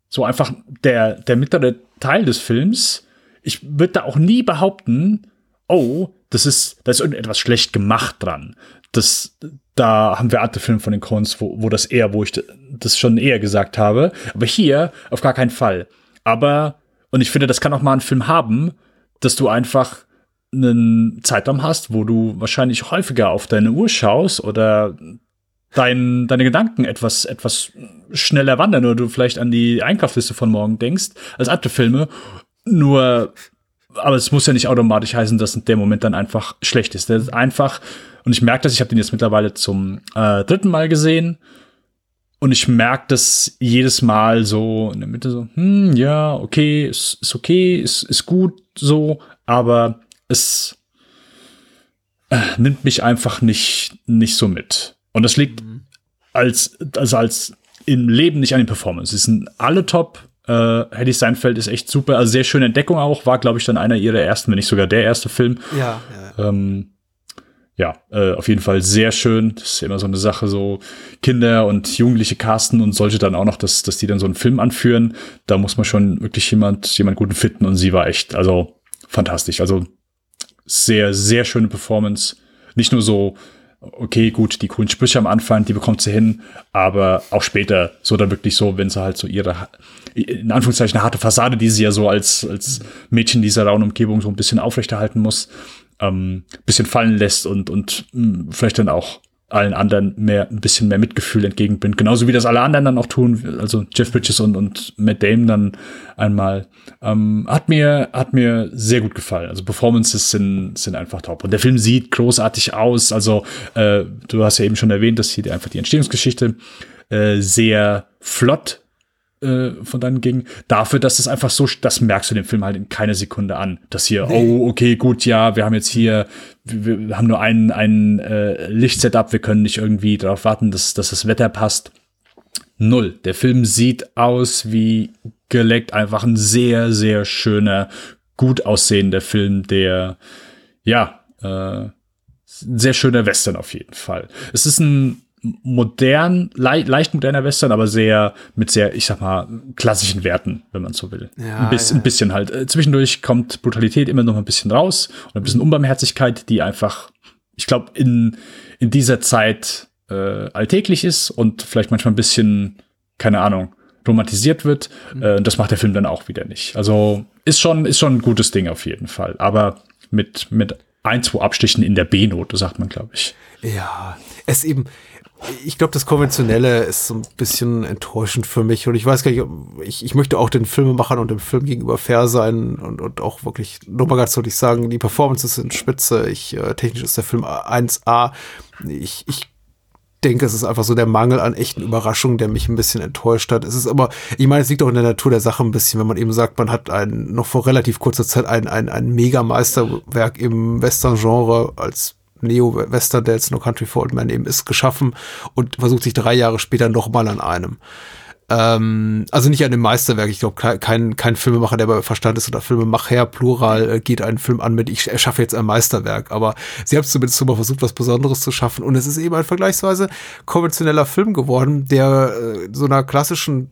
so einfach der, der mittlere Teil des Films, ich würde da auch nie behaupten, oh, das ist, da ist irgendetwas schlecht gemacht dran. Das, da haben wir andere Filme von den Coens, wo, wo das eher, wo ich das schon eher gesagt habe. Aber hier auf gar keinen Fall. Aber, und ich finde, das kann auch mal ein Film haben, dass du einfach einen Zeitraum hast, wo du wahrscheinlich häufiger auf deine Uhr schaust oder dein, deine Gedanken etwas, etwas schneller wandern oder du vielleicht an die Einkaufsliste von morgen denkst, als andere Filme. Nur, aber es muss ja nicht automatisch heißen, dass der Moment dann einfach schlecht ist. Der ist einfach, und ich merke das, ich habe den jetzt mittlerweile zum äh, dritten Mal gesehen. Und ich merke das jedes Mal so in der Mitte so, hm, ja, okay, ist, ist okay, ist, ist gut so, aber es äh, nimmt mich einfach nicht, nicht so mit. Und das liegt mhm. als, also als im Leben nicht an den Performance. Sie sind alle top. Äh, Hedy Seinfeld ist echt super. Also sehr schöne Entdeckung auch. War, glaube ich, dann einer ihrer ersten, wenn nicht sogar der erste Film. Ja, ja. Ähm, ja, äh, auf jeden Fall sehr schön. Das ist immer so eine Sache, so Kinder und Jugendliche casten und solche dann auch noch, dass, dass die dann so einen Film anführen. Da muss man schon wirklich jemand, jemand guten finden und sie war echt, also fantastisch. Also sehr, sehr schöne Performance. Nicht nur so, okay, gut, die coolen Sprüche am Anfang, die bekommt sie hin, aber auch später so dann wirklich so, wenn sie halt so ihre, in Anführungszeichen, eine harte Fassade, die sie ja so als, als Mädchen dieser rauen Umgebung so ein bisschen aufrechterhalten muss, ähm, bisschen fallen lässt und, und mh, hm, vielleicht dann auch allen anderen mehr, ein bisschen mehr Mitgefühl entgegenbringt. Genauso wie das alle anderen dann auch tun, also Jeff Bridges und, und Matt Damon dann einmal. Ähm, hat mir, hat mir sehr gut gefallen. Also Performances sind, sind einfach top. Und der Film sieht großartig aus. Also, äh, du hast ja eben schon erwähnt, dass hier einfach die Entstehungsgeschichte äh, sehr flott äh, von dann ging, dafür, dass es einfach so, das merkst du dem Film halt in keiner Sekunde an. Dass hier, nee. oh, okay, gut, ja, wir haben jetzt hier, wir, wir haben nur ein, ein äh, Lichtsetup, wir können nicht irgendwie darauf warten, dass, dass das Wetter passt. Null. Der Film sieht aus wie geleckt, einfach ein sehr, sehr schöner, gut aussehender Film, der, ja, äh, sehr schöner Western auf jeden Fall. Es ist ein modern, le leicht moderner Western, aber sehr mit sehr, ich sag mal, klassischen Werten, wenn man so will. Ja, ein, bisschen, ja. ein bisschen halt. Äh, zwischendurch kommt Brutalität immer noch ein bisschen raus und ein bisschen Unbarmherzigkeit, die einfach, ich glaube, in, in dieser Zeit äh, alltäglich ist und vielleicht manchmal ein bisschen, keine Ahnung, romantisiert wird. Mhm. Äh, das macht der Film dann auch wieder nicht. Also ist schon, ist schon ein gutes Ding auf jeden Fall. Aber mit, mit ein, zwei Abstichen in der B-Note, sagt man, glaube ich. Ja, es eben, ich glaube, das Konventionelle ist so ein bisschen enttäuschend für mich. Und ich weiß gar nicht, ich, ich möchte auch den Filmemachern und dem Film gegenüber fair sein und, und auch wirklich, nur mal ganz deutlich sagen, die Performances sind spitze. Ich, äh, technisch ist der Film 1A. Ich, ich denke, es ist einfach so der Mangel an echten Überraschungen, der mich ein bisschen enttäuscht hat. Es ist aber, ich meine, es liegt auch in der Natur der Sache ein bisschen, wenn man eben sagt, man hat ein, noch vor relativ kurzer Zeit ein, ein, ein Mega-Meisterwerk im Western-Genre als Neo-Western, der jetzt No Country for Old Men eben ist, geschaffen und versucht sich drei Jahre später nochmal an einem. Ähm, also nicht an dem Meisterwerk. Ich glaube, kein, kein Filmemacher, der bei Verstand ist oder Filmemacher, plural, äh, geht einen Film an mit, ich erschaffe jetzt ein Meisterwerk. Aber sie haben zumindest schon mal versucht, was Besonderes zu schaffen. Und es ist eben ein vergleichsweise konventioneller Film geworden, der äh, so einer klassischen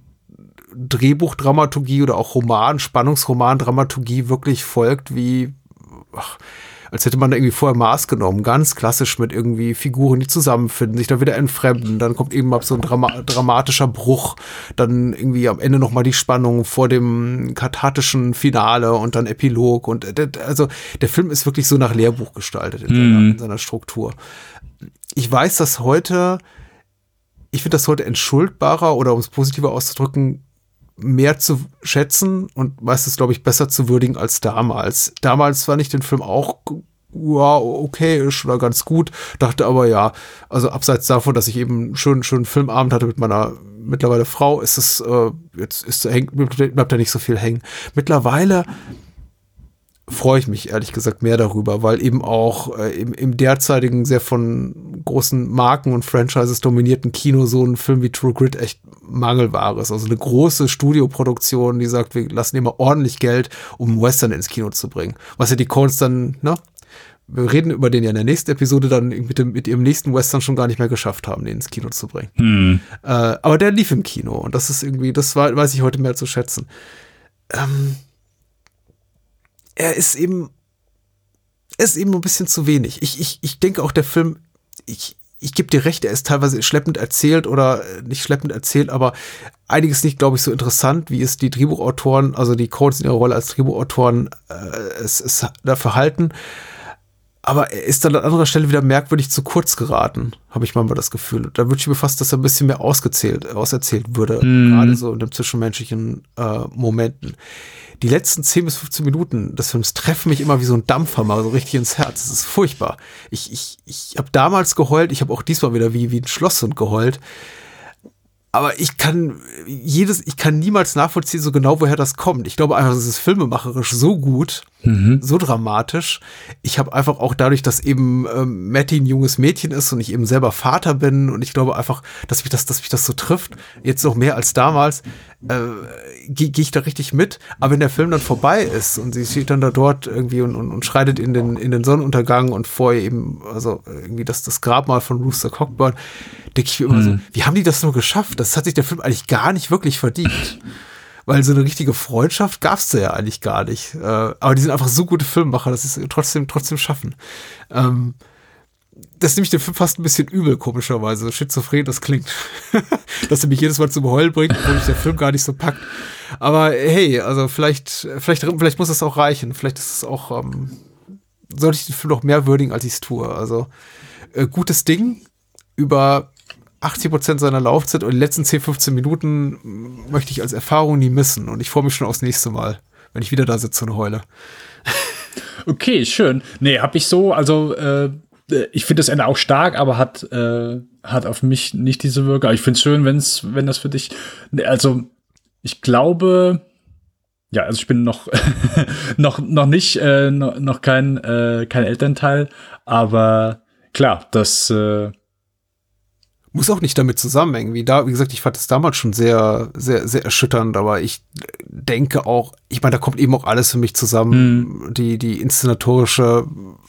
Drehbuchdramaturgie oder auch Roman, Spannungsroman-Dramaturgie wirklich folgt, wie ach, als hätte man da irgendwie vorher Maß genommen, ganz klassisch mit irgendwie Figuren, die zusammenfinden, sich da wieder entfremden, dann kommt eben mal so ein Drama dramatischer Bruch, dann irgendwie am Ende nochmal die Spannung vor dem kathartischen Finale und dann Epilog und äh, also der Film ist wirklich so nach Lehrbuch gestaltet in, seiner, mhm. in seiner Struktur. Ich weiß, dass heute, ich finde das heute entschuldbarer oder um es positiver auszudrücken, mehr zu schätzen und meistens, glaube ich, besser zu würdigen als damals. Damals fand ich den Film auch ja, okay ist oder ganz gut, dachte aber ja, also abseits davon, dass ich eben schön schön Filmabend hatte mit meiner mittlerweile Frau, ist es äh, jetzt ist hängt bleibt da nicht so viel hängen. Mittlerweile freue ich mich ehrlich gesagt mehr darüber, weil eben auch äh, im, im derzeitigen sehr von großen Marken und Franchises dominierten Kino so ein Film wie True Grit echt Mangelware ist. Also eine große Studioproduktion, die sagt, wir lassen immer ordentlich Geld, um Western ins Kino zu bringen. Was ja die Coens dann, ne, wir reden über den ja in der nächsten Episode dann mit, dem, mit ihrem nächsten Western schon gar nicht mehr geschafft haben, den ins Kino zu bringen. Hm. Äh, aber der lief im Kino und das ist irgendwie, das war, weiß ich heute mehr zu schätzen. Ähm, er ist eben, er ist eben ein bisschen zu wenig. Ich, ich, ich denke auch, der Film, ich, ich gebe dir recht, er ist teilweise schleppend erzählt oder äh, nicht schleppend erzählt, aber einiges nicht, glaube ich, so interessant, wie es die Drehbuchautoren, also die Codes in ihrer Rolle als Drehbuchautoren äh, es, es da verhalten. Aber er ist dann an anderer Stelle wieder merkwürdig zu kurz geraten, habe ich manchmal das Gefühl. Da wünsche ich mir fast, dass er ein bisschen mehr ausgezählt, auserzählt würde, Mhm. gerade so in den zwischenmenschlichen äh, Momenten. Die letzten 10 bis 15 Minuten des Films treffen mich immer wie so ein Dampfer mal so richtig ins Herz. Das ist furchtbar. Ich, ich, ich habe damals geheult, ich habe auch diesmal wieder wie, wie ein Schlosshund geheult. Aber ich kann jedes, ich kann niemals nachvollziehen, so genau woher das kommt. Ich glaube einfach, es ist filmemacherisch so gut, so dramatisch. Ich habe einfach auch dadurch, dass eben ähm, Matty ein junges Mädchen ist und ich eben selber Vater bin und ich glaube einfach, dass mich das, dass mich das so trifft, jetzt noch mehr als damals, äh, gehe geh ich da richtig mit. Aber wenn der Film dann vorbei ist und sie steht dann da dort irgendwie und, und, und schreitet in den, in den Sonnenuntergang und vor ihr eben, also irgendwie das, das Grabmal von Rooster Cockburn, denke ich mir immer so, wie haben die das nur geschafft? Das hat sich der Film eigentlich gar nicht wirklich verdient. Weil so eine richtige Freundschaft gab's da ja eigentlich gar nicht. Äh, aber die sind einfach so gute Filmemacher, dass sie es trotzdem, trotzdem schaffen. Ähm, das nehme ich Film fast ein bisschen übel, komischerweise. Schizophren das klingt. *laughs* dass er mich jedes Mal zum Heulen bringt, obwohl mich der Film gar nicht so packt. Aber hey, also vielleicht, vielleicht, vielleicht muss es auch reichen. Vielleicht ist es auch, ähm, sollte ich den Film noch mehr würdigen, als ich es tue. Also, äh, gutes Ding über 80 Prozent seiner Laufzeit und die letzten 10, 15 Minuten möchte ich als Erfahrung nie missen. Und ich freue mich schon aufs nächste Mal, wenn ich wieder da sitze und heule. Okay, schön. Nee, hab ich so, also äh, ich finde das Ende auch stark, aber hat, äh, hat auf mich nicht diese Wirkung. Ich finde es schön, wenn's, wenn das für dich. Nee, Also, ich glaube, ja, also ich bin noch, *laughs* noch, noch nicht, äh, noch, noch kein, äh, kein Elternteil, aber klar, das äh, Muss auch nicht damit zusammenhängen. Wie da, wie gesagt, ich fand das damals schon sehr, sehr, sehr erschütternd, aber ich denke auch, ich meine, da kommt eben auch alles für mich zusammen. Die, die inszenatorische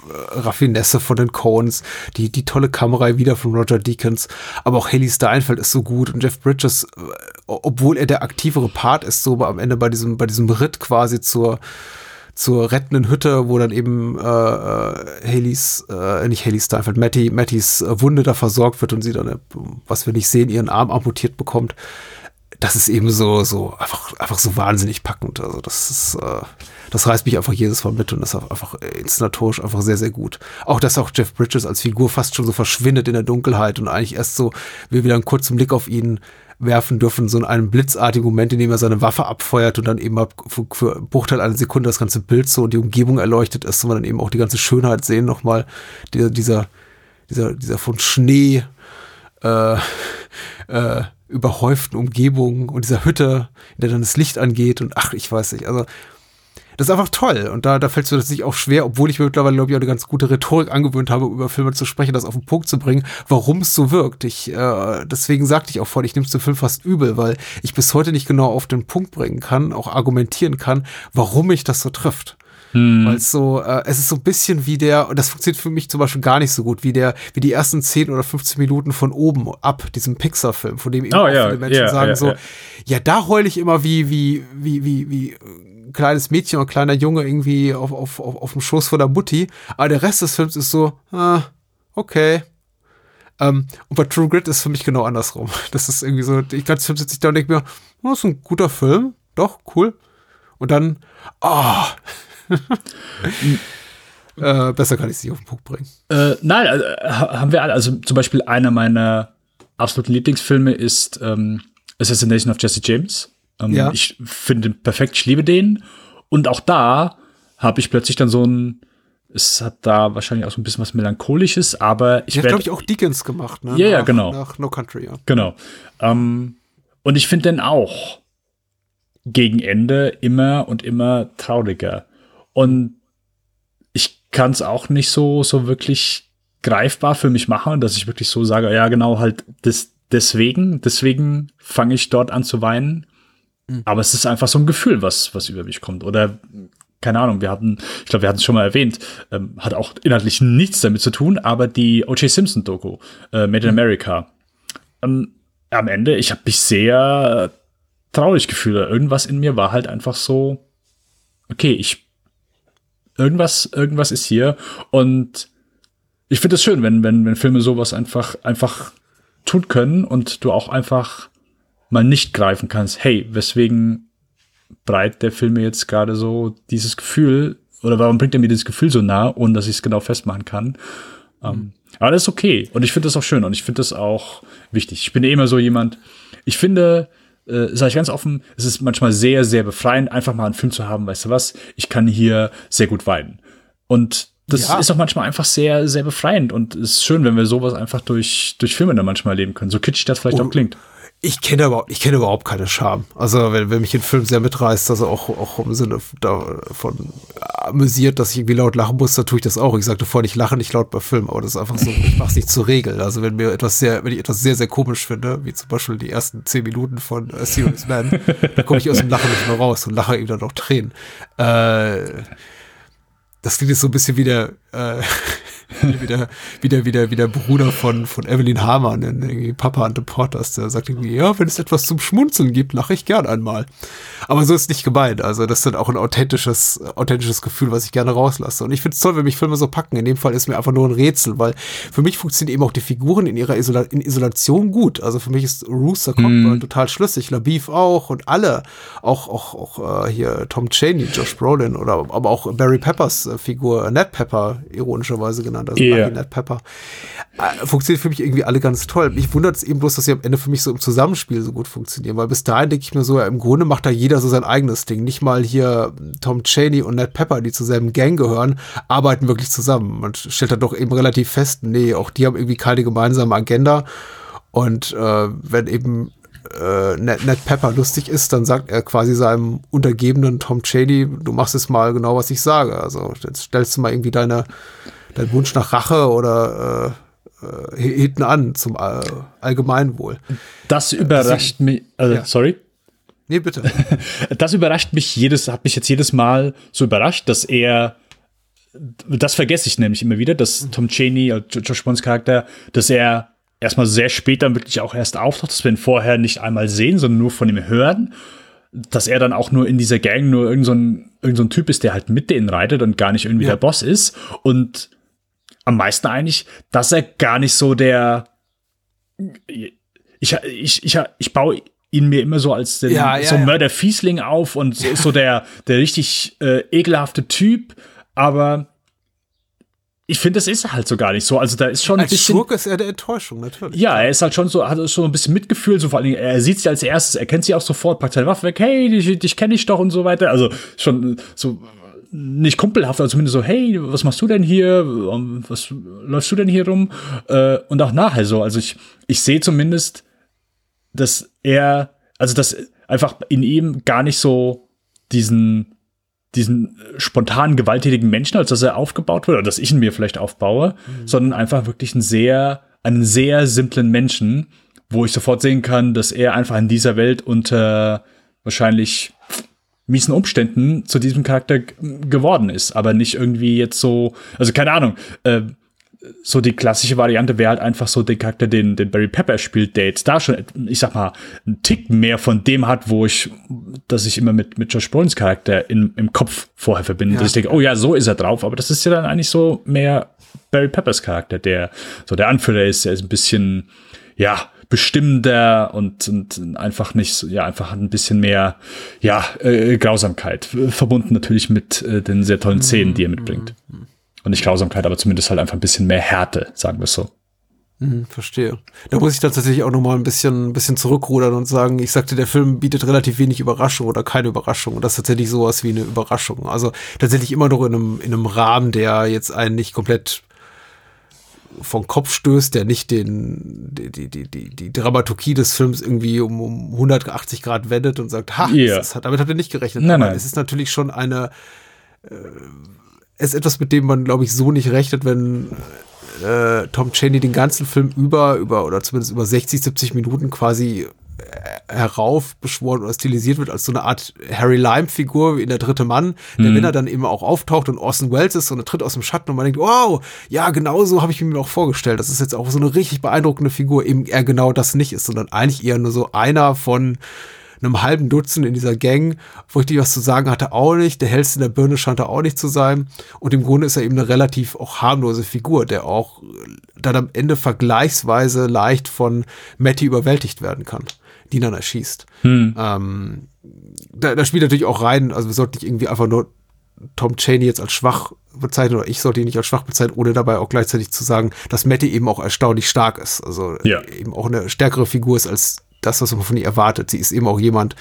äh, Raffinesse von den Coens, die, die tolle Kamera wieder von Roger Deakins, aber auch Haley Steinfeld ist so gut und Jeff Bridges, äh, obwohl er der aktivere Part ist, so am Ende bei diesem, bei diesem Ritt quasi zur, zur rettenden Hütte, wo dann eben äh, äh, Haleys, äh, nicht Haley Steinfeld, Matty, Mattys äh, Wunde da versorgt wird und sie dann, äh, was wir nicht sehen, ihren Arm amputiert bekommt. Das ist eben so, so einfach, einfach so wahnsinnig packend. Also das ist, äh, das reißt mich einfach jedes Mal mit und das ist einfach äh, inszenatorisch einfach sehr, sehr gut. Auch, dass auch Jeff Bridges als Figur fast schon so verschwindet in der Dunkelheit und eigentlich erst so, wir wieder einen kurzen Blick auf ihn werfen dürfen, so in einem blitzartigen Moment, in dem er seine Waffe abfeuert und dann eben für, für Bruchteil einer Sekunde das ganze Bild so und die Umgebung erleuchtet ist und wir dann eben auch die ganze Schönheit sehen nochmal, dieser, dieser, dieser, dieser von Schnee äh, äh, überhäuften Umgebung und dieser Hütte, in der dann das Licht angeht und ach, ich weiß nicht, also das ist einfach toll. Und da, da fällt es mir tatsächlich auch schwer, obwohl ich mir mittlerweile, glaube ich, auch eine ganz gute Rhetorik angewöhnt habe, über Filme zu sprechen, das auf den Punkt zu bringen, warum es so wirkt. Ich, äh, deswegen sagte ich auch vorhin, ich nehme es dem Film fast übel, weil ich bis heute nicht genau auf den Punkt bringen kann, auch argumentieren kann, warum mich das so trifft. Weil es so, äh, es ist so ein bisschen wie der, und das funktioniert für mich zum Beispiel gar nicht so gut, wie der, wie die ersten 10 oder 15 Minuten von oben ab, diesem Pixar-Film, von dem eben Oh, auch ja, viele Menschen ja, sagen ja, so, ja. da heule ich immer wie, wie, wie, wie, wie kleines Mädchen oder kleiner Junge irgendwie auf, auf, auf, auf dem Schoß von der Mutti. Aber der Rest des Films ist so, ah, okay. Ähm, und bei True Grit ist für mich genau andersrum. *laughs* Das ist irgendwie so, ich ganze Film sitze ich da und denke mir, oh, ist ein guter Film, doch, cool. Und dann, ah. *laughs* äh, besser kann ich es nicht auf den Punkt bringen. Äh, nein, also, ha- haben wir alle. Also zum Beispiel einer meiner absoluten Lieblingsfilme ist ähm, Assassination of Jesse James. Ähm, Ja. Ich finde den perfekt, ich liebe den. Und auch da habe ich plötzlich dann so ein, es hat da wahrscheinlich auch so ein bisschen was Melancholisches, aber ich werde glaube ich, auch Deacons gemacht, ne? Ja, ja, nach, genau. Nach No Country, ja. Genau. Ähm, und ich finde den auch gegen Ende immer und immer trauriger. Und ich kann es auch nicht so, so wirklich greifbar für mich machen, dass ich wirklich so sage, ja, genau, halt des, deswegen, deswegen fange ich dort an zu weinen. Aber es ist einfach so ein Gefühl, was, was über mich kommt. Oder keine Ahnung, wir hatten, ich glaube, wir hatten es schon mal erwähnt, ähm, hat auch inhaltlich nichts damit zu tun, aber die O.J. Simpson-Doku, äh, Made in America, ähm, am Ende, ich habe mich sehr traurig gefühlt. Irgendwas in mir war halt einfach so, okay, ich, irgendwas, irgendwas ist hier und ich finde es schön, wenn, wenn, wenn Filme sowas einfach, einfach tun können und du auch einfach mal nicht greifen kannst, hey, weswegen breit der Film mir jetzt gerade so dieses Gefühl oder warum bringt er mir dieses Gefühl so nah, ohne dass ich es genau festmachen kann. Mhm. Um, aber das ist okay und ich finde das auch schön und ich finde das auch wichtig. Ich bin eh immer so jemand, ich finde, äh, sage ich ganz offen, es ist manchmal sehr, sehr befreiend, einfach mal einen Film zu haben, weißt du was, ich kann hier sehr gut weinen. Und das ja. ist auch manchmal einfach sehr, sehr befreiend und es ist schön, wenn wir sowas einfach durch, durch Filme dann manchmal erleben können. So kitschig das vielleicht oh, auch klingt. Ich kenne überhaupt, ich kenne überhaupt keine Scham. Also wenn, wenn mich ein Film sehr mitreißt, also auch, auch im Sinne davon amüsiert, dass ich irgendwie laut lachen muss, dann tue ich das auch. Ich sagte vorhin, ich lache nicht laut bei Filmen, aber das ist einfach so, ich mache es nicht zur Regel. Also wenn mir etwas sehr, wenn ich etwas sehr, sehr komisch finde, wie zum Beispiel die ersten zehn Minuten von uh, Serious Man, dann komme ich aus dem Lachen nicht mehr raus und lache eben dann auch Tränen. Äh, das klingt jetzt so ein bisschen wie der, äh, *laughs* wie der, wie der, wie der, wie der Bruder von, von Evelyn Hamann in Papa and the Porters, der sagt irgendwie, ja, wenn es etwas zum Schmunzeln gibt, lache ich gern einmal. Aber so ist nicht gemeint. Also, das ist dann auch ein authentisches, authentisches Gefühl, was ich gerne rauslasse. Und ich finde es toll, wenn mich Filme so packen. In dem Fall ist mir einfach nur ein Rätsel, weil für mich funktionieren eben auch die Figuren in ihrer Isola in Isolation gut. Also für mich ist Rooster Cockburn mm. total schlüssig, LaBeef auch und alle. Auch, auch, auch äh, hier Tom Cheney, Josh Brolin oder aber auch Barry Peppers äh, Figur, Ned Pepper, ironischerweise genannt also yeah. Nut Pepper. Äh, funktioniert für mich irgendwie alle ganz toll. Mich wundert es eben bloß, dass sie am Ende für mich so im Zusammenspiel so gut funktionieren, weil bis dahin denke ich mir so, ja, im Grunde macht da jeder so sein eigenes Ding. Nicht mal hier Tom Cheney und Ned Pepper, die zu selben Gang gehören, arbeiten wirklich zusammen. Man stellt da doch eben relativ fest, nee, auch die haben irgendwie keine gemeinsame Agenda. Und äh, wenn eben äh, Ned, Ned Pepper lustig ist, dann sagt er quasi seinem Untergebenen Tom Cheney, du machst es mal genau, was ich sage. Also jetzt stellst du mal irgendwie deine dein Wunsch nach Rache oder äh, äh, hinten an zum äh, Allgemeinwohl. Das überrascht das, mich, also, ja. sorry. Nee, bitte. *laughs* Das überrascht mich jedes, hat mich jetzt jedes Mal so überrascht, dass er, das vergesse ich nämlich immer wieder, dass mhm. Tom Cheney, also Josh Bonds Charakter, dass er erstmal sehr spät dann wirklich auch erst auftaucht, dass wir ihn vorher nicht einmal sehen, sondern nur von ihm hören. Dass er dann auch nur in dieser Gang nur irgendein so irgend so Typ ist, der halt mit denen reitet und gar nicht irgendwie ja. der Boss ist. Und am meisten eigentlich, dass er gar nicht so der. Ich, ich, ich, ich baue ihn mir immer so als den, ja, ja, so Mörder-Fiesling auf und so, so der, der richtig äh, ekelhafte Typ, aber ich finde, das ist halt so gar nicht so. Also da ist schon als ein bisschen. Schurke ist er der Enttäuschung, natürlich. Ja, er ist halt schon so, hat so ein bisschen Mitgefühl, so vor allem, er sieht sie als erstes, er kennt sie auch sofort, packt seine Waffe weg, hey, dich, dich kenne ich doch und so weiter. Also schon so nicht kumpelhaft, aber zumindest so, hey, was machst du denn hier? Was läufst du denn hier rum? Äh, und auch nachher so. Also ich, ich sehe zumindest, dass er, also dass einfach in ihm gar nicht so diesen, diesen spontanen, gewalttätigen Menschen, als dass er aufgebaut wird, oder dass ich ihn mir vielleicht aufbaue, mhm. sondern einfach wirklich einen sehr, einen sehr simplen Menschen, wo ich sofort sehen kann, dass er einfach in dieser Welt unter wahrscheinlich miesen Umständen zu diesem Charakter geworden ist, aber nicht irgendwie jetzt so, also keine Ahnung, äh, so die klassische Variante wäre halt einfach so der Charakter, den, den Barry Pepper spielt, der jetzt da schon, ich sag mal, einen Tick mehr von dem hat, wo ich, dass ich immer mit, mit Josh Brolins Charakter in, im Kopf vorher verbinde, ja. dass ich denke, oh ja, so ist er drauf, aber das ist ja dann eigentlich so mehr Barry Peppers Charakter, der so der Anführer ist, der ist ein bisschen, ja, bestimmender und, und einfach nicht, ja, einfach ein bisschen mehr, ja, äh, Grausamkeit. Verbunden natürlich mit äh, den sehr tollen Szenen, die er mitbringt. Und nicht Grausamkeit, aber zumindest halt einfach ein bisschen mehr Härte, sagen wir es so. Mhm, verstehe. Da muss ich dann tatsächlich auch noch mal ein bisschen, ein bisschen zurückrudern und sagen, ich sagte, der Film bietet relativ wenig Überraschung oder keine Überraschung. Und das ist tatsächlich sowas wie eine Überraschung. Also tatsächlich immer noch in einem, in einem Rahmen, der jetzt einen nicht komplett vom Kopf stößt, der nicht den, die, die, die, die, Dramaturgie des Films irgendwie um, um 180 Grad wendet und sagt, ha, yeah. hat, damit hat er nicht gerechnet. Nein, nein. es ist natürlich schon eine, äh, ist etwas, mit dem man, glaube ich, so nicht rechnet, wenn äh, Tom Cheney den ganzen Film über, über, oder zumindest über 60, 70 Minuten quasi äh, heraufbeschworen oder stilisiert wird als so eine Art Harry Lime-Figur wie in der dritte Mann, der, wenn er dann eben auch auftaucht und Orson Welles ist und er tritt aus dem Schatten und man denkt, wow, ja, genau so habe ich mir auch vorgestellt. Das ist jetzt auch so eine richtig beeindruckende Figur, eben er genau das nicht ist, sondern eigentlich eher nur so einer von einem halben Dutzend in dieser Gang, wo richtig was zu sagen hatte, auch nicht. Der hellste in der Birne scheint er auch nicht zu sein. Und im Grunde ist er eben eine relativ auch harmlose Figur, der auch dann am Ende vergleichsweise leicht von Matty überwältigt werden kann, die dann erschießt. Ähm, da, da spielt natürlich auch rein, also wir sollten nicht irgendwie einfach nur Tom Cheney jetzt als schwach bezeichnen oder ich sollte ihn nicht als schwach bezeichnen, ohne dabei auch gleichzeitig zu sagen, dass Matty eben auch erstaunlich stark ist. Also Ja. eben auch eine stärkere Figur ist als das, was man von ihr erwartet. Sie ist eben auch jemand,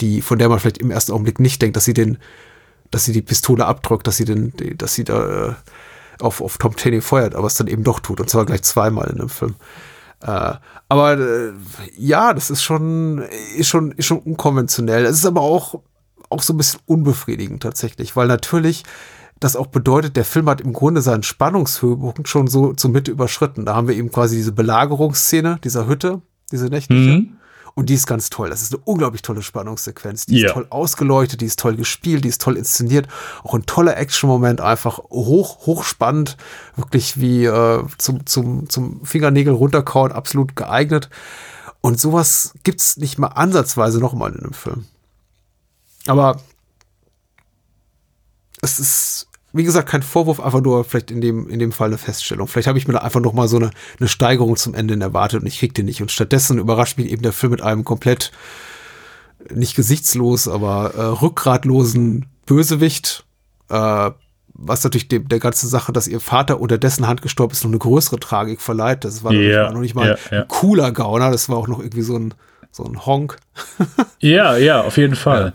die, von der man vielleicht im ersten Augenblick nicht denkt, dass sie den, dass sie die Pistole abdrückt, dass sie den, dass sie da äh, auf, auf Tom Cheney feuert, aber es dann eben doch tut. Und zwar gleich zweimal in dem Film. Äh, aber äh, ja, das ist schon, ist schon, ist schon unkonventionell. Es ist aber auch, auch so ein bisschen unbefriedigend tatsächlich, weil natürlich das auch bedeutet, der Film hat im Grunde seinen Spannungshöhepunkt schon so zur Mitte überschritten. Da haben wir eben quasi diese Belagerungsszene dieser Hütte, diese nächtliche. Und die ist ganz toll. Das ist eine unglaublich tolle Spannungssequenz. Die Ja. ist toll ausgeleuchtet, die ist toll gespielt, die ist toll inszeniert. Auch ein toller Action-Moment, einfach hoch, hochspannend. Wirklich wie äh, zum, zum, zum Fingernägel runterkauen, absolut geeignet. Und sowas gibt's nicht mal ansatzweise nochmal in einem Film. Aber es ist, wie gesagt, kein Vorwurf, einfach nur vielleicht in dem, in dem Fall eine Feststellung. Vielleicht habe ich mir da einfach noch mal so eine, eine Steigerung zum Ende erwartet und ich krieg den nicht. Und stattdessen überrascht mich eben der Film mit einem komplett nicht gesichtslos, aber äh, rückgratlosen Bösewicht, äh, was natürlich dem, der ganzen Sache, dass ihr Vater unter dessen Hand gestorben ist, noch eine größere Tragik verleiht. Das war noch nicht Ja, mal- noch nicht mal ja, ja. ein cooler Gauner, das war auch noch irgendwie so ein, so ein Honk. *laughs* Ja, ja, auf jeden Fall.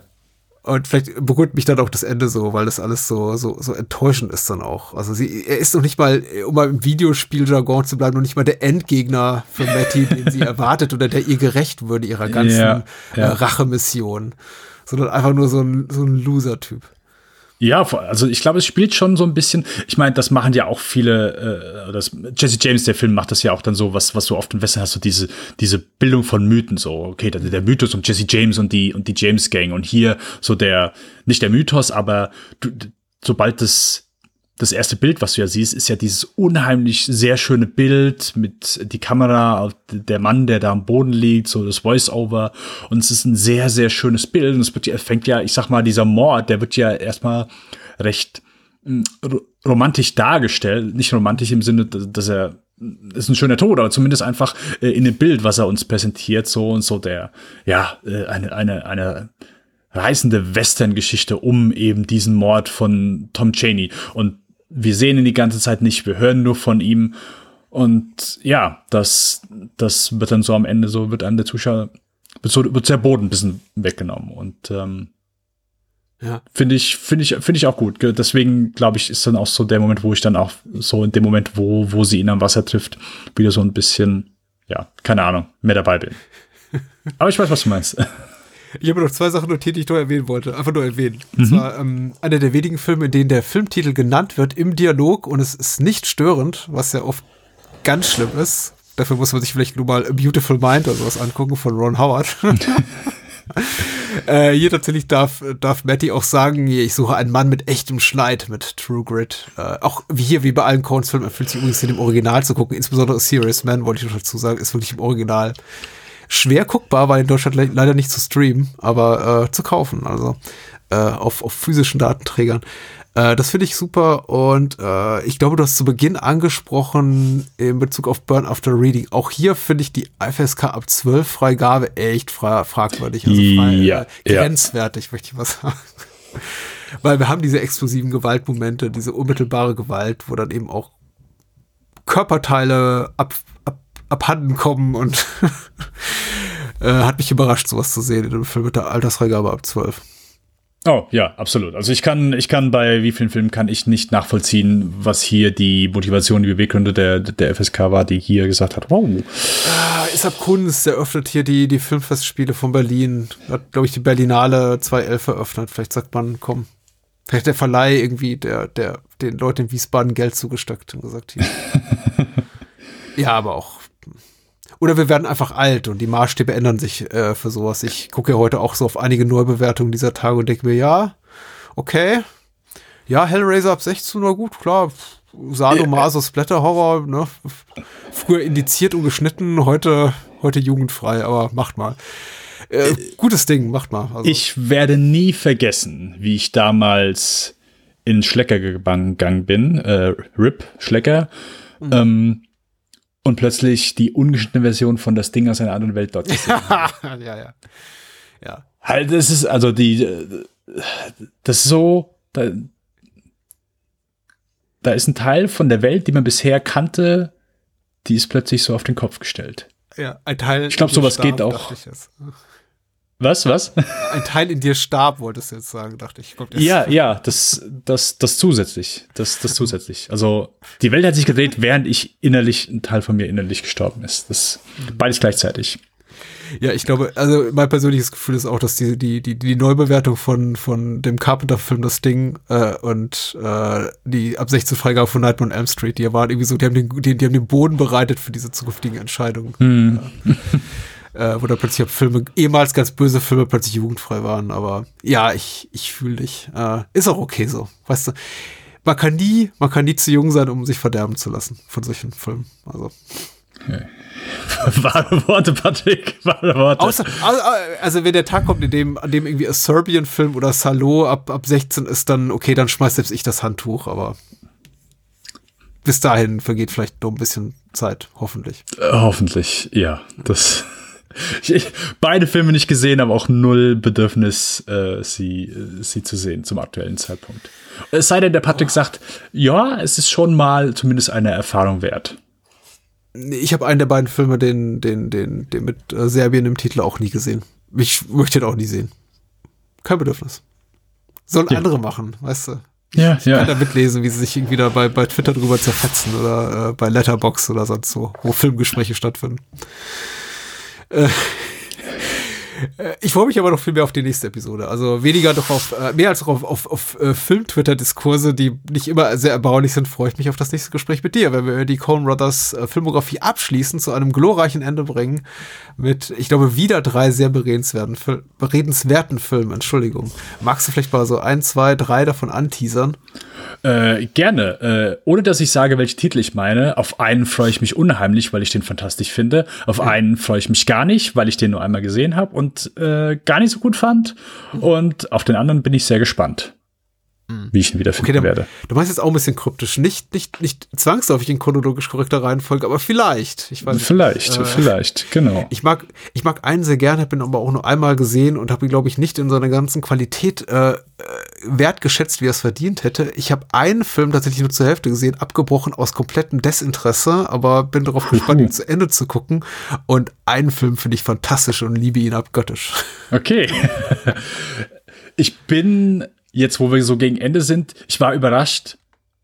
Und vielleicht beruhigt mich dann auch das Ende so, weil das alles so, so, so enttäuschend ist dann auch. Also sie, er ist noch nicht mal, um mal im Videospieljargon zu bleiben, noch nicht mal der Endgegner für Matty, den sie *laughs* erwartet oder der ihr gerecht würde, ihrer ganzen Ja, ja. Äh, Rachemission. Sondern einfach nur so ein, so ein Loser-Typ. Ja, also ich glaube, es spielt schon so ein bisschen. Ich meine, das machen ja auch viele. Äh, das, Jesse James, der Film, macht das ja auch dann so, was was du oft im Westen hast, so diese diese Bildung von Mythen. So, okay, der, der Mythos um Jesse James und die und die James Gang und hier so der nicht der Mythos, aber du, sobald das das erste Bild, was du ja siehst, ist ja dieses unheimlich sehr schöne Bild mit die Kamera, der Mann, der da am Boden liegt, so das Voice-Over. Und es ist ein sehr, sehr schönes Bild. Und es wird ja, fängt ja, ich sag mal, dieser Mord, der wird ja erstmal recht ro- romantisch dargestellt. Nicht romantisch im Sinne, dass dass er ist ein schöner Tod, aber zumindest einfach äh, in dem Bild, was er uns präsentiert, so und so der, ja, äh, eine, eine, eine reißende Western-Geschichte um eben diesen Mord von Tom Cheney. Und wir sehen ihn die ganze Zeit nicht, wir hören nur von ihm. Und ja, das, das wird dann so am Ende so, wird einem der Zuschauer, wird, so, wird der Boden ein bisschen weggenommen. Und ähm, Ja. finde ich, finde ich, finde ich auch gut. Ge- Deswegen glaube ich, ist dann auch so der Moment, wo ich dann auch so in dem Moment, wo, wo sie ihn am Wasser trifft, wieder so ein bisschen, ja, keine Ahnung, mehr dabei bin. *laughs* Aber ich weiß, was du meinst. Ich habe noch zwei Sachen notiert, die ich noch erwähnen wollte. Einfach nur erwähnen. Und zwar ähm, einer der wenigen Filme, in denen der Filmtitel genannt wird im Dialog und es ist nicht störend, was ja oft ganz schlimm ist. Dafür muss man sich vielleicht nur mal A Beautiful Mind oder sowas angucken von Ron Howard. *laughs* äh, hier tatsächlich darf, darf Matty auch sagen, ich suche einen Mann mit echtem Schneid, mit True Grit. Äh, auch wie hier, wie bei allen Coens-Filmen, empfiehlt sich übrigens in dem Original zu gucken. Insbesondere Serious Man, wollte ich noch dazu sagen, ist wirklich im Original schwer guckbar, weil in Deutschland le leider nicht zu streamen, aber äh, zu kaufen, also äh, auf, auf physischen Datenträgern. Äh, das finde ich super und äh, ich glaube, du hast zu Beginn angesprochen in Bezug auf Burn After Reading. Auch hier finde ich die FSK ab 12 Freigabe echt fra fragwürdig, also frei, Ja, äh, ja. grenzwertig, möchte ich mal sagen. *laughs* Weil wir haben diese explosiven Gewaltmomente, diese unmittelbare Gewalt, wo dann eben auch Körperteile ab, abhanden kommen und *laughs* äh, hat mich überrascht, sowas zu sehen in einem Film mit der Altersfreigabe ab 12. Oh, ja, absolut. Also ich kann, ich kann bei wie vielen Filmen kann ich nicht nachvollziehen, was hier die Motivation, die Beweggründe der, der FSK war, die hier gesagt hat, wow. Ah, Isab Kunst eröffnet hier die, die Filmfestspiele von Berlin. Hat, glaube ich, die Berlinale 2011 eröffnet. Vielleicht sagt man, komm. Vielleicht der Verleih irgendwie, der, der den Leuten in Wiesbaden Geld zugesteckt und gesagt, hier. *laughs* ja, aber auch. Oder wir werden einfach alt und die Maßstäbe ändern sich äh, für sowas. Ich gucke ja heute auch so auf einige Neubewertungen dieser Tage und denke mir, ja, okay. Ja, Hellraiser ab 16, na gut, klar. Sadomaso, Splatter Horror, ne? Früher indiziert und geschnitten, heute, heute jugendfrei, aber macht mal. Äh, gutes Ding, macht mal. Also. Ich werde nie vergessen, wie ich damals in Schlecker gegangen bin, äh, Rip Schlecker, mhm. ähm, und plötzlich die ungeschnittene Version von das Ding aus einer anderen Welt dort gesehen. *laughs* ja, ja. Ja. Halt, das ist also die, das ist so, da, da ist ein Teil von der Welt, die man bisher kannte, die ist plötzlich so auf den Kopf gestellt. Ja, ein Teil. Ich glaube, sowas starb, geht auch. Was, was? Ein Teil in dir starb, wolltest du jetzt sagen, dachte ich. Kommt ja, ja, das, das, das zusätzlich. Das, das zusätzlich. Also, die Welt hat sich gedreht, während ich innerlich, ein Teil von mir innerlich gestorben ist. Das, beides gleichzeitig. Ja, ich glaube, also mein persönliches Gefühl ist auch, dass die, die, die, die Neubewertung von, von dem Carpenter-Film Das Ding äh, und äh, die ab 16 Freigabe von Nightmare on Elm Street, die waren irgendwie so, die haben den, die, die haben den Boden bereitet für diese zukünftigen Entscheidungen. Hm. Ja. *laughs* äh, wo da plötzlich Filme, ehemals ganz böse Filme plötzlich jugendfrei waren, aber ja, ich, ich fühle dich. Äh, ist auch okay so, weißt du. Man kann nie, man kann nie zu jung sein, um sich verderben zu lassen von solchen Filmen. Also. Okay. *laughs* Wahre Worte, Patrick. Wahre Worte. Außer, also, wenn der Tag kommt, in dem, an dem irgendwie a Serbian-Film oder Salo ab, ab 16 ist, dann, okay, dann schmeißt selbst ich das Handtuch, aber bis dahin vergeht vielleicht noch ein bisschen Zeit, hoffentlich. Äh, hoffentlich, ja. Das. Ich, beide Filme nicht gesehen, aber auch null Bedürfnis, äh, sie, sie zu sehen zum aktuellen Zeitpunkt. Es sei denn, der Patrick oh. sagt, ja, es ist schon mal zumindest eine Erfahrung wert ich habe einen der beiden Filme, den, den, den, den mit äh, Serbien im Titel auch nie gesehen. Ich möchte den auch nie sehen. Kein Bedürfnis. Sollen ja. andere machen, weißt du? Ja, ich ja. kann da mitlesen, wie sie sich irgendwie da bei, bei Twitter drüber zerfetzen oder äh, bei Letterbox oder sonst wo, wo Filmgespräche stattfinden. Äh, *laughs* äh, ich freue mich aber noch viel mehr auf die nächste Episode. Also weniger doch auf, äh, mehr als auf, auf, auf Film-Twitter-Diskurse, die nicht immer sehr erbaulich sind, freue ich mich auf das nächste Gespräch mit dir, wenn wir die Coen Brothers Filmografie abschließen, zu einem glorreichen Ende bringen, mit, ich glaube, wieder drei sehr beredenswerten, beredenswerten Filmen, Entschuldigung. Magst du vielleicht mal so ein, zwei, drei davon anteasern? Äh, gerne. Äh, ohne dass ich sage, welche Titel ich meine. Auf einen freue ich mich unheimlich, weil ich den fantastisch finde. Auf einen freue ich mich gar nicht, weil ich den nur einmal gesehen habe und äh, gar nicht so gut fand. Mhm. Und auf den anderen bin ich sehr gespannt. Mhm. wie ich ihn wiederfinden okay, dann, werde. Du meinst jetzt auch ein bisschen kryptisch. Nicht, nicht, nicht zwangsläufig in chronologisch korrekter Reihenfolge, aber vielleicht. Ich weiß vielleicht, äh, vielleicht, genau. Ich mag, ich mag einen sehr gerne, habe ihn aber auch nur einmal gesehen und habe ihn, glaube ich, nicht in seiner ganzen Qualität äh, äh wertgeschätzt, wie er es verdient hätte. Ich habe einen Film tatsächlich nur zur Hälfte gesehen, abgebrochen aus komplettem Desinteresse, aber bin darauf *laughs* gespannt, ihn zu Ende zu gucken. Und einen Film finde ich fantastisch und liebe ihn abgöttisch. Okay. *laughs* ich bin jetzt, wo wir so gegen Ende sind, ich war überrascht,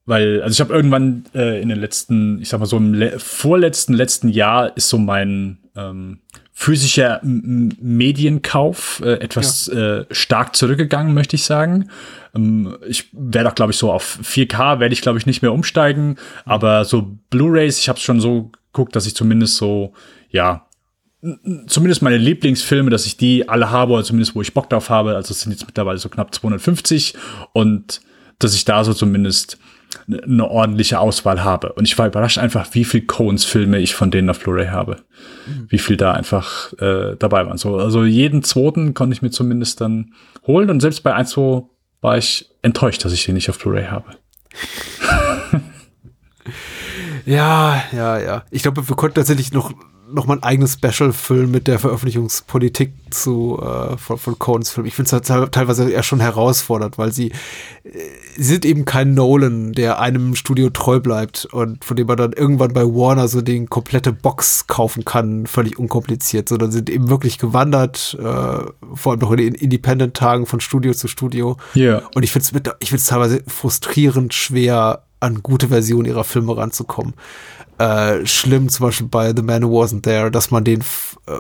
weil, also ich habe irgendwann äh, in den letzten, ich sag mal so im le vorletzten, letzten Jahr ist so mein ähm, physischer M Medienkauf äh, etwas ja. äh, stark zurückgegangen, möchte ich sagen. Ähm, ich werde auch, glaube ich, so auf 4K werde ich, glaube ich, nicht mehr umsteigen, aber so Blu-rays, ich habe es schon so geguckt, dass ich zumindest so, ja, zumindest meine Lieblingsfilme, dass ich die alle habe, oder zumindest wo ich Bock drauf habe. Also es sind jetzt mittlerweile so knapp 250 und dass ich da so zumindest eine ordentliche Auswahl habe. Und ich war überrascht einfach, wie viel Coens-Filme ich von denen auf Blu-ray habe. Mhm. Wie viel da einfach äh, dabei waren. So, also jeden zweiten konnte ich mir zumindest dann holen. Und selbst bei 1, 2 war ich enttäuscht, dass ich den nicht auf Blu-ray habe. *laughs* ja, ja, ja. Ich glaube, wir konnten tatsächlich noch noch mal ein eigenes Special füllen mit der Veröffentlichungspolitik zu äh, von, von Coens Film. Ich finde es halt teilweise eher schon herausfordernd, weil sie, äh, sie sind eben kein Nolan, der einem Studio treu bleibt und von dem man dann irgendwann bei Warner so den komplette Box kaufen kann, völlig unkompliziert, sondern sind eben wirklich gewandert, äh, vor allem noch in den Independent-Tagen von Studio zu Studio. Ja. Yeah. Und ich finde es ich finde es teilweise frustrierend schwer, an gute Versionen ihrer Filme ranzukommen äh, schlimm, zum Beispiel bei The Man Who Wasn't There, dass man den äh,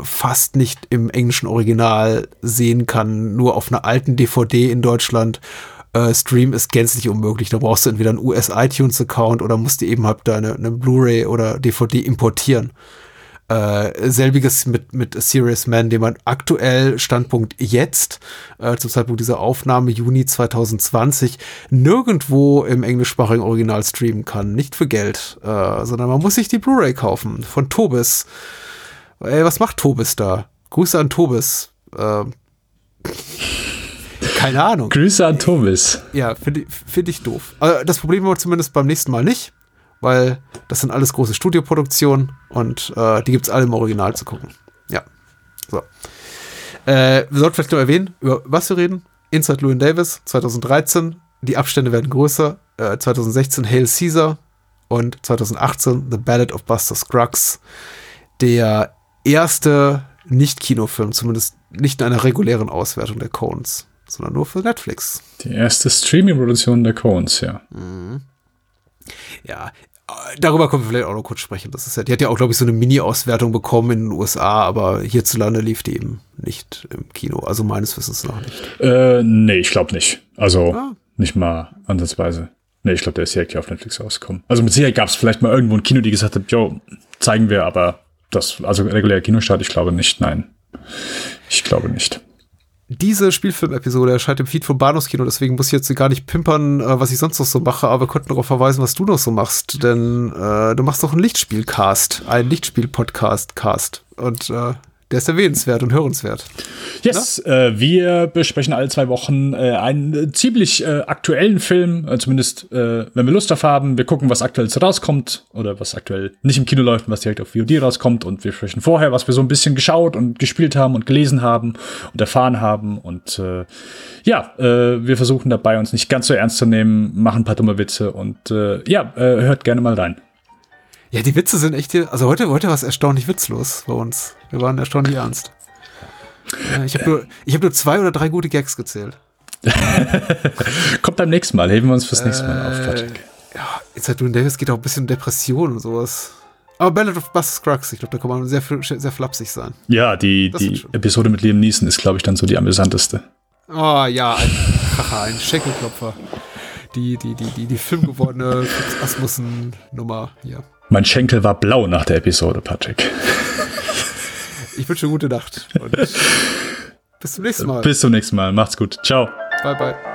fast nicht im englischen Original sehen kann, nur auf einer alten DVD in Deutschland. Äh, Stream ist gänzlich unmöglich. Da brauchst du entweder einen US-iTunes-Account oder musst du eben halt deine eine Blu-ray oder DVD importieren. Äh, selbiges mit, mit A Serious Man, den man aktuell, Standpunkt jetzt, äh, zum Zeitpunkt dieser Aufnahme, Juni 2020, nirgendwo im englischsprachigen Original streamen kann. Nicht für Geld, äh, sondern man muss sich die Blu-ray kaufen von Tobis. Ey, was macht Tobis da? Grüße an Tobis. Äh, keine Ahnung. Grüße an Tobis. Ja, finde find ich doof. Also das Problem war zumindest beim nächsten Mal nicht weil das sind alles große Studioproduktionen und äh, die gibt es alle im Original zu gucken. Ja. So. Äh, wir sollten vielleicht nur erwähnen, über was wir reden. Inside Llewyn Davis, 2013. Die Abstände werden größer. Äh, 2016 Hail Caesar und 2018 The Ballad of Buster Scruggs. Der erste Nicht-Kinofilm, zumindest nicht in einer regulären Auswertung der Cones, sondern nur für Netflix. Die erste Streaming-Produktion der Cones, ja. Mhm. Ja, darüber können wir vielleicht auch noch kurz sprechen. Das ist ja, die hat ja auch, glaube ich, so eine Mini-Auswertung bekommen in den USA, aber hierzulande lief die eben nicht im Kino. Also meines Wissens noch nicht. Äh, nee, ich glaube nicht. Also ah. nicht mal ansatzweise. Nee, ich glaube, der ist direkt hier auf Netflix rausgekommen. Also mit Sicherheit gab es vielleicht mal irgendwo ein Kino, die gesagt hat, jo, zeigen wir, aber das, also regulär Kinostart, ich glaube nicht, nein. Ich glaube nicht. Diese Spielfilm-Episode erscheint im Feed vom Bahnhofskino, deswegen muss ich jetzt gar nicht pimpern, äh, was ich sonst noch so mache, aber wir könnten darauf verweisen, was du noch so machst, denn äh, du machst doch einen Lichtspiel-Cast, einen Lichtspiel-Podcast-Cast. Und äh, der ist erwähnenswert und hörenswert. Yes, äh, wir besprechen alle zwei Wochen äh, einen ziemlich äh, aktuellen Film, äh, zumindest äh, wenn wir Lust darauf haben. Wir gucken, was aktuell rauskommt oder was aktuell nicht im Kino läuft und was direkt auf VOD rauskommt. Und wir sprechen vorher, was wir so ein bisschen geschaut und gespielt haben und gelesen haben und erfahren haben. Und äh, ja, wir versuchen dabei, uns nicht ganz so ernst zu nehmen, machen ein paar dumme Witze und ja, hört gerne mal rein. Ja, die Witze sind echt hier. Also heute, heute war es erstaunlich witzlos bei uns. Wir waren erstaunlich ernst. Ich habe nur, hab nur zwei oder drei gute Gags gezählt. *laughs* Kommt beim nächsten Mal. Heben wir uns fürs nächste Mal auf, Patrick. Äh, ja, jetzt hat du Davis geht auch ein bisschen Depression und sowas. Aber Ballad of Buster Scruggs, ich glaube, da kann man sehr, sehr flapsig sein. Ja, die, die Episode mit Liam Neeson ist, glaube ich, dann so die amüsanteste. Oh ja, ein, Kracher, ein Schenkelklopfer. Die, die, die, die, die filmgewordene Asmussen-Nummer hier. Mein Schenkel war blau nach der Episode, Patrick. Ich wünsche gute Nacht und *laughs* bis zum nächsten Mal. Bis zum nächsten Mal. Macht's gut. Ciao. Bye, bye.